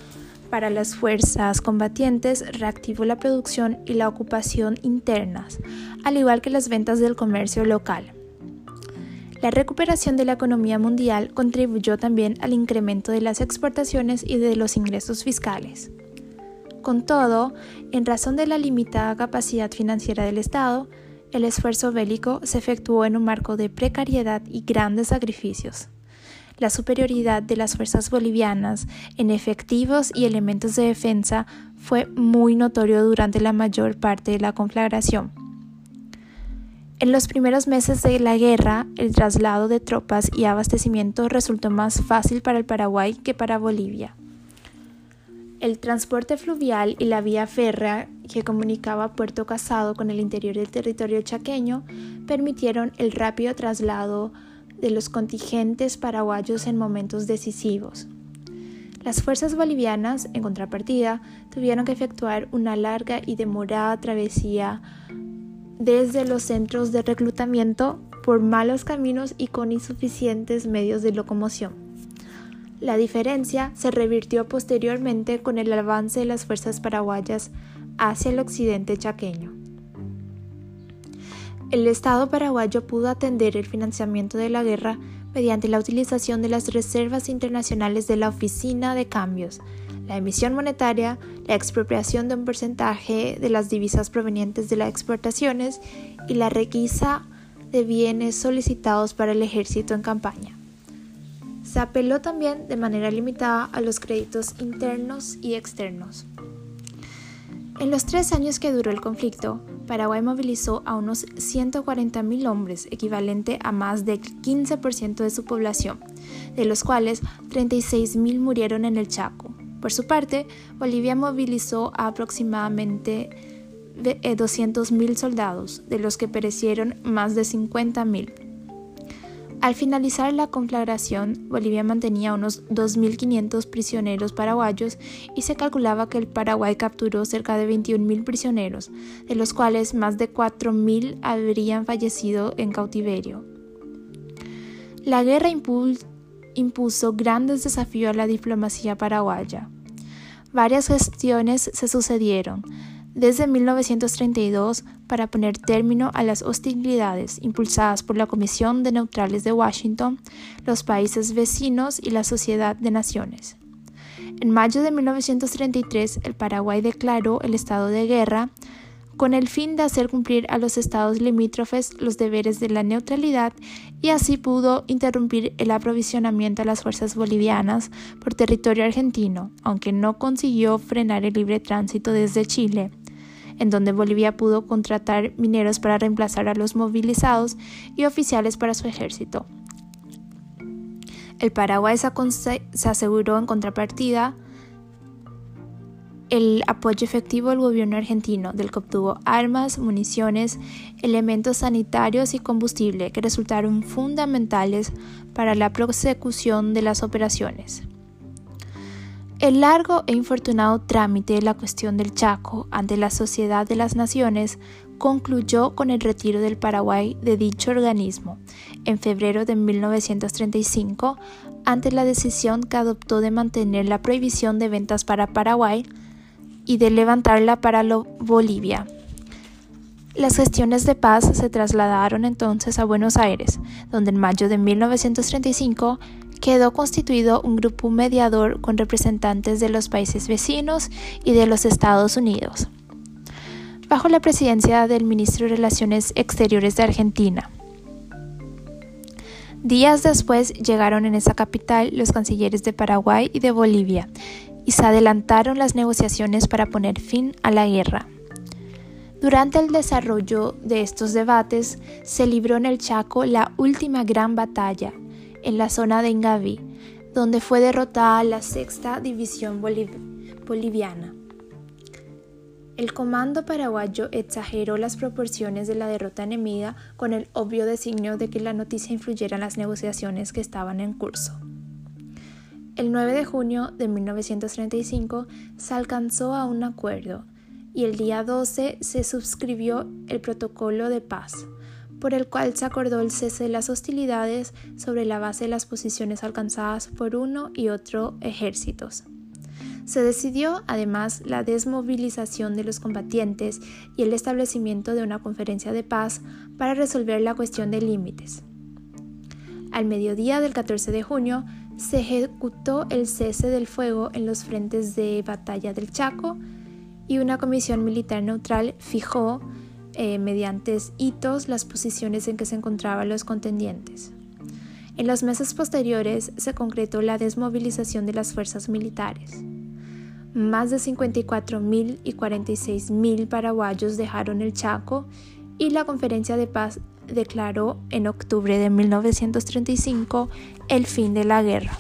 para las fuerzas combatientes reactivó la producción y la ocupación internas, al igual que las ventas del comercio local. La recuperación de la economía mundial contribuyó también al incremento de las exportaciones y de los ingresos fiscales. Con todo, en razón de la limitada capacidad financiera del Estado, el esfuerzo bélico se efectuó en un marco de precariedad y grandes sacrificios. La superioridad de las fuerzas bolivianas en efectivos y elementos de defensa fue muy notorio durante la mayor parte de la conflagración. En los primeros meses de la guerra, el traslado de tropas y abastecimiento resultó más fácil para el Paraguay que para Bolivia. El transporte fluvial y la vía férrea que comunicaba Puerto Casado con el interior del territorio chaqueño permitieron el rápido traslado de los contingentes paraguayos en momentos decisivos. Las fuerzas bolivianas, en contrapartida, tuvieron que efectuar una larga y demorada travesía desde los centros de reclutamiento por malos caminos y con insuficientes medios de locomoción. La diferencia se revirtió posteriormente con el avance de las fuerzas paraguayas hacia el occidente chaqueño. El Estado paraguayo pudo atender el financiamiento de la guerra mediante la utilización de las reservas internacionales de la Oficina de Cambios, la emisión monetaria, la expropiación de un porcentaje de las divisas provenientes de las exportaciones y la requisa de bienes solicitados para el ejército en campaña. Se apeló también de manera limitada a los créditos internos y externos. En los tres años que duró el conflicto, Paraguay movilizó a unos 140.000 hombres, equivalente a más del 15% de su población, de los cuales 36.000 murieron en el Chaco. Por su parte, Bolivia movilizó a aproximadamente 200.000 soldados, de los que perecieron más de 50.000. Al finalizar la conflagración, Bolivia mantenía unos 2.500 prisioneros paraguayos y se calculaba que el Paraguay capturó cerca de 21.000 prisioneros, de los cuales más de 4.000 habrían fallecido en cautiverio. La guerra impuso grandes desafíos a la diplomacia paraguaya. Varias gestiones se sucedieron, desde 1932 para poner término a las hostilidades impulsadas por la Comisión de Neutrales de Washington, los países vecinos y la Sociedad de Naciones. En mayo de 1933, el Paraguay declaró el estado de guerra con el fin de hacer cumplir a los estados limítrofes los deberes de la neutralidad y así pudo interrumpir el aprovisionamiento a las fuerzas bolivianas por territorio argentino, aunque no consiguió frenar el libre tránsito desde Chile, en donde Bolivia pudo contratar mineros para reemplazar a los movilizados y oficiales para su ejército. El Paraguay se aseguró en contrapartida el apoyo efectivo del gobierno argentino, del que obtuvo armas, municiones, elementos sanitarios y combustible que resultaron fundamentales para la prosecución de las operaciones. El largo e infortunado trámite de la cuestión del Chaco ante la Sociedad de las Naciones concluyó con el retiro del Paraguay de dicho organismo en febrero de 1935 ante la decisión que adoptó de mantener la prohibición de ventas para Paraguay y de levantarla para Bolivia. Las gestiones de paz se trasladaron entonces a Buenos Aires, donde en mayo de 1935 quedó constituido un grupo mediador con representantes de los países vecinos y de los Estados Unidos, bajo la presidencia del ministro de Relaciones Exteriores de Argentina. Días después llegaron en esa capital los cancilleres de Paraguay y de Bolivia, y se adelantaron las negociaciones para poner fin a la guerra. Durante el desarrollo de estos debates se libró en el Chaco la última gran batalla, en la zona de Ingaví, donde fue derrotada la sexta división boliviana. El comando paraguayo exageró las proporciones de la derrota enemiga con el obvio designio de que la noticia influyera en las negociaciones que estaban en curso. El 9 de junio de 1935 se alcanzó a un acuerdo y el día 12 se suscribió el protocolo de paz, por el cual se acordó el cese de las hostilidades sobre la base de las posiciones alcanzadas por uno y otro ejércitos. Se decidió además la desmovilización de los combatientes y el establecimiento de una conferencia de paz para resolver la cuestión de límites. Al mediodía del 14 de junio se ejecutó el cese del fuego en los frentes de batalla del Chaco y una comisión militar neutral fijó eh, mediante hitos las posiciones en que se encontraban los contendientes. En los meses posteriores se concretó la desmovilización de las fuerzas militares. Más de 54.000 y 46.000 paraguayos dejaron el Chaco y la conferencia de paz declaró en octubre de 1935 el fin de la guerra.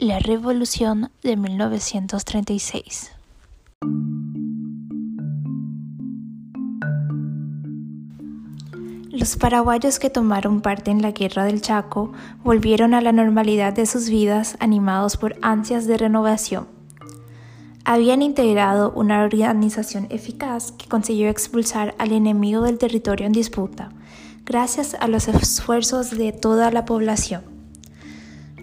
La Revolución de 1936 Los paraguayos que tomaron parte en la Guerra del Chaco volvieron a la normalidad de sus vidas animados por ansias de renovación habían integrado una organización eficaz que consiguió expulsar al enemigo del territorio en disputa, gracias a los esfuerzos de toda la población.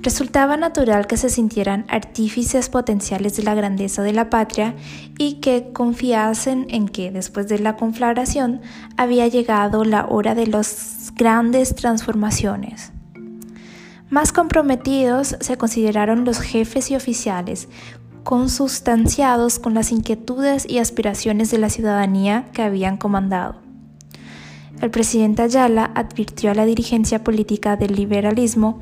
Resultaba natural que se sintieran artífices potenciales de la grandeza de la patria y que confiasen en que, después de la conflagración, había llegado la hora de las grandes transformaciones. Más comprometidos se consideraron los jefes y oficiales, consustanciados con las inquietudes y aspiraciones de la ciudadanía que habían comandado. El presidente Ayala advirtió a la dirigencia política del liberalismo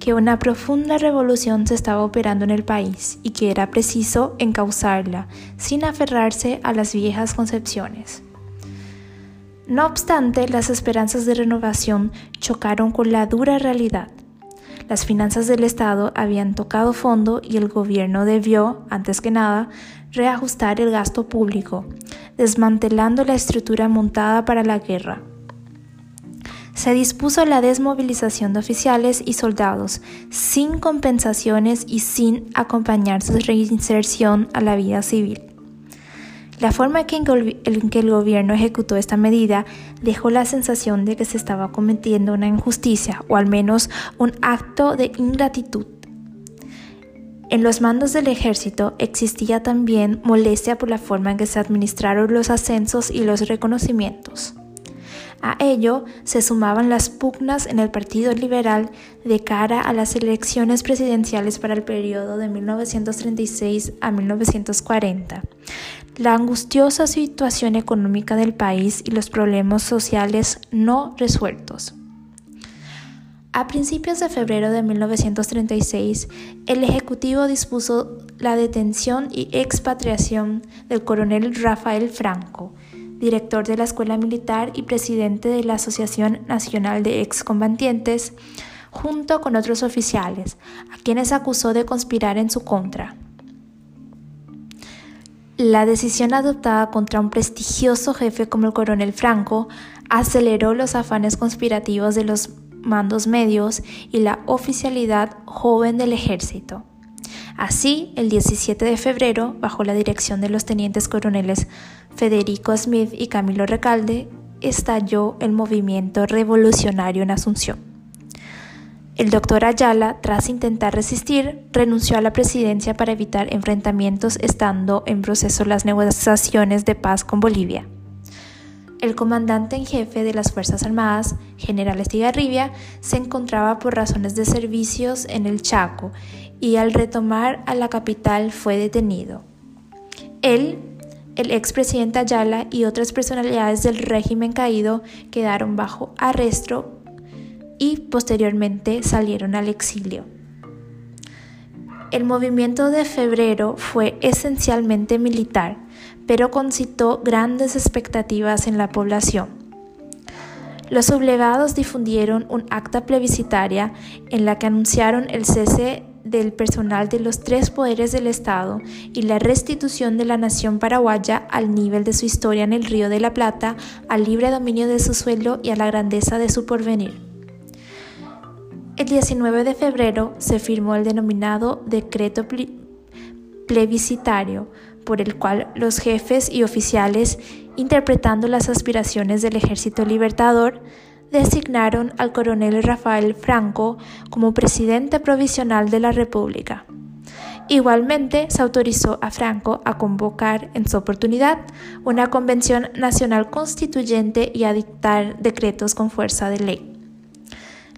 que una profunda revolución se estaba operando en el país y que era preciso encauzarla sin aferrarse a las viejas concepciones. No obstante, las esperanzas de renovación chocaron con la dura realidad. Las finanzas del Estado habían tocado fondo y el gobierno debió, antes que nada, reajustar el gasto público, desmantelando la estructura montada para la guerra. Se dispuso la desmovilización de oficiales y soldados, sin compensaciones y sin acompañar su reinserción a la vida civil. La forma en que, el gobierno ejecutó esta medida dejó la sensación de que se estaba cometiendo una injusticia o al menos un acto de ingratitud. En los mandos del ejército existía también molestia por la forma en que se administraron los ascensos y los reconocimientos. A ello se sumaban las pugnas en el Partido Liberal de cara a las elecciones presidenciales para el periodo de 1936 a 1940, la angustiosa situación económica del país y los problemas sociales no resueltos. A principios de febrero de 1936, el Ejecutivo dispuso la detención y expatriación del coronel Rafael Franco, director de la Escuela Militar y presidente de la Asociación Nacional de Excombatientes, junto con otros oficiales, a quienes acusó de conspirar en su contra. La decisión adoptada contra un prestigioso jefe como el coronel Franco aceleró los afanes conspirativos de los mandos medios y la oficialidad joven del ejército. Así, el 17 de febrero, bajo la dirección de los tenientes coroneles Federico Smith y Camilo Recalde, estalló el movimiento revolucionario en Asunción. El doctor Ayala, tras intentar resistir, renunció a la presidencia para evitar enfrentamientos estando en proceso las negociaciones de paz con Bolivia. El comandante en jefe de las Fuerzas Armadas, general Estigarribia, se encontraba por razones de servicios en el Chaco y al retomar a la capital fue detenido. Él, el expresidente Ayala y otras personalidades del régimen caído quedaron bajo arresto y posteriormente salieron al exilio. El movimiento de febrero fue esencialmente militar, pero concitó grandes expectativas en la población. Los sublevados difundieron un acta plebiscitaria en la que anunciaron el cese del personal de los tres poderes del Estado y la restitución de la nación paraguaya al nivel de su historia en el Río de la Plata, al libre dominio de su suelo y a la grandeza de su porvenir. El 19 de febrero se firmó el denominado Decreto Plebiscitario, por el cual los jefes y oficiales, interpretando las aspiraciones del Ejército Libertador, designaron al coronel Rafael Franco como presidente provisional de la República. Igualmente, se autorizó a Franco a convocar en su oportunidad una convención nacional constituyente y a dictar decretos con fuerza de ley.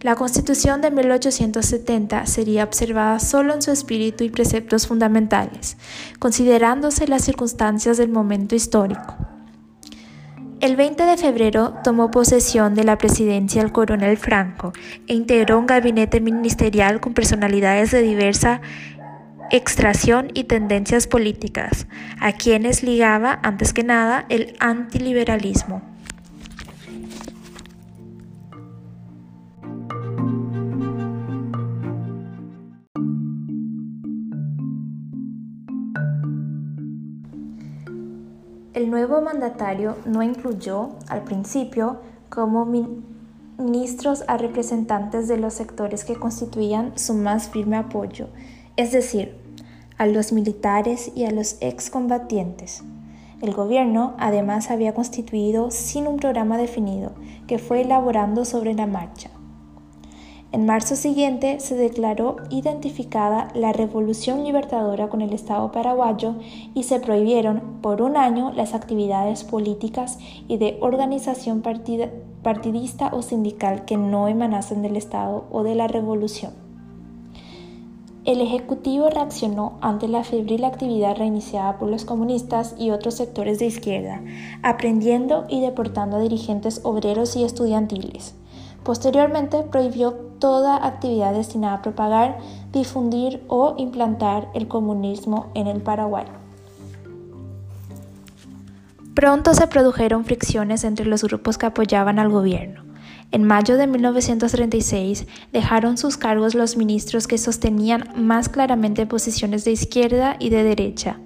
La Constitución de 1870 sería observada solo en su espíritu y preceptos fundamentales, considerándose las circunstancias del momento histórico. El 20 de febrero tomó posesión de la presidencia el coronel Franco e integró un gabinete ministerial con personalidades de diversa extracción y tendencias políticas, a quienes ligaba, antes que nada, el antiliberalismo. El nuevo mandatario no incluyó, al principio, como ministros a representantes de los sectores que constituían su más firme apoyo, es decir, a los militares y a los excombatientes. El gobierno además había constituido sin un programa definido, que fue elaborando sobre la marcha. En marzo siguiente se declaró identificada la Revolución Libertadora con el Estado paraguayo y se prohibieron por un año las actividades políticas y de organización partidista o sindical que no emanasen del Estado o de la Revolución. El Ejecutivo reaccionó ante la febril actividad reiniciada por los comunistas y otros sectores de izquierda, aprendiendo y deportando a dirigentes obreros y estudiantiles. Posteriormente prohibió toda actividad destinada a propagar, difundir o implantar el comunismo en el Paraguay. Pronto se produjeron fricciones entre los grupos que apoyaban al gobierno. En mayo de 1936 dejaron sus cargos los ministros que sostenían más claramente posiciones de izquierda y de derecha,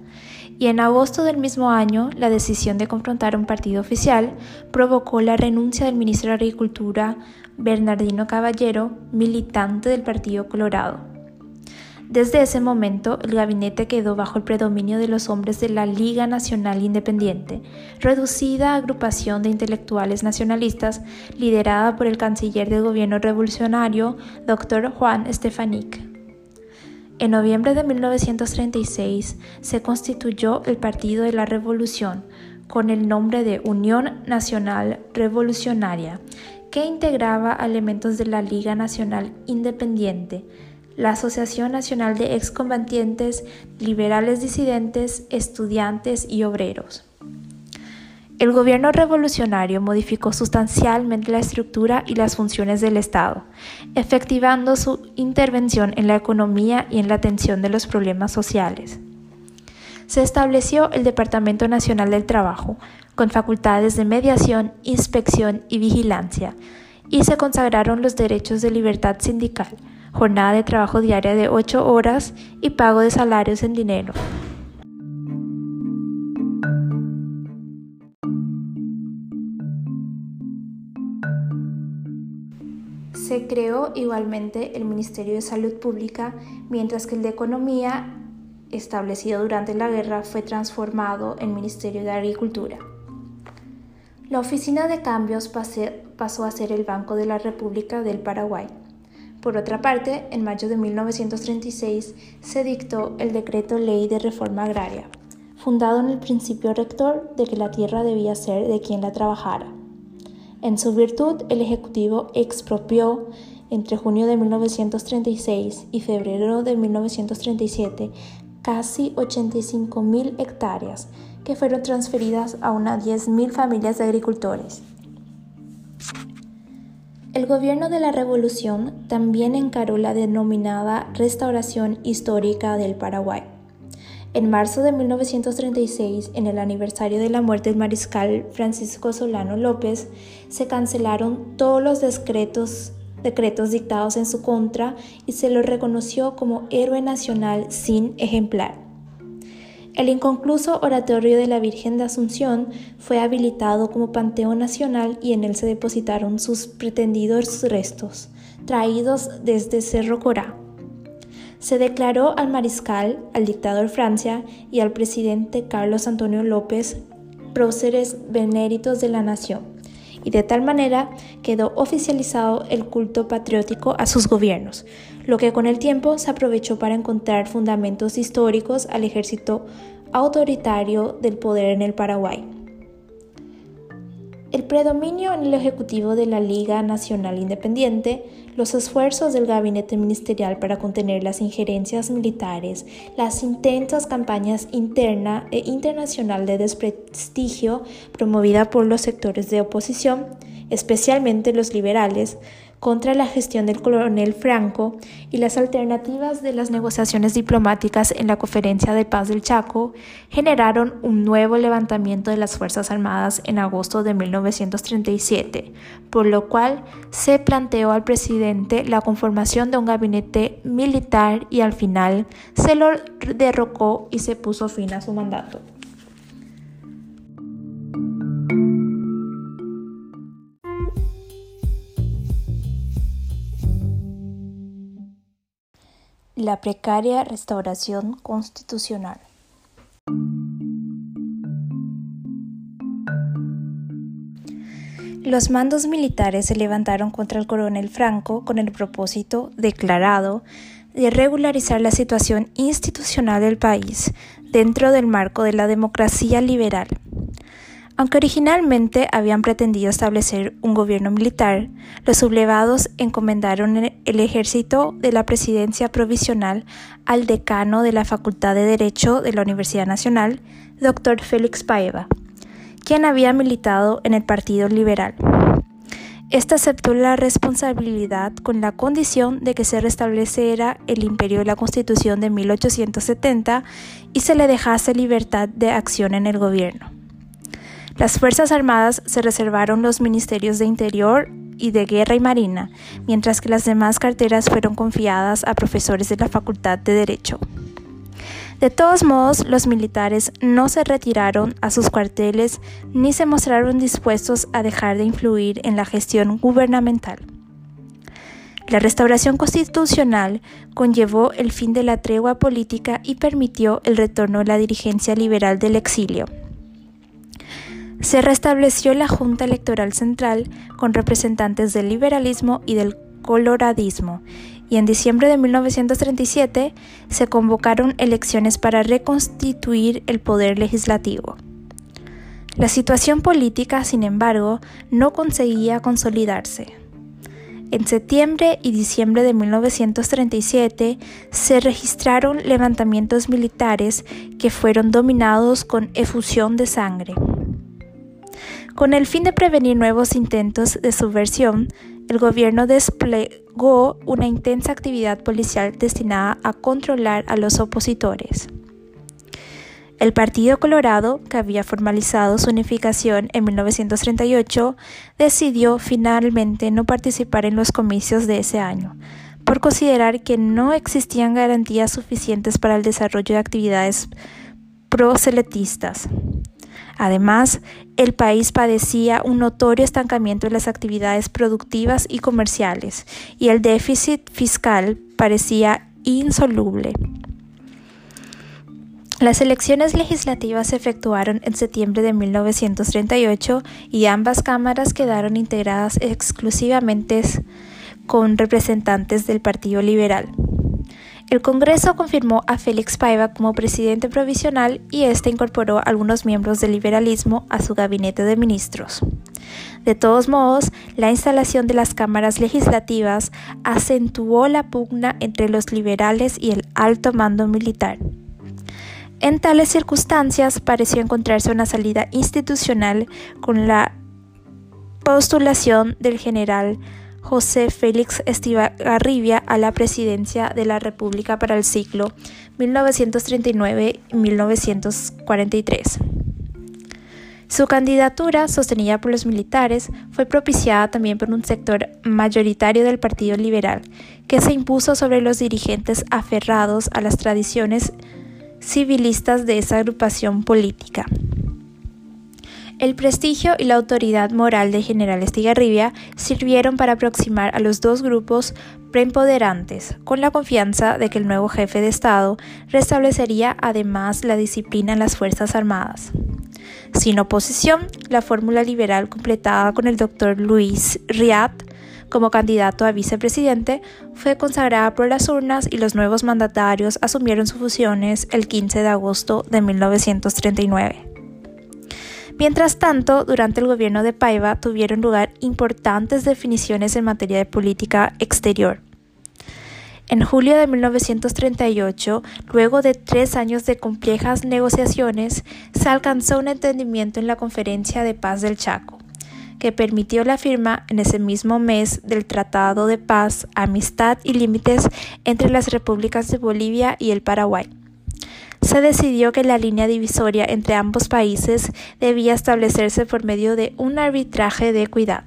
y en agosto del mismo año la decisión de confrontar un partido oficial provocó la renuncia del ministro de Agricultura Bernardino Caballero, militante del Partido Colorado. Desde ese momento, el gabinete quedó bajo el predominio de los hombres de la Liga Nacional Independiente, reducida agrupación de intelectuales nacionalistas liderada por el canciller del gobierno revolucionario, Dr. Juan Stefanic. En noviembre de 1936 se constituyó el Partido de la Revolución, con el nombre de Unión Nacional Revolucionaria, que integraba elementos de la Liga Nacional Independiente, la Asociación Nacional de Excombatientes, liberales disidentes, estudiantes y obreros. El gobierno revolucionario modificó sustancialmente la estructura y las funciones del Estado, efectivando su intervención en la economía y en la atención de los problemas sociales. Se estableció el Departamento Nacional del Trabajo, con facultades de mediación, inspección y vigilancia, y se consagraron los derechos de libertad sindical, jornada de trabajo diaria de 8 horas y pago de salarios en dinero. Se creó igualmente el Ministerio de Salud Pública, mientras que el de Economía, establecido durante la guerra, fue transformado en Ministerio de Agricultura. La Oficina de Cambios pasó a ser el Banco de la República del Paraguay. Por otra parte, en mayo de 1936 se dictó el Decreto Ley de Reforma Agraria, fundado en el principio rector de que la tierra debía ser de quien la trabajara. En su virtud, el Ejecutivo expropió entre junio de 1936 y febrero de 1937 casi 85.000 hectáreas que fueron transferidas a unas 10.000 familias de agricultores. El gobierno de la Revolución también encaró la denominada Restauración Histórica del Paraguay. En marzo de 1936, en el aniversario de la muerte del mariscal Francisco Solano López, se cancelaron todos los decretos, decretos dictados en su contra y se lo reconoció como héroe nacional sin ejemplar. El inconcluso oratorio de la Virgen de Asunción fue habilitado como Panteón Nacional y en él se depositaron sus pretendidos restos, traídos desde Cerro Corá. Se declaró al mariscal, al dictador Francia y al presidente Carlos Antonio López próceres benéritos de la nación, y de tal manera quedó oficializado el culto patriótico a sus gobiernos, lo que con el tiempo se aprovechó para encontrar fundamentos históricos al ejército autoritario del poder en el Paraguay. El predominio en el Ejecutivo de la Liga Nacional Independiente, los esfuerzos del gabinete ministerial para contener las injerencias militares, las intensas campañas interna e internacional de desprestigio promovida por los sectores de oposición, especialmente los liberales, contra la gestión del coronel Franco y las alternativas de las negociaciones diplomáticas en la Conferencia de Paz del Chaco generaron un nuevo levantamiento de las Fuerzas Armadas en agosto de 1937, por lo cual se planteó al presidente la conformación de un gabinete militar y al final se lo derrocó y se puso fin a su mandato. La precaria restauración constitucional. Los mandos militares se levantaron contra el coronel Franco con el propósito declarado de regularizar la situación institucional del país dentro del marco de la democracia liberal. Aunque originalmente habían pretendido establecer un gobierno militar, los sublevados encomendaron el ejército de la presidencia provisional al decano de la Facultad de Derecho de la Universidad Nacional, Dr. Félix Paeva, quien había militado en el Partido Liberal. Este aceptó la responsabilidad con la condición de que se restableciera el imperio de la Constitución de 1870 y se le dejase libertad de acción en el gobierno. Las Fuerzas Armadas se reservaron los ministerios de Interior y de Guerra y Marina, mientras que las demás carteras fueron confiadas a profesores de la Facultad de Derecho. De todos modos, los militares no se retiraron a sus cuarteles ni se mostraron dispuestos a dejar de influir en la gestión gubernamental. La restauración constitucional conllevó el fin de la tregua política y permitió el retorno de la dirigencia liberal del exilio. Se restableció la Junta Electoral Central con representantes del liberalismo y del coloradismo y en diciembre de 1937 se convocaron elecciones para reconstituir el poder legislativo. La situación política, sin embargo, no conseguía consolidarse. En septiembre y diciembre de 1937 se registraron levantamientos militares que fueron dominados con efusión de sangre. Con el fin de prevenir nuevos intentos de subversión, el gobierno desplegó una intensa actividad policial destinada a controlar a los opositores. El Partido Colorado, que había formalizado su unificación en 1938, decidió finalmente no participar en los comicios de ese año, por considerar que no existían garantías suficientes para el desarrollo de actividades proselitistas. Además, el país padecía un notorio estancamiento en las actividades productivas y comerciales, y el déficit fiscal parecía insoluble. Las elecciones legislativas se efectuaron en septiembre de 1938 y ambas cámaras quedaron integradas exclusivamente con representantes del Partido Liberal. El Congreso confirmó a Félix Paiva como presidente provisional y este incorporó a algunos miembros del liberalismo a su gabinete de ministros. De todos modos, la instalación de las cámaras legislativas acentuó la pugna entre los liberales y el alto mando militar. En tales circunstancias pareció encontrarse una salida institucional con la postulación del general José Félix Estigarribia a la presidencia de la República para el ciclo 1939-1943. Su candidatura, sostenida por los militares, fue propiciada también por un sector mayoritario del Partido Liberal, que se impuso sobre los dirigentes aferrados a las tradiciones civilistas de esa agrupación política. El prestigio y la autoridad moral de General Estigarribia sirvieron para aproximar a los dos grupos preponderantes, con la confianza de que el nuevo jefe de Estado restablecería además la disciplina en las Fuerzas Armadas. Sin oposición, la fórmula liberal completada con el doctor Luis Riat como candidato a vicepresidente, fue consagrada por las urnas y los nuevos mandatarios asumieron sus funciones el 15 de agosto de 1939. Mientras tanto, durante el gobierno de Paiva tuvieron lugar importantes definiciones en materia de política exterior. En julio de 1938, luego de tres años de complejas negociaciones, se alcanzó un entendimiento en la Conferencia de Paz del Chaco que permitió la firma en ese mismo mes del Tratado de Paz, Amistad y Límites entre las repúblicas de Bolivia y el Paraguay. Se decidió que la línea divisoria entre ambos países debía establecerse por medio de un arbitraje de equidad,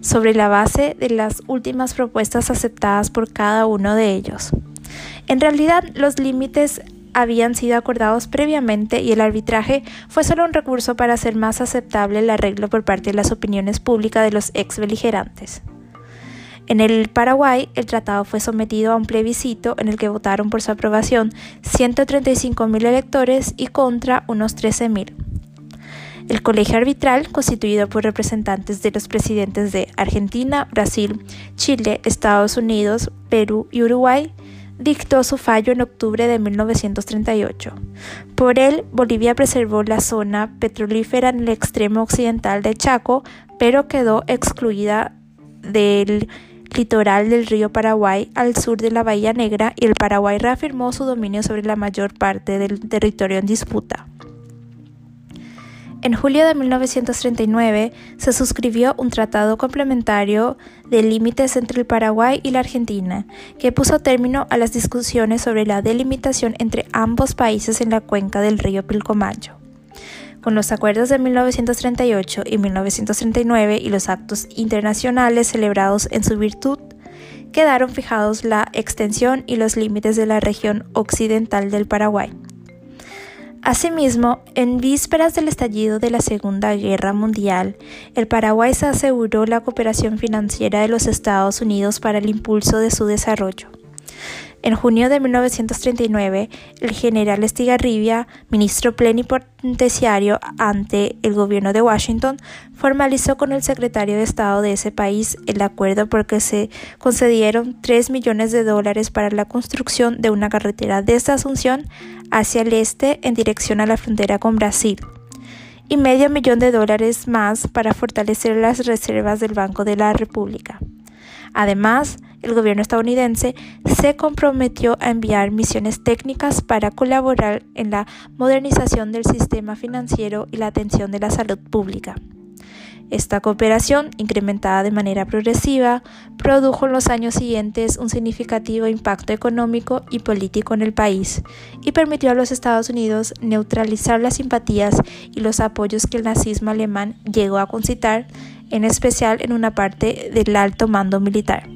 sobre la base de las últimas propuestas aceptadas por cada uno de ellos. En realidad, los límites habían sido acordados previamente y el arbitraje fue solo un recurso para hacer más aceptable el arreglo por parte de las opiniones públicas de los ex beligerantes. En el Paraguay, el tratado fue sometido a un plebiscito en el que votaron por su aprobación 135.000 electores y contra unos 13.000. El colegio arbitral, constituido por representantes de los presidentes de Argentina, Brasil, Chile, Estados Unidos, Perú y Uruguay, dictó su fallo en octubre de 1938. Por él, Bolivia preservó la zona petrolífera en el extremo occidental de Chaco, pero quedó excluida del litoral del río Paraguay al sur de la Bahía Negra y el Paraguay reafirmó su dominio sobre la mayor parte del territorio en disputa. En julio de 1939 se suscribió un tratado complementario de límites entre el Paraguay y la Argentina, que puso término a las discusiones sobre la delimitación entre ambos países en la cuenca del río Pilcomayo. Con los acuerdos de 1938 y 1939 y los actos internacionales celebrados en su virtud, quedaron fijados la extensión y los límites de la región occidental del Paraguay. Asimismo, en vísperas del estallido de la Segunda Guerra Mundial, el Paraguay se aseguró la cooperación financiera de los Estados Unidos para el impulso de su desarrollo. En junio de 1939, el general Estigarribia, ministro plenipotenciario ante el gobierno de Washington, formalizó con el secretario de Estado de ese país el acuerdo por que se concedieron 3 millones de dólares para la construcción de una carretera desde Asunción hacia el este en dirección a la frontera con Brasil y medio millón de dólares más para fortalecer las reservas del Banco de la República. Además, el gobierno estadounidense se comprometió a enviar misiones técnicas para colaborar en la modernización del sistema financiero y la atención de la salud pública. Esta cooperación, incrementada de manera progresiva, produjo en los años siguientes un significativo impacto económico y político en el país y permitió a los Estados Unidos neutralizar las simpatías y los apoyos que el nazismo alemán llegó a concitar, en especial en una parte del alto mando militar.